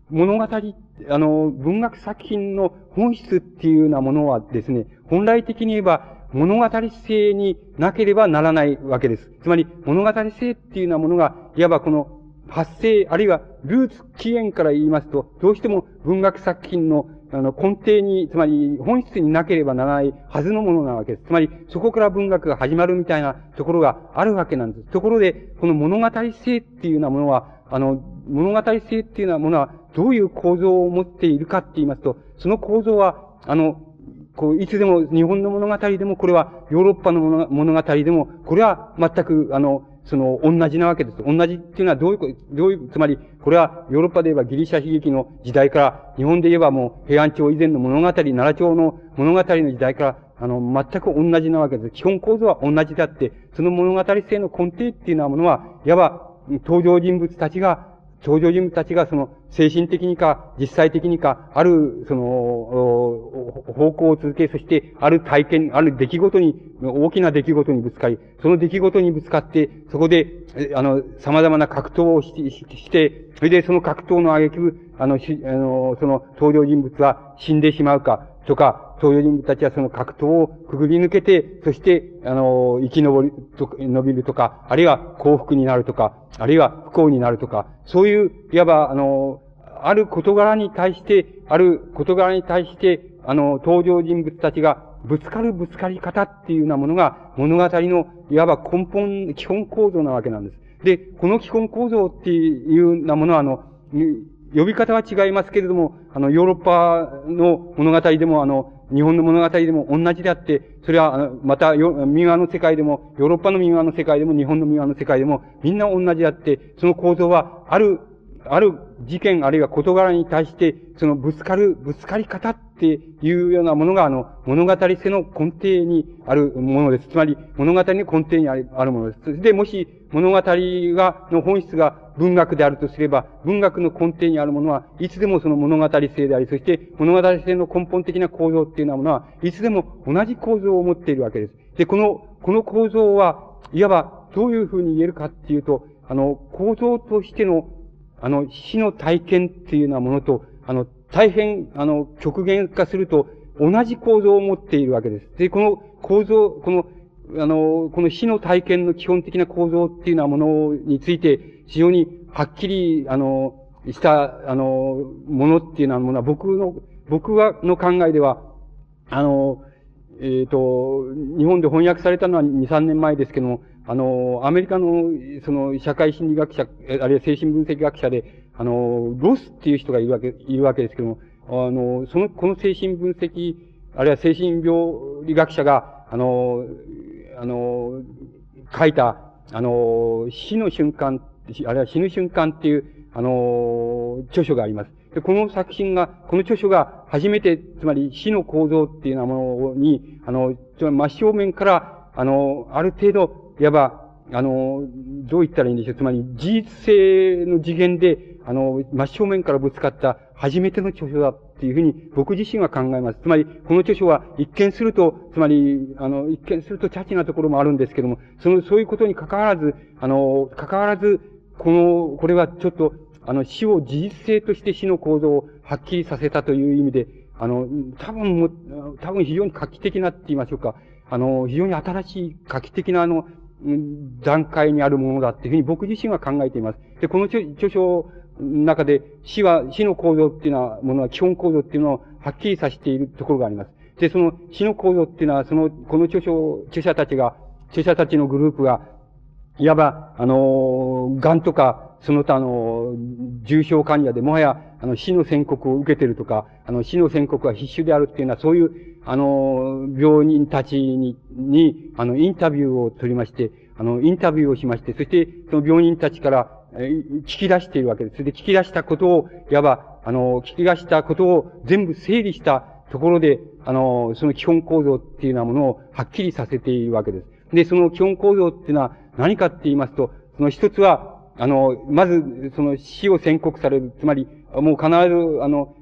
物語、あの、文学作品の本質っていうようなものはですね、本来的に言えば物語性になければならないわけです。つまり、物語性っていうようなものが、いわばこの発生、あるいはルーツ起源から言いますと、どうしても文学作品のあの根底に、つまり本質になければならないはずのものなわけです。つまり、そこから文学が始まるみたいなところがあるわけなんです。ところで、この物語性っていうようなものは、あの、物語性っていうようなものは、どういう構造を持っているかって言いますと、その構造は、あの、こう、いつでも、日本の物語でも、これはヨーロッパの物語でも、これは全く、あの、その、同じなわけです。同じっていうのはどういう、どういう、つまり、これはヨーロッパで言えばギリシャ悲劇の時代から、日本で言えばもう平安朝以前の物語、奈良朝の物語の時代から、あの、全く同じなわけです。基本構造は同じであって、その物語性の根底っていうようなものは、いわば、登場人物たちが登場人物たちがその精神的にか実際的にかあるその方向を続け、そしてある体験、ある出来事に、大きな出来事にぶつかり、その出来事にぶつかって、そこで、あの、様々な格闘をして、それでその格闘の挙句、あの、しあの、その登場人物は死んでしまうか、とか、登場人物たちはその格闘をくぐり抜けて、そして、あの、生き延びると、伸びるとか、あるいは幸福になるとか、あるいは不幸になるとか、そういう、いわば、あの、ある事柄に対して、ある事柄に対して、あの、登場人物たちがぶつかるぶつかり方っていうようなものが物語のいわば根本、基本構造なわけなんです。で、この基本構造っていうようなものは、あの、呼び方は違いますけれども、あの、ヨーロッパの物語でも、あの、日本の物語でも同じであって、それは、また、民話の世界でも、ヨーロッパの民話の世界でも、日本の民話の世界でも、みんな同じであって、その構造は、ある、ある事件あるいは事柄に対して、そのぶつかる、ぶつかり方っていうようなものが、あの、物語性の根底にあるものです。つまり、物語の根底にあるものです。で、もし、物語が、の本質が文学であるとすれば、文学の根底にあるものは、いつでもその物語性であり、そして物語性の根本的な構造っていうようなものは、いつでも同じ構造を持っているわけです。で、この、この構造は、いわば、どういうふうに言えるかっていうと、あの、構造としての、あの、死の体験っていうようなものと、あの、大変、あの、極限化すると、同じ構造を持っているわけです。で、この構造、この、あの、この死の体験の基本的な構造っていうようなものについて、非常にはっきり、あの、した、あの、ものっていうようなものは、僕の、僕は、の考えでは、あの、えっ、ー、と、日本で翻訳されたのは2、3年前ですけども、あの、アメリカの、その、社会心理学者、あるいは精神分析学者で、あの、ロスっていう人がいるわけ、いるわけですけども、あの、その、この精神分析、あるいは精神病理学者が、あの、あの、書いた、あの、死の瞬間、あるいは死ぬ瞬間っていう、あの、著書があります。で、この作品が、この著書が初めて、つまり死の構造っていうようなものに、あの、真正面から、あの、ある程度、いわば、あの、どう言ったらいいんでしょう。つまり、事実性の次元で、あの、真正面からぶつかった初めての著書だっていうふうに僕自身は考えます。つまり、この著書は一見すると、つまり、あの、一見するとチャチなところもあるんですけども、その、そういうことに関わらず、あの、関わらず、この、これはちょっと、あの、死を事実性として死の構造をはっきりさせたという意味で、あの、多分も、多分非常に画期的なって言いましょうか。あの、非常に新しい画期的なあの、段階にあるものだっていうふうに僕自身は考えています。で、この著書の中で死は、死の構造っていうのは、ものは基本構造っていうのをはっきりさせているところがあります。で、その死の構造っていうのは、その、この著書、著者たちが、著者たちのグループが、いわば、あの、癌とか、その他の重症患者でもはや、あの、死の宣告を受けてるとか、あの、死の宣告は必須であるっていうのは、そういう、あの、病人たちに、に、あの、インタビューを取りまして、あの、インタビューをしまして、そして、その病人たちから、聞き出しているわけです。それで聞き出したことを、いわば、あの、聞き出したことを全部整理したところで、あの、その基本構造っていうようなものをはっきりさせているわけです。で、その基本構造っていうのは何かって言いますと、その一つは、あの、まず、その死を宣告される。つまり、もう必ず、あの、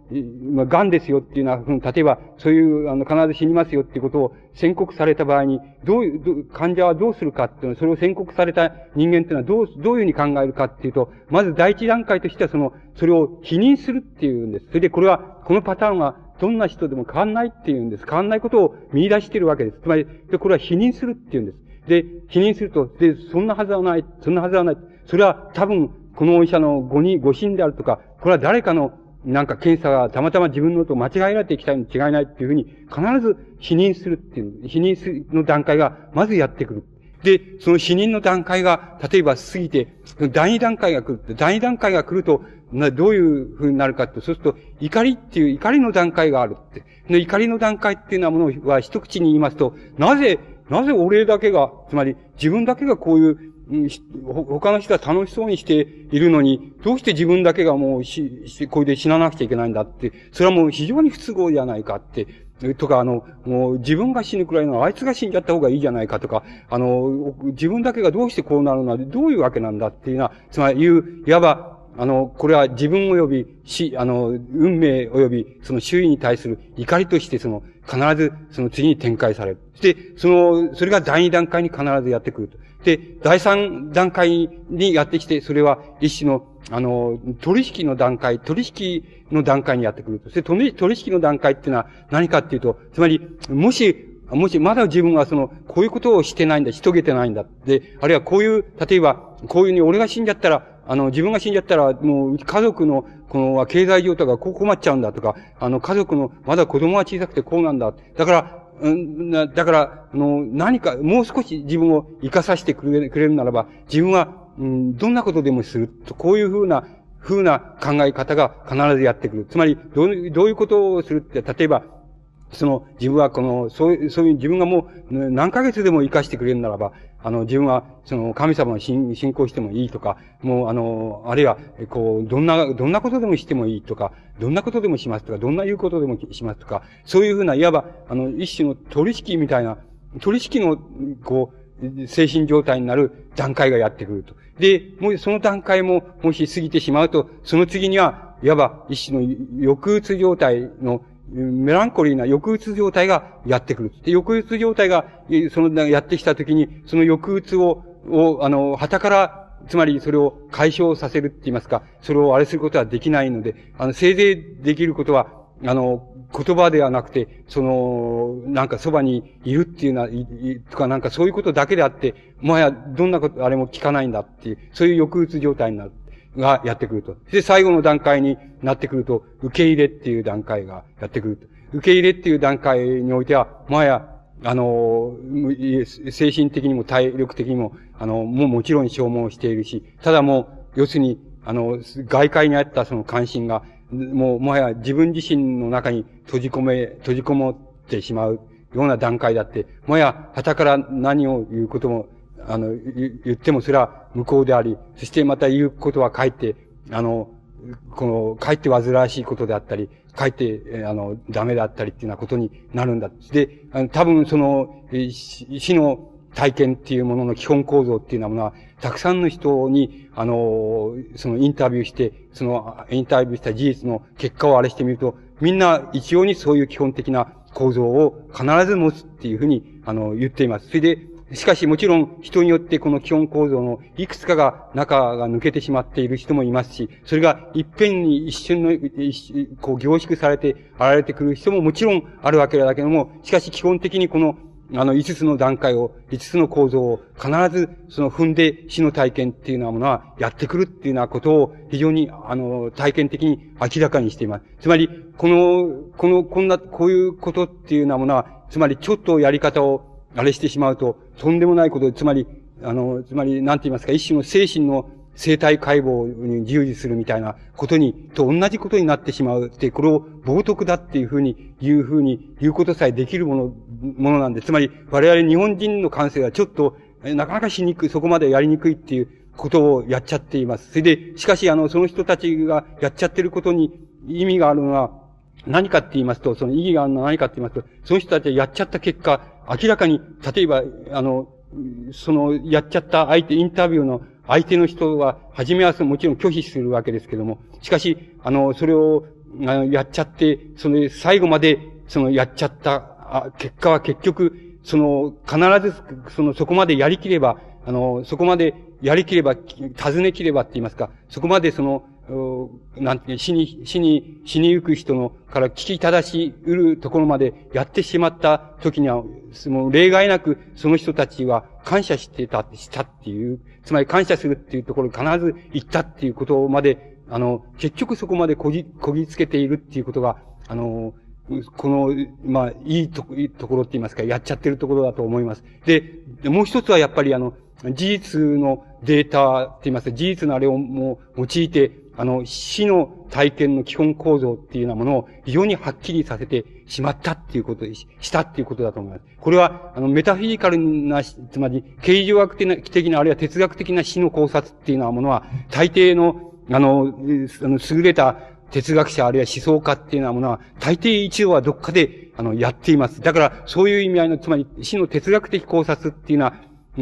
ま、癌ですよっていうのは、例えば、そういう、あの、必ず死にますよっていうことを宣告された場合に、どういう、患者はどうするかっていうのはそれを宣告された人間っていうのはどう、どういうふうに考えるかっていうと、まず第一段階としてはその、それを否認するっていうんです。それでこれは、このパターンは、どんな人でも変わんないっていうんです。変わんないことを見出してるわけです。つまり、で、これは否認するっていうんです。で、否認すると、で、そんなはずはない、そんなはずはない。それは多分、このお医者の誤に、誤診であるとか、これは誰かの、なんか検査がたまたま自分のと間違えられてきたに違いないっていうふうに、必ず否認するっていう、否認するの段階がまずやってくる。で、その否認の段階が、例えば過ぎて、第二段階が来る。第二段階が来ると、などういうふうになるかって、そうすると、怒りっていう怒りの段階があるって。怒りの段階っていうようなものは一口に言いますと、なぜなぜ俺だけが、つまり自分だけがこういう、他の人は楽しそうにしているのに、どうして自分だけがもうし、しこれで死ななくちゃいけないんだって、それはもう非常に不都合じゃないかって、とか、あの、もう自分が死ぬくらいのあいつが死んじゃった方がいいじゃないかとか、あの、自分だけがどうしてこうなるのはどういうわけなんだっていうのは、つまりいう、いわば、あの、これは自分及び死、あの、運命及びその周囲に対する怒りとしてその、必ずその次に展開される。そして、その、それが第二段階に必ずやってくると。で、第三段階にやってきて、それは一種の、あの、取引の段階、取引の段階にやってくると。そして取引の段階っていうのは何かっていうと、つまり、もし、もしまだ自分はその、こういうことをしてないんだ、しとげてないんだ。で、あるいはこういう、例えば、こういうふうに俺が死んじゃったら、あの、自分が死んじゃったら、もう、家族の、この、経済状態がこう困っちゃうんだとか、あの、家族の、まだ子供が小さくてこうなんだ。だから、うん、だから、あの、何か、もう少し自分を生かさせてくれくれるならば、自分は、うん、どんなことでもすると、こういうふうな、風な考え方が必ずやってくる。つまり、どうどういうことをするって、例えば、その、自分はこの、そういう、そういう自分がもう、何ヶ月でも生かしてくれるならば、あの、自分は、その、神様を信信仰してもいいとか、もう、あの、あるいは、こう、どんな、どんなことでもしてもいいとか、どんなことでもしますとか、どんな言うことでもしますとか、そういうふうな、いわば、あの、一種の取引みたいな、取引の、こう、精神状態になる段階がやってくると。で、もうその段階も、もし過ぎてしまうと、その次には、いわば一種の抑うつ状態のメランコリーな抑うつ状態がやってくる。で、抑うつ状態が、その、やってきたときに、その抑うつを、を、あの、旗から、つまりそれを解消させるって言いますか、それをあれすることはできないので、あの、せいぜいできることは、あの、言葉ではなくて、その、なんかそばにいるっていうのは、いいとかなんかそういうことだけであって、もはやどんなこと、あれも聞かないんだっていう、そういう抑うつ状態になる。がやってくると。で、最後の段階になってくると、受け入れっていう段階がやってくると。受け入れっていう段階においては、もはや、あの、精神的にも体力的にも、あの、もうもちろん消耗しているし、ただもう、要するに、あの、外界にあったその関心が、もう、もはや自分自身の中に閉じ込め、閉じこもってしまうような段階だって、もはや、旗から何を言うことも、あの、言ってもそれは無効であり、そしてまた言うことはかえって、あの、この、かえって煩わしいことであったり、かえって、あの、ダメだったりっていうようなことになるんだ。で、あの多分その、死の体験っていうものの基本構造っていうようなものは、たくさんの人に、あの、そのインタビューして、そのインタビューした事実の結果をあれしてみると、みんな一様にそういう基本的な構造を必ず持つっていうふうに、あの、言っています。それで、しかしもちろん人によってこの基本構造のいくつかが中が抜けてしまっている人もいますし、それが一遍に一瞬の、こう凝縮されて現れてくる人ももちろんあるわけだけども、しかし基本的にこのあの、五つの段階を、五つの構造を必ず、その踏んで死の体験っていうようなものはやってくるっていうようなことを非常に、あの、体験的に明らかにしています。つまり、この、この、こんな、こういうことっていうようなものは、つまりちょっとやり方を、あれしてしまうと、とんでもないことで、つまり、あの、つまり、なんて言いますか、一種の精神の生体解剖に従事するみたいなことに、と同じことになってしまうって、これを冒涜だっていうふうに、言うふうに、言うことさえできるもの、ものなんで、つまり、我々日本人の感性はちょっと、なかなかしにくい、そこまでやりにくいっていうことをやっちゃっています。それで、しかし、あの、その人たちがやっちゃってることに意味があるのは、何かって言いますと、その意義があるのは何かって言いますと、その人たちがやっちゃった結果、明らかに、例えば、あの、その、やっちゃった相手、インタビューの相手の人は、初めはもちろん拒否するわけですけども、しかし、あの、それを、あの、やっちゃって、その、最後まで、その、やっちゃった、あ結果は結局、その、必ず、その、そこまでやりきれば、あの、そこまでやりきれば、尋ねきればって言いますか、そこまでその、なんて、死に、死に、死にゆく人の、から聞き正しうるところまでやってしまった時には、その、例外なく、その人たちは感謝してた、したっていう、つまり感謝するっていうところに必ず行ったっていうことまで、あの、結局そこまでこぎ、こぎつけているっていうことが、あの、この、まあ、いいといいところって言いますか、やっちゃってるところだと思います。で、もう一つはやっぱりあの、事実のデータって言いますか、事実のあれをもう用いて、あの、死の体験の基本構造っていうようなものを非常にはっきりさせてしまったっていうことで、したっていうことだと思います。これは、あの、メタフィジカルな、つまり、形状学的な、的なあるいは哲学的な死の考察っていうようなものは、大抵の、あの、あの優れた哲学者あるいは思想家っていうようなものは、大抵一応はどっかで、あの、やっています。だから、そういう意味合いの、つまり、死の哲学的考察っていうのは、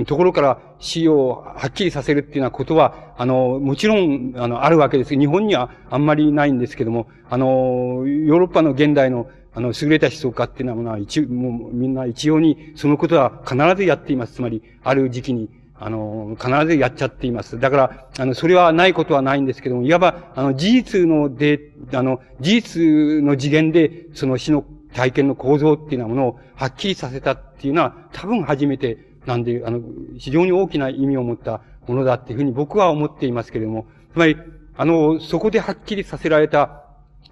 ところから死をはっきりさせるっていうようなことは、あの、もちろん、あの、あるわけです。日本にはあんまりないんですけども、あの、ヨーロッパの現代の、あの、優れた思想家っていうのは、一、もうみんな一様にそのことは必ずやっています。つまり、ある時期に、あの、必ずやっちゃっています。だから、あの、それはないことはないんですけども、いわば、あの、事実ので、あの、事実の次元で、その死の体験の構造っていうようなものをはっきりさせたっていうのは、多分初めてなんで、あの、非常に大きな意味を持ったものだっていうふうに僕は思っていますけれども、つまり、あの、そこではっきりさせられた、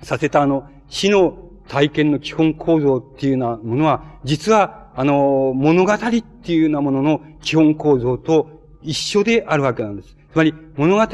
させたあの、死の体験の基本構造っていうようなものは、実は、あの、物語っていうようなものの基本構造と一緒であるわけなんです。つまり、物語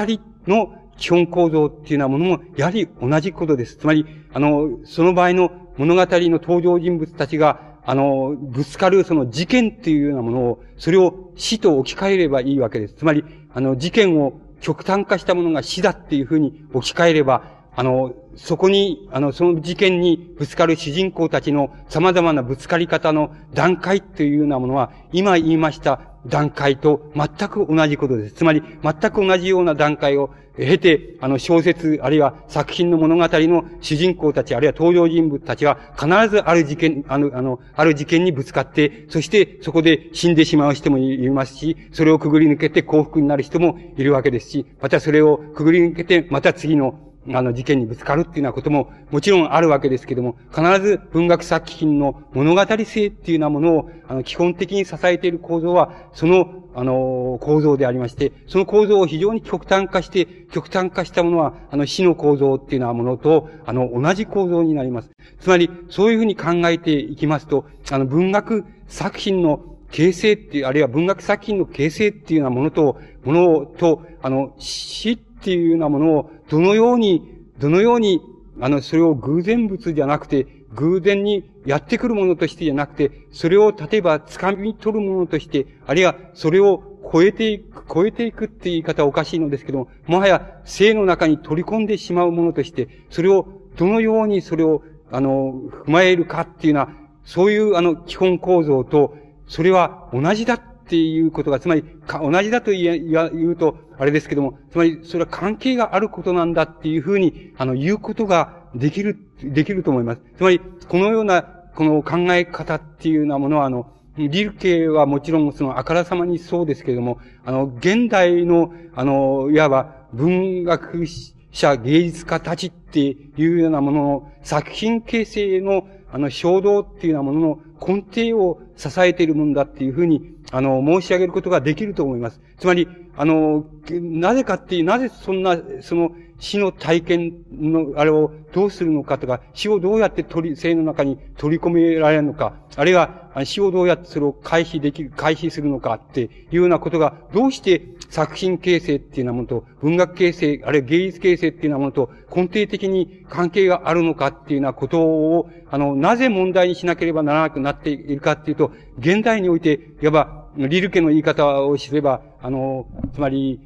の基本構造っていうようなものも、やはり同じことです。つまり、あの、その場合の物語の登場人物たちが、あの、ぶつかるその事件っていうようなものを、それを死と置き換えればいいわけです。つまり、あの、事件を極端化したものが死だっていうふうに置き換えれば、あの、そこに、あの、その事件にぶつかる主人公たちの様々なぶつかり方の段階っていうようなものは、今言いました段階と全く同じことです。つまり、全く同じような段階を経て、あの、小説、あるいは作品の物語の主人公たち、あるいは登場人物たちは、必ずある事件、あの、あの、ある事件にぶつかって、そしてそこで死んでしまう人もいますし、それをくぐり抜けて幸福になる人もいるわけですし、またそれをくぐり抜けて、また次のあの、事件にぶつかるっていうようなことも、もちろんあるわけですけども、必ず文学作品の物語性っていうようなものを、あの、基本的に支えている構造は、その、あの、構造でありまして、その構造を非常に極端化して、極端化したものは、あの、死の構造っていうようなものと、あの、同じ構造になります。つまり、そういうふうに考えていきますと、あの、文学作品の形成っていう、あるいは文学作品の形成っていうようなものと、ものと、あの、死っっていうようなものを、どのように、どのように、あの、それを偶然物じゃなくて、偶然にやってくるものとしてじゃなくて、それを例えば掴み取るものとして、あるいはそれを超えていく、超えていくって言い方はおかしいのですけども、もはや性の中に取り込んでしまうものとして、それをどのようにそれを、あの、踏まえるかっていうのは、そういうあの基本構造と、それは同じだっっていうことが、つまり、同じだと言え、言うと、あれですけども、つまり、それは関係があることなんだっていうふうに、あの、言うことができる、できると思います。つまり、このような、この考え方っていうようなものは、あの、リルケはもちろんそのあからさまにそうですけれども、あの、現代の、あの、いわば文学者、芸術家たちっていうようなものの作品形成の、あの、衝動っていうようなものの根底を支えているものだっていうふうに、あの、申し上げることができると思います。つまり、あの、なぜかっていう、なぜそんな、その、死の体験の、あれをどうするのかとか、死をどうやって取り、性の中に取り込められるのか、あるいは死をどうやってそれを回避できる、回避するのかっていうようなことが、どうして作品形成っていうようなものと、文学形成、あるいは芸術形成っていうようなものと根底的に関係があるのかっていうようなことを、あの、なぜ問題にしなければならなくなっているかっていうと、現代において、いわば、リルケの言い方をすれば、あの、つまり、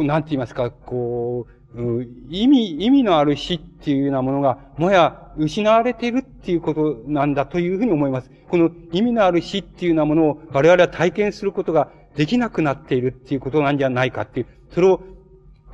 なんて言いますか、こう、意味、意味のある死っていうようなものが、もや失われているっていうことなんだというふうに思います。この意味のある死っていうようなものを我々は体験することができなくなっているっていうことなんじゃないかっていう、それを、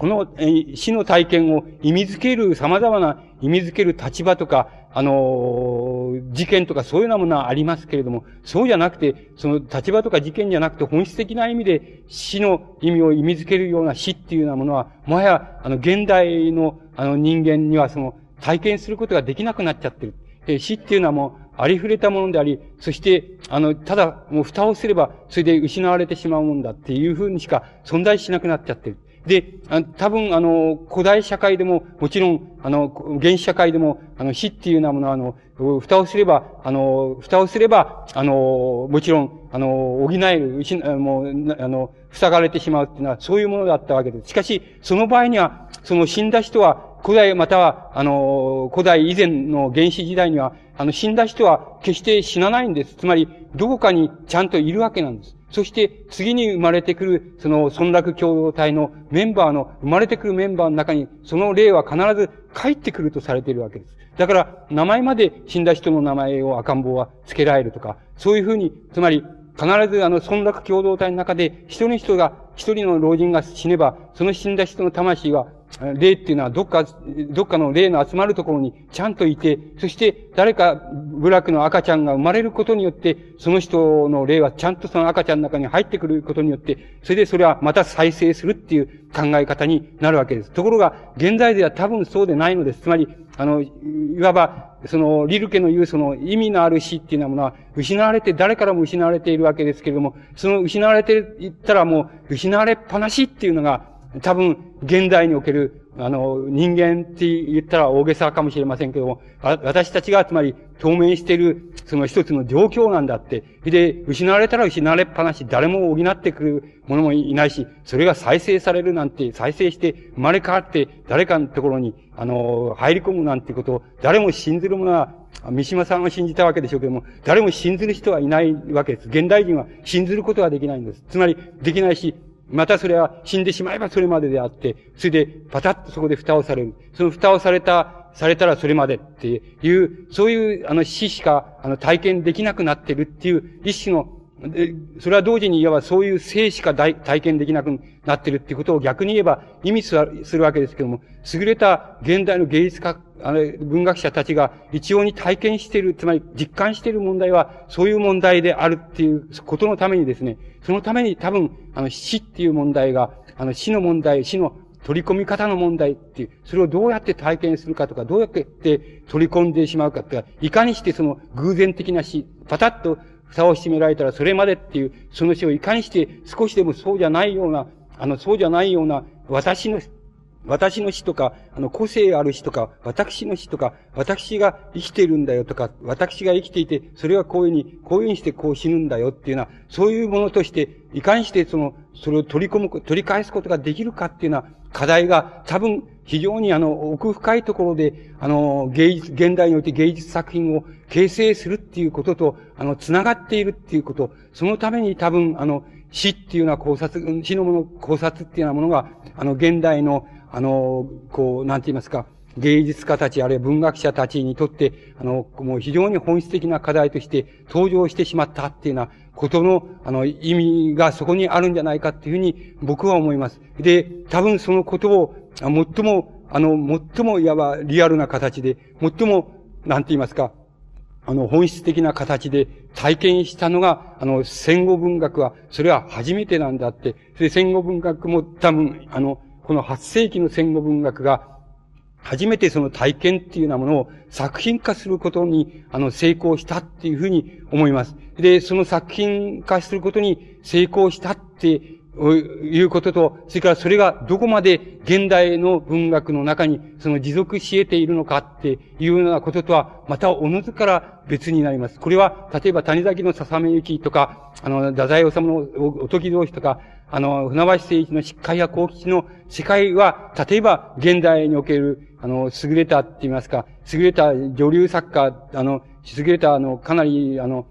この死の体験を意味づける、様々な意味づける立場とか、あの、事件とかそういうようなものはありますけれども、そうじゃなくて、その立場とか事件じゃなくて本質的な意味で死の意味を意味づけるような死っていうようなものは、もはや、あの、現代の、あの、人間にはその、体験することができなくなっちゃってる。で死っていうのはもう、ありふれたものであり、そして、あの、ただ、もう蓋をすれば、それで失われてしまうもんだっていうふうにしか存在しなくなっちゃってる。で、多分、あの、古代社会でも、もちろん、あの、原始社会でも、あの、死っていうようなものは、あの、蓋をすれば、あの、蓋をすれば、あの、もちろん、あの、補える、もう、あの、塞がれてしまうっていうのは、そういうものだったわけです。しかし、その場合には、その死んだ人は、古代または、あの、古代以前の原始時代には、あの、死んだ人は決して死なないんです。つまり、どこかにちゃんといるわけなんです。そして、次に生まれてくる、その、村落共同体のメンバーの、生まれてくるメンバーの中に、その霊は必ず帰ってくるとされているわけです。だから、名前まで死んだ人の名前を赤ん坊は付けられるとか、そういうふうに、つまり、必ずあの、村落共同体の中で、一人の人が、一人の老人が死ねば、その死んだ人の魂は、霊っていうのはどっか、どっかの霊の集まるところにちゃんといて、そして誰か部落の赤ちゃんが生まれることによって、その人の霊はちゃんとその赤ちゃんの中に入ってくることによって、それでそれはまた再生するっていう考え方になるわけです。ところが、現在では多分そうでないのです。つまり、あの、いわば、その、リルケの言うその意味のある死っていうものは、失われて、誰からも失われているわけですけれども、その失われていったらもう、失われっぱなしっていうのが、多分、現代における、あの、人間って言ったら大げさかもしれませんけども、私たちがつまり当面している、その一つの状況なんだって。で、失われたら失われっぱなし、誰も補ってくる者もいないし、それが再生されるなんて、再生して生まれ変わって、誰かのところに、あの、入り込むなんてことを、誰も信ずる者は、三島さんは信じたわけでしょうけども、誰も信ずる人はいないわけです。現代人は信ずることはできないんです。つまり、できないし、またそれは死んでしまえばそれまでであって、それでパタッとそこで蓋をされる。その蓋をされた、されたらそれまでっていう、そういうあの死しかあの体験できなくなってるっていう一種のそれは同時にいわばそういう生しか体験できなくなってるっていうことを逆に言えば意味するわけですけども、優れた現代の芸術家、あの、文学者たちが一応に体験している、つまり実感している問題は、そういう問題であるっていうことのためにですね、そのために多分、あの、死っていう問題が、あの、死の問題、死の取り込み方の問題っていう、それをどうやって体験するかとか、どうやって取り込んでしまうかとか、いかにしてその偶然的な死、パタッと蓋を閉められたらそれまでっていう、その死をいかにして少しでもそうじゃないような、あの、そうじゃないような、私の、私の死とか、あの、個性ある死とか、私の死とか、私が生きているんだよとか、私が生きていて、それはこういうふうに、こういうふうにしてこう死ぬんだよっていうのは、そういうものとして、いかにしてその、それを取り込む、取り返すことができるかっていうのは、課題が多分非常にあの、奥深いところで、あの、芸術、現代において芸術作品を形成するっていうことと、あの、繋がっているっていうこと、そのために多分、あの、死っていうような考察、死のもの、考察っていうようなものが、あの、現代の、あの、こう、なんて言いますか、芸術家たち、あるいは文学者たちにとって、あの、もう非常に本質的な課題として登場してしまったっていうようなことの、あの、意味がそこにあるんじゃないかっていうふうに僕は思います。で、多分そのことを、最も、あの、最もいわばリアルな形で、最も、なんて言いますか、あの、本質的な形で体験したのが、あの、戦後文学は、それは初めてなんだって。で、戦後文学も多分、あの、この8世紀の戦後文学が、初めてその体験っていうようなものを作品化することに、あの、成功したっていうふうに思います。で、その作品化することに成功したっていうことと、それからそれがどこまで現代の文学の中にその持続し得ているのかっていうようなこととは、またおのずから別になります。これは、例えば谷崎の笹目行きとか、あの、太宰治のおとき同士とか、あの、船橋誠一の失敗や幸吉の世界は、例えば現代におけるあの、優れたって言いますか、優れた女流作家、あの、優れた、あの、かなり、あの、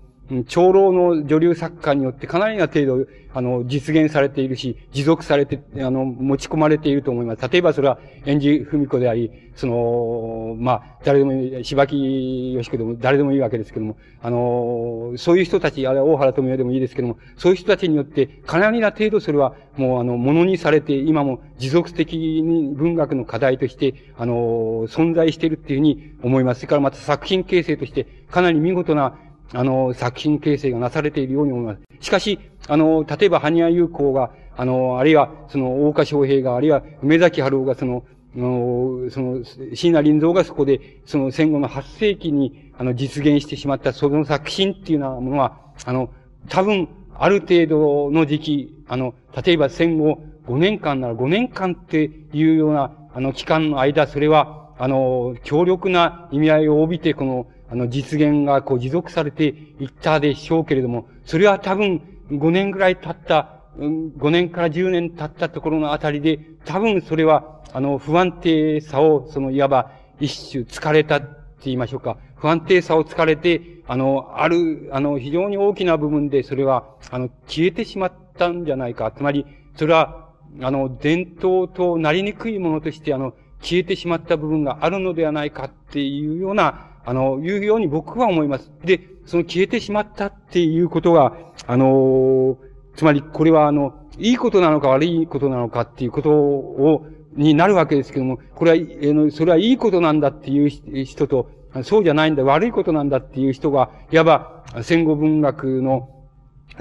長老の女流作家によってかなりな程度、あの、実現されているし、持続されて、あの、持ち込まれていると思います。例えばそれは、演じ文子であり、その、まあ、誰でもいい、柴木よし子でも誰でもいいわけですけども、あの、そういう人たち、あれ大原富也でもいいですけども、そういう人たちによって、かなりな程度それは、もう、あの、ものにされて、今も持続的に文学の課題として、あの、存在しているっていうふうに思います。それからまた作品形成として、かなり見事な、あの、作品形成がなされているように思います。しかし、あの、例えば、羽生友好が、あの、あるいは、その、大岡昌平が、あるいは、梅崎春夫が、その、の、その、椎名林蔵がそこで、その戦後の8世紀に、あの、実現してしまったその作品っていうようなものは、あの、多分、ある程度の時期、あの、例えば戦後5年間なら5年間っていうような、あの、期間の間、それは、あの、強力な意味合いを帯びて、この、あの、実現がこう持続されていったでしょうけれども、それは多分5年ぐらい経った、5年から10年経ったところのあたりで、多分それは、あの、不安定さを、その、いわば、一種疲れたって言いましょうか。不安定さを疲れて、あの、ある、あの、非常に大きな部分で、それは、あの、消えてしまったんじゃないか。つまり、それは、あの、伝統となりにくいものとして、あの、消えてしまった部分があるのではないかっていうような、あの、いうように僕は思います。で、その消えてしまったっていうことが、あの、つまりこれはあの、いいことなのか悪いことなのかっていうことを、になるわけですけども、これは、えの、それはいいことなんだっていう人と、そうじゃないんだ、悪いことなんだっていう人が、いわば戦後文学の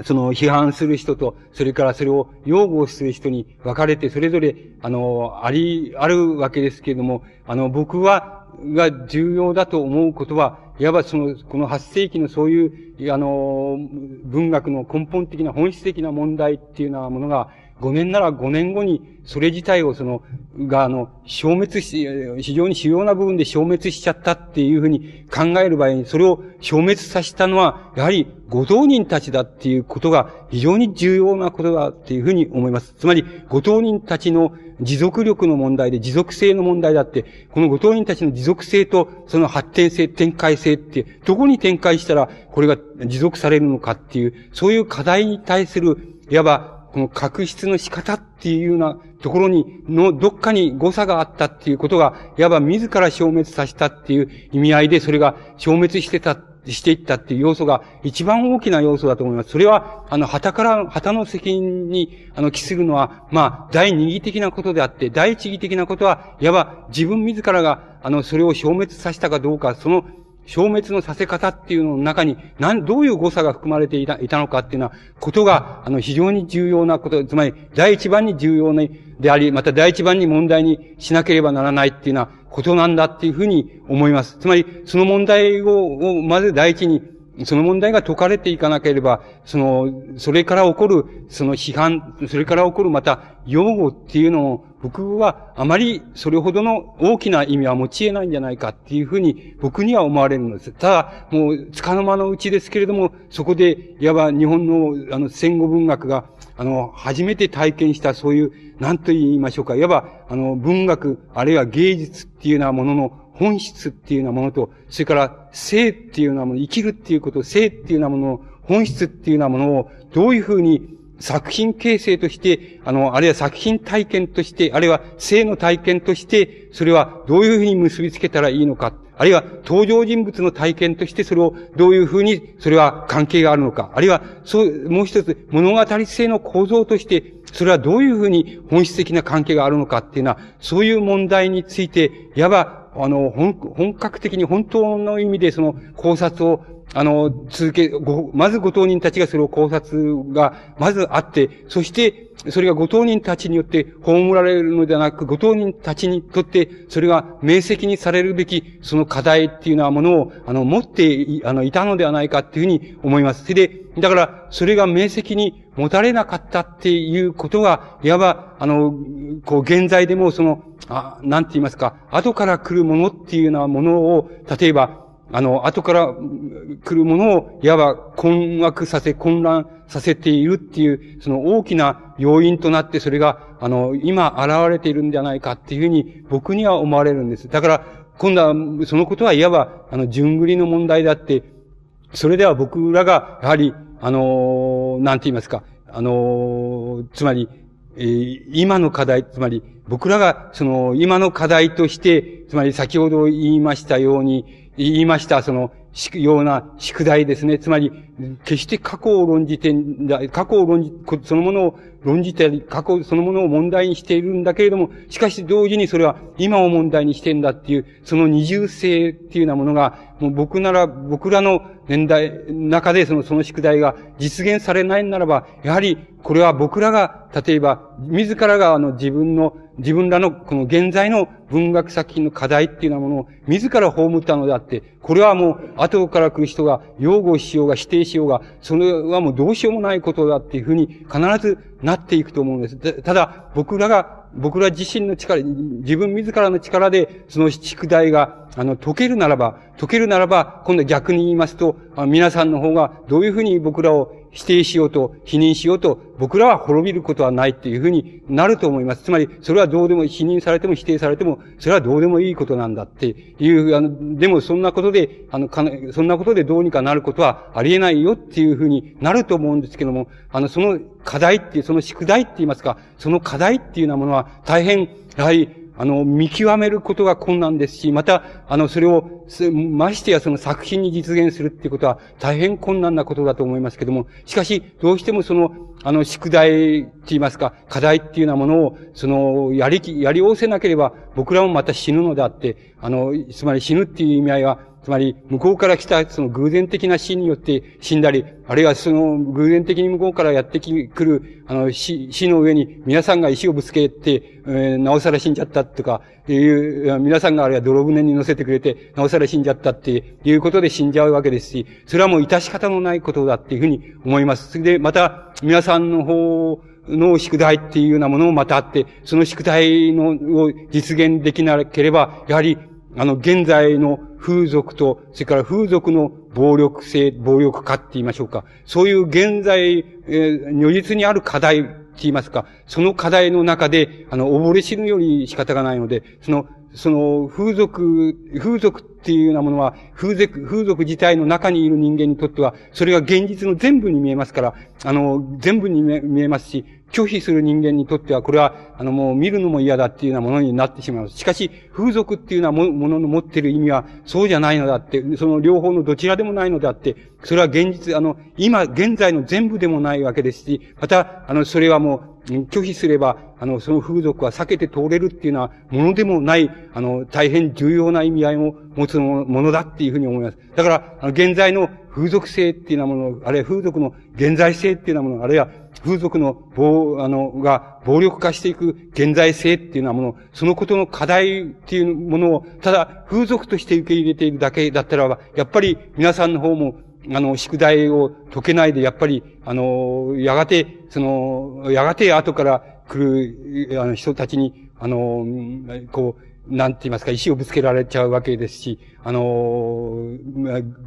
その批判する人と、それからそれを擁護する人に分かれて、それぞれ、あの、あり、あるわけですけれども、あの、僕は、が重要だと思うことは、いわばその、この8世紀のそういう、あの、文学の根本的な本質的な問題っていうようなものが、5年なら5年後に、それ自体をその、が、あの、消滅し、非常に主要な部分で消滅しちゃったっていうふうに考える場合に、それを消滅させたのは、やはり、ご当人たちだっていうことが非常に重要なことだっていうふうに思います。つまり、ご当人たちの持続力の問題で持続性の問題だって、このご当人たちの持続性とその発展性、展開性って、どこに展開したらこれが持続されるのかっていう、そういう課題に対する、いわばこの確執の仕方っていうようなところに、の、どっかに誤差があったっていうことが、いわば自ら消滅させたっていう意味合いで、それが消滅してた、していったっていう要素が一番大きな要素だと思います。それは、あの、旗から、旗の責任に、あの、帰するのは、まあ、第二義的なことであって、第一義的なことは、いわば自分自らが、あの、それを消滅させたかどうか、その消滅のさせ方っていうのの中に、なん、どういう誤差が含まれていた、いたのかっていうのは、ことが、あの、非常に重要なこと、つまり、第一番に重要なであり、また第一番に問題にしなければならないっていうようなことなんだっていうふうに思います。つまり、その問題を、をまず第一に、その問題が解かれていかなければ、その、それから起こる、その批判、それから起こるまた、擁護っていうのを、僕はあまりそれほどの大きな意味は持ち得ないんじゃないかっていうふうに僕には思われるのです。ただ、もう、つかの間のうちですけれども、そこで、いわば日本の、あの、戦後文学が、あの、初めて体験したそういう、何と言いましょうか、いわば、あの、文学、あるいは芸術っていうようなものの本質っていうようなものと、それから生っていうようなもの、生きるっていうこと、生っていうようなものの本質っていうようなものをどういうふうに作品形成として、あの、あるいは作品体験として、あるいは性の体験として、それはどういうふうに結びつけたらいいのか。あるいは登場人物の体験としてそれをどういうふうにそれは関係があるのか。あるいは、そう、もう一つ物語性の構造としてそれはどういうふうに本質的な関係があるのかっていうのは、そういう問題について、いわば、あの、本格的に本当の意味でその考察をあの、続け、ご、まずご当人たちがそれを考察が、まずあって、そして、それがご当人たちによって葬られるのではなく、ご当人たちにとって、それが明晰にされるべき、その課題っていうようなものを、あの、持って、あの、いたのではないかっていうふうに思います。それで、だから、それが明晰に持たれなかったっていうことが、いわば、あの、こう、現在でもその、あ、なんて言いますか、後から来るものっていうようなものを、例えば、あの、後から来るものを、いわば困惑させ、混乱させているっていう、その大きな要因となって、それが、あの、今現れているんじゃないかっていうふうに、僕には思われるんです。だから、今度は、そのことはいわば、あの、順繰りの問題であって、それでは僕らが、やはり、あの、なんて言いますか、あの、つまり、え、今の課題、つまり、僕らが、その、今の課題として、つまり先ほど言いましたように、言いました、その、ような宿題ですね。つまり、決して過去を論じて過去を論じ、そのものを論じたり、過去そのものを問題にしているんだけれども、しかし同時にそれは今を問題にしてんだっていう、その二重性っていうようなものが、もう僕なら、僕らの年代、中でその、その宿題が実現されないならば、やはり、これは僕らが、例えば、自らがあの自分の、自分らのこの現在の文学作品の課題っていうようなものを自ら葬ったのであって、これはもう後から来る人が擁護しようが否定しようが、それはもうどうしようもないことだっていうふうに必ずなっていくと思うんです。ただ、僕らが、僕ら自身の力、自分自らの力で、その宿題が、あの、解けるならば、解けるならば、今度逆に言いますと、皆さんの方がどういうふうに僕らを否定しようと、否認しようと、僕らは滅びることはないっていうふうになると思います。つまり、それはどうでも、否認されても否定されても、それはどうでもいいことなんだっていう、あの、でもそんなことで、あの、かそんなことでどうにかなることはありえないよっていうふうになると思うんですけども、あの、その課題っていう、その宿題って言いますか、その課題っていうようなものは大変、やはり、あの、見極めることが困難ですし、また、あの、それを、ましてやその作品に実現するっていうことは大変困難なことだと思いますけども、しかし、どうしてもその、あの、宿題って言いますか、課題っていうようなものを、その、やりき、やりおせなければ、僕らもまた死ぬのであって、あの、つまり死ぬっていう意味合いは、つまり、向こうから来た、その偶然的な死によって死んだり、あるいはその偶然的に向こうからやってくる、あの、死、死の上に皆さんが石をぶつけて、えー、なおさら死んじゃったとか、いう、皆さんがあるいは泥船に乗せてくれて、なおさら死んじゃったっていうことで死んじゃうわけですし、それはもう致し方のないことだっていうふうに思います。それで、また、皆さんの方、の宿題っていうようなものもまたあって、その宿題の、を実現できなければ、やはりあの、現在の風俗と、それから風俗の暴力性、暴力化って言いましょうか。そういう現在、えー、如実にある課題って言いますか、その課題の中で、あの、溺れ死ぬより仕方がないので、その、その、風俗、風俗っていうようなものは、風俗、風俗自体の中にいる人間にとっては、それが現実の全部に見えますから、あの、全部に見えますし、拒否する人間にとっては、これは、あの、もう見るのも嫌だっていうようなものになってしまいます。しかし、風俗っていうようなものの持っている意味は、そうじゃないのだって、その両方のどちらでもないのであって、それは現実、あの、今、現在の全部でもないわけですし、また、あの、それはもう、拒否すれば、あの、その風俗は避けて通れるっていうのは、ものでもない、あの、大変重要な意味合いを持つものだっていうふうに思います。だから、あの、現在の風俗性っていうようなもの、あるいは風俗の現在性っていうようなもの、あるいは風俗の暴、あの、が暴力化していく現在性っていうようなもの、そのことの課題っていうものを、ただ風俗として受け入れているだけだったらば、やっぱり皆さんの方も、あの、宿題を解けないで、やっぱり、あの、やがて、その、やがて後から来る、あの、人たちに、あの、こう、なんて言いますか、石をぶつけられちゃうわけですし、あの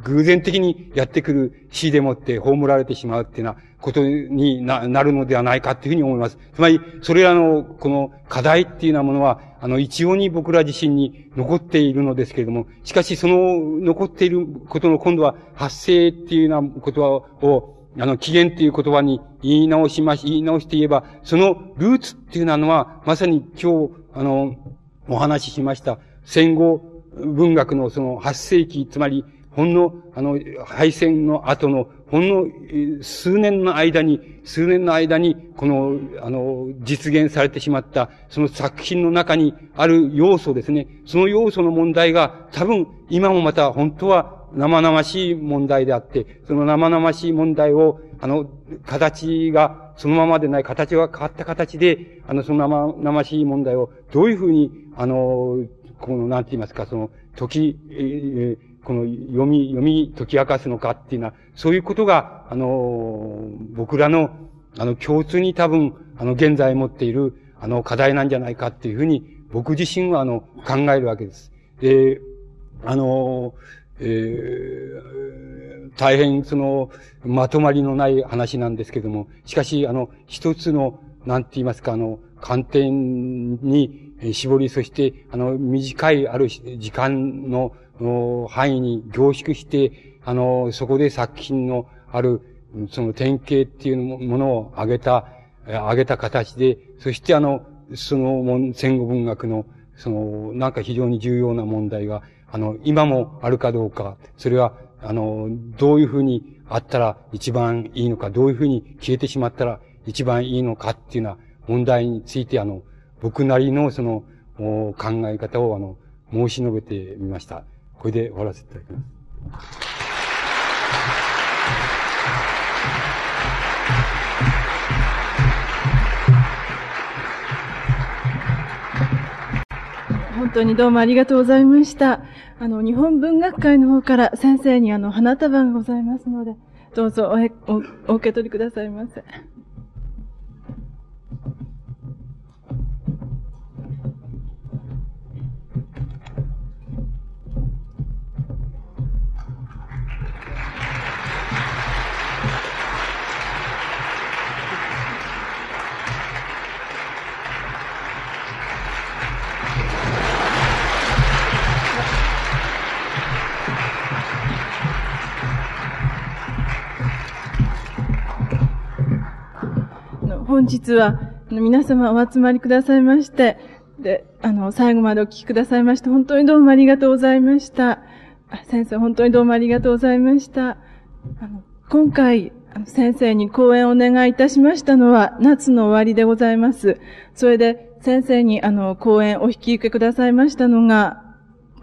偶然的にやってくる死でもって葬られてしまうっていうようなことにななるのではないかっていうふうに思います。つまり、それらの、この課題っていうようなものは、あの、一応に僕ら自身に残っているのですけれども、しかしその残っていることの今度は発生っていうような言葉を、あの、起源っていう言葉に言い直しまし、言い直して言えば、そのルーツっていうのは、まさに今日、あの、お話ししました、戦後文学のその8世紀、つまり、ほんの、あの、敗戦の後の、ほんの数年の間に、数年の間に、この、あの、実現されてしまった、その作品の中にある要素ですね。その要素の問題が、多分、今もまた本当は生々しい問題であって、その生々しい問題を、あの、形がそのままでない、形が変わった形で、あの、その生々しい問題をどういうふうに、あの、この、なんて言いますか、その、時、えー、この読み、読み解き明かすのかっていうのは、そういうことが、あの、僕らの、あの、共通に多分、あの、現在持っている、あの、課題なんじゃないかっていうふうに、僕自身は、あの、考えるわけです。で、あの、えー、大変その、まとまりのない話なんですけども、しかし、あの、一つの、なんて言いますか、あの、観点に絞り、そして、あの、短いある時間の範囲に凝縮して、あの、そこで作品のある、その典型っていうものを挙げた、挙げた形で、そしてあの、その戦後文学の、その、なんか非常に重要な問題が、あの、今もあるかどうか、それは、あの、どういうふうにあったら一番いいのか、どういうふうに消えてしまったら一番いいのかっていうような問題について、あの、僕なりのその、考え方を、あの、申し述べてみました。これで終わらせていただきます。本当にどうもありがとうございました。あの、日本文学会の方から先生にあの、花束がございますので、どうぞおおお受け取りくださいませ。本日は、皆様お集まりくださいまして、で、あの、最後までお聞きくださいまして、本当にどうもありがとうございました。先生、本当にどうもありがとうございました。あの今回、先生に講演をお願いいたしましたのは、夏の終わりでございます。それで、先生に、あの、講演お引き受けくださいましたのが、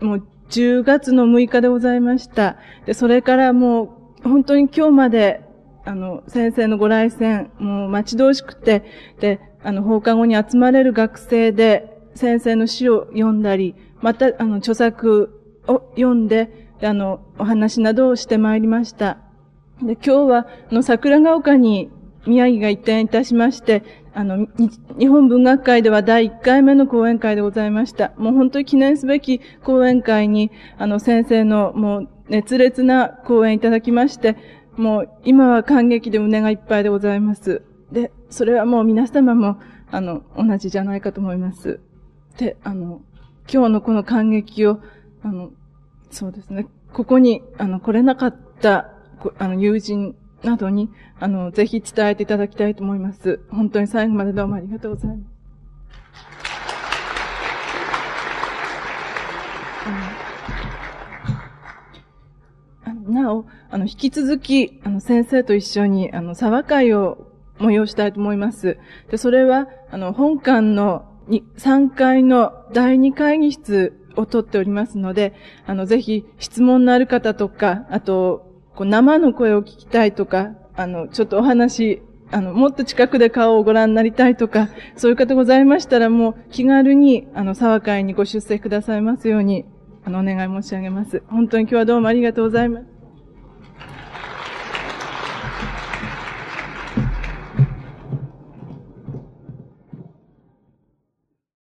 もう、10月の6日でございました。で、それからもう、本当に今日まで、あの、先生のご来戦、もう待ち遠しくて、で、あの、放課後に集まれる学生で、先生の詩を読んだり、また、あの、著作を読んで、あの、お話などをしてまいりました。で、今日は、あの、桜ヶ丘に宮城が移転いたしまして、あの、日本文学会では第1回目の講演会でございました。もう本当に記念すべき講演会に、あの、先生のもう熱烈な講演いただきまして、もう今は感激で胸がいっぱいでございます。で、それはもう皆様も、あの、同じじゃないかと思います。で、あの、今日のこの感激を、あの、そうですね、ここに、あの、来れなかった、あの、友人などに、あの、ぜひ伝えていただきたいと思います。本当に最後までどうもありがとうございます。なお、あの、引き続き、あの、先生と一緒に、あの、沢会を催したいと思います。で、それは、あの、本館の3階の第2会議室を取っておりますので、あの、ぜひ質問のある方とか、あと、こう生の声を聞きたいとか、あの、ちょっとお話、あの、もっと近くで顔をご覧になりたいとか、そういう方ございましたら、もう気軽に、あの、沢会にご出席くださいますように、あの、お願い申し上げます。本当に今日はどうもありがとうございます。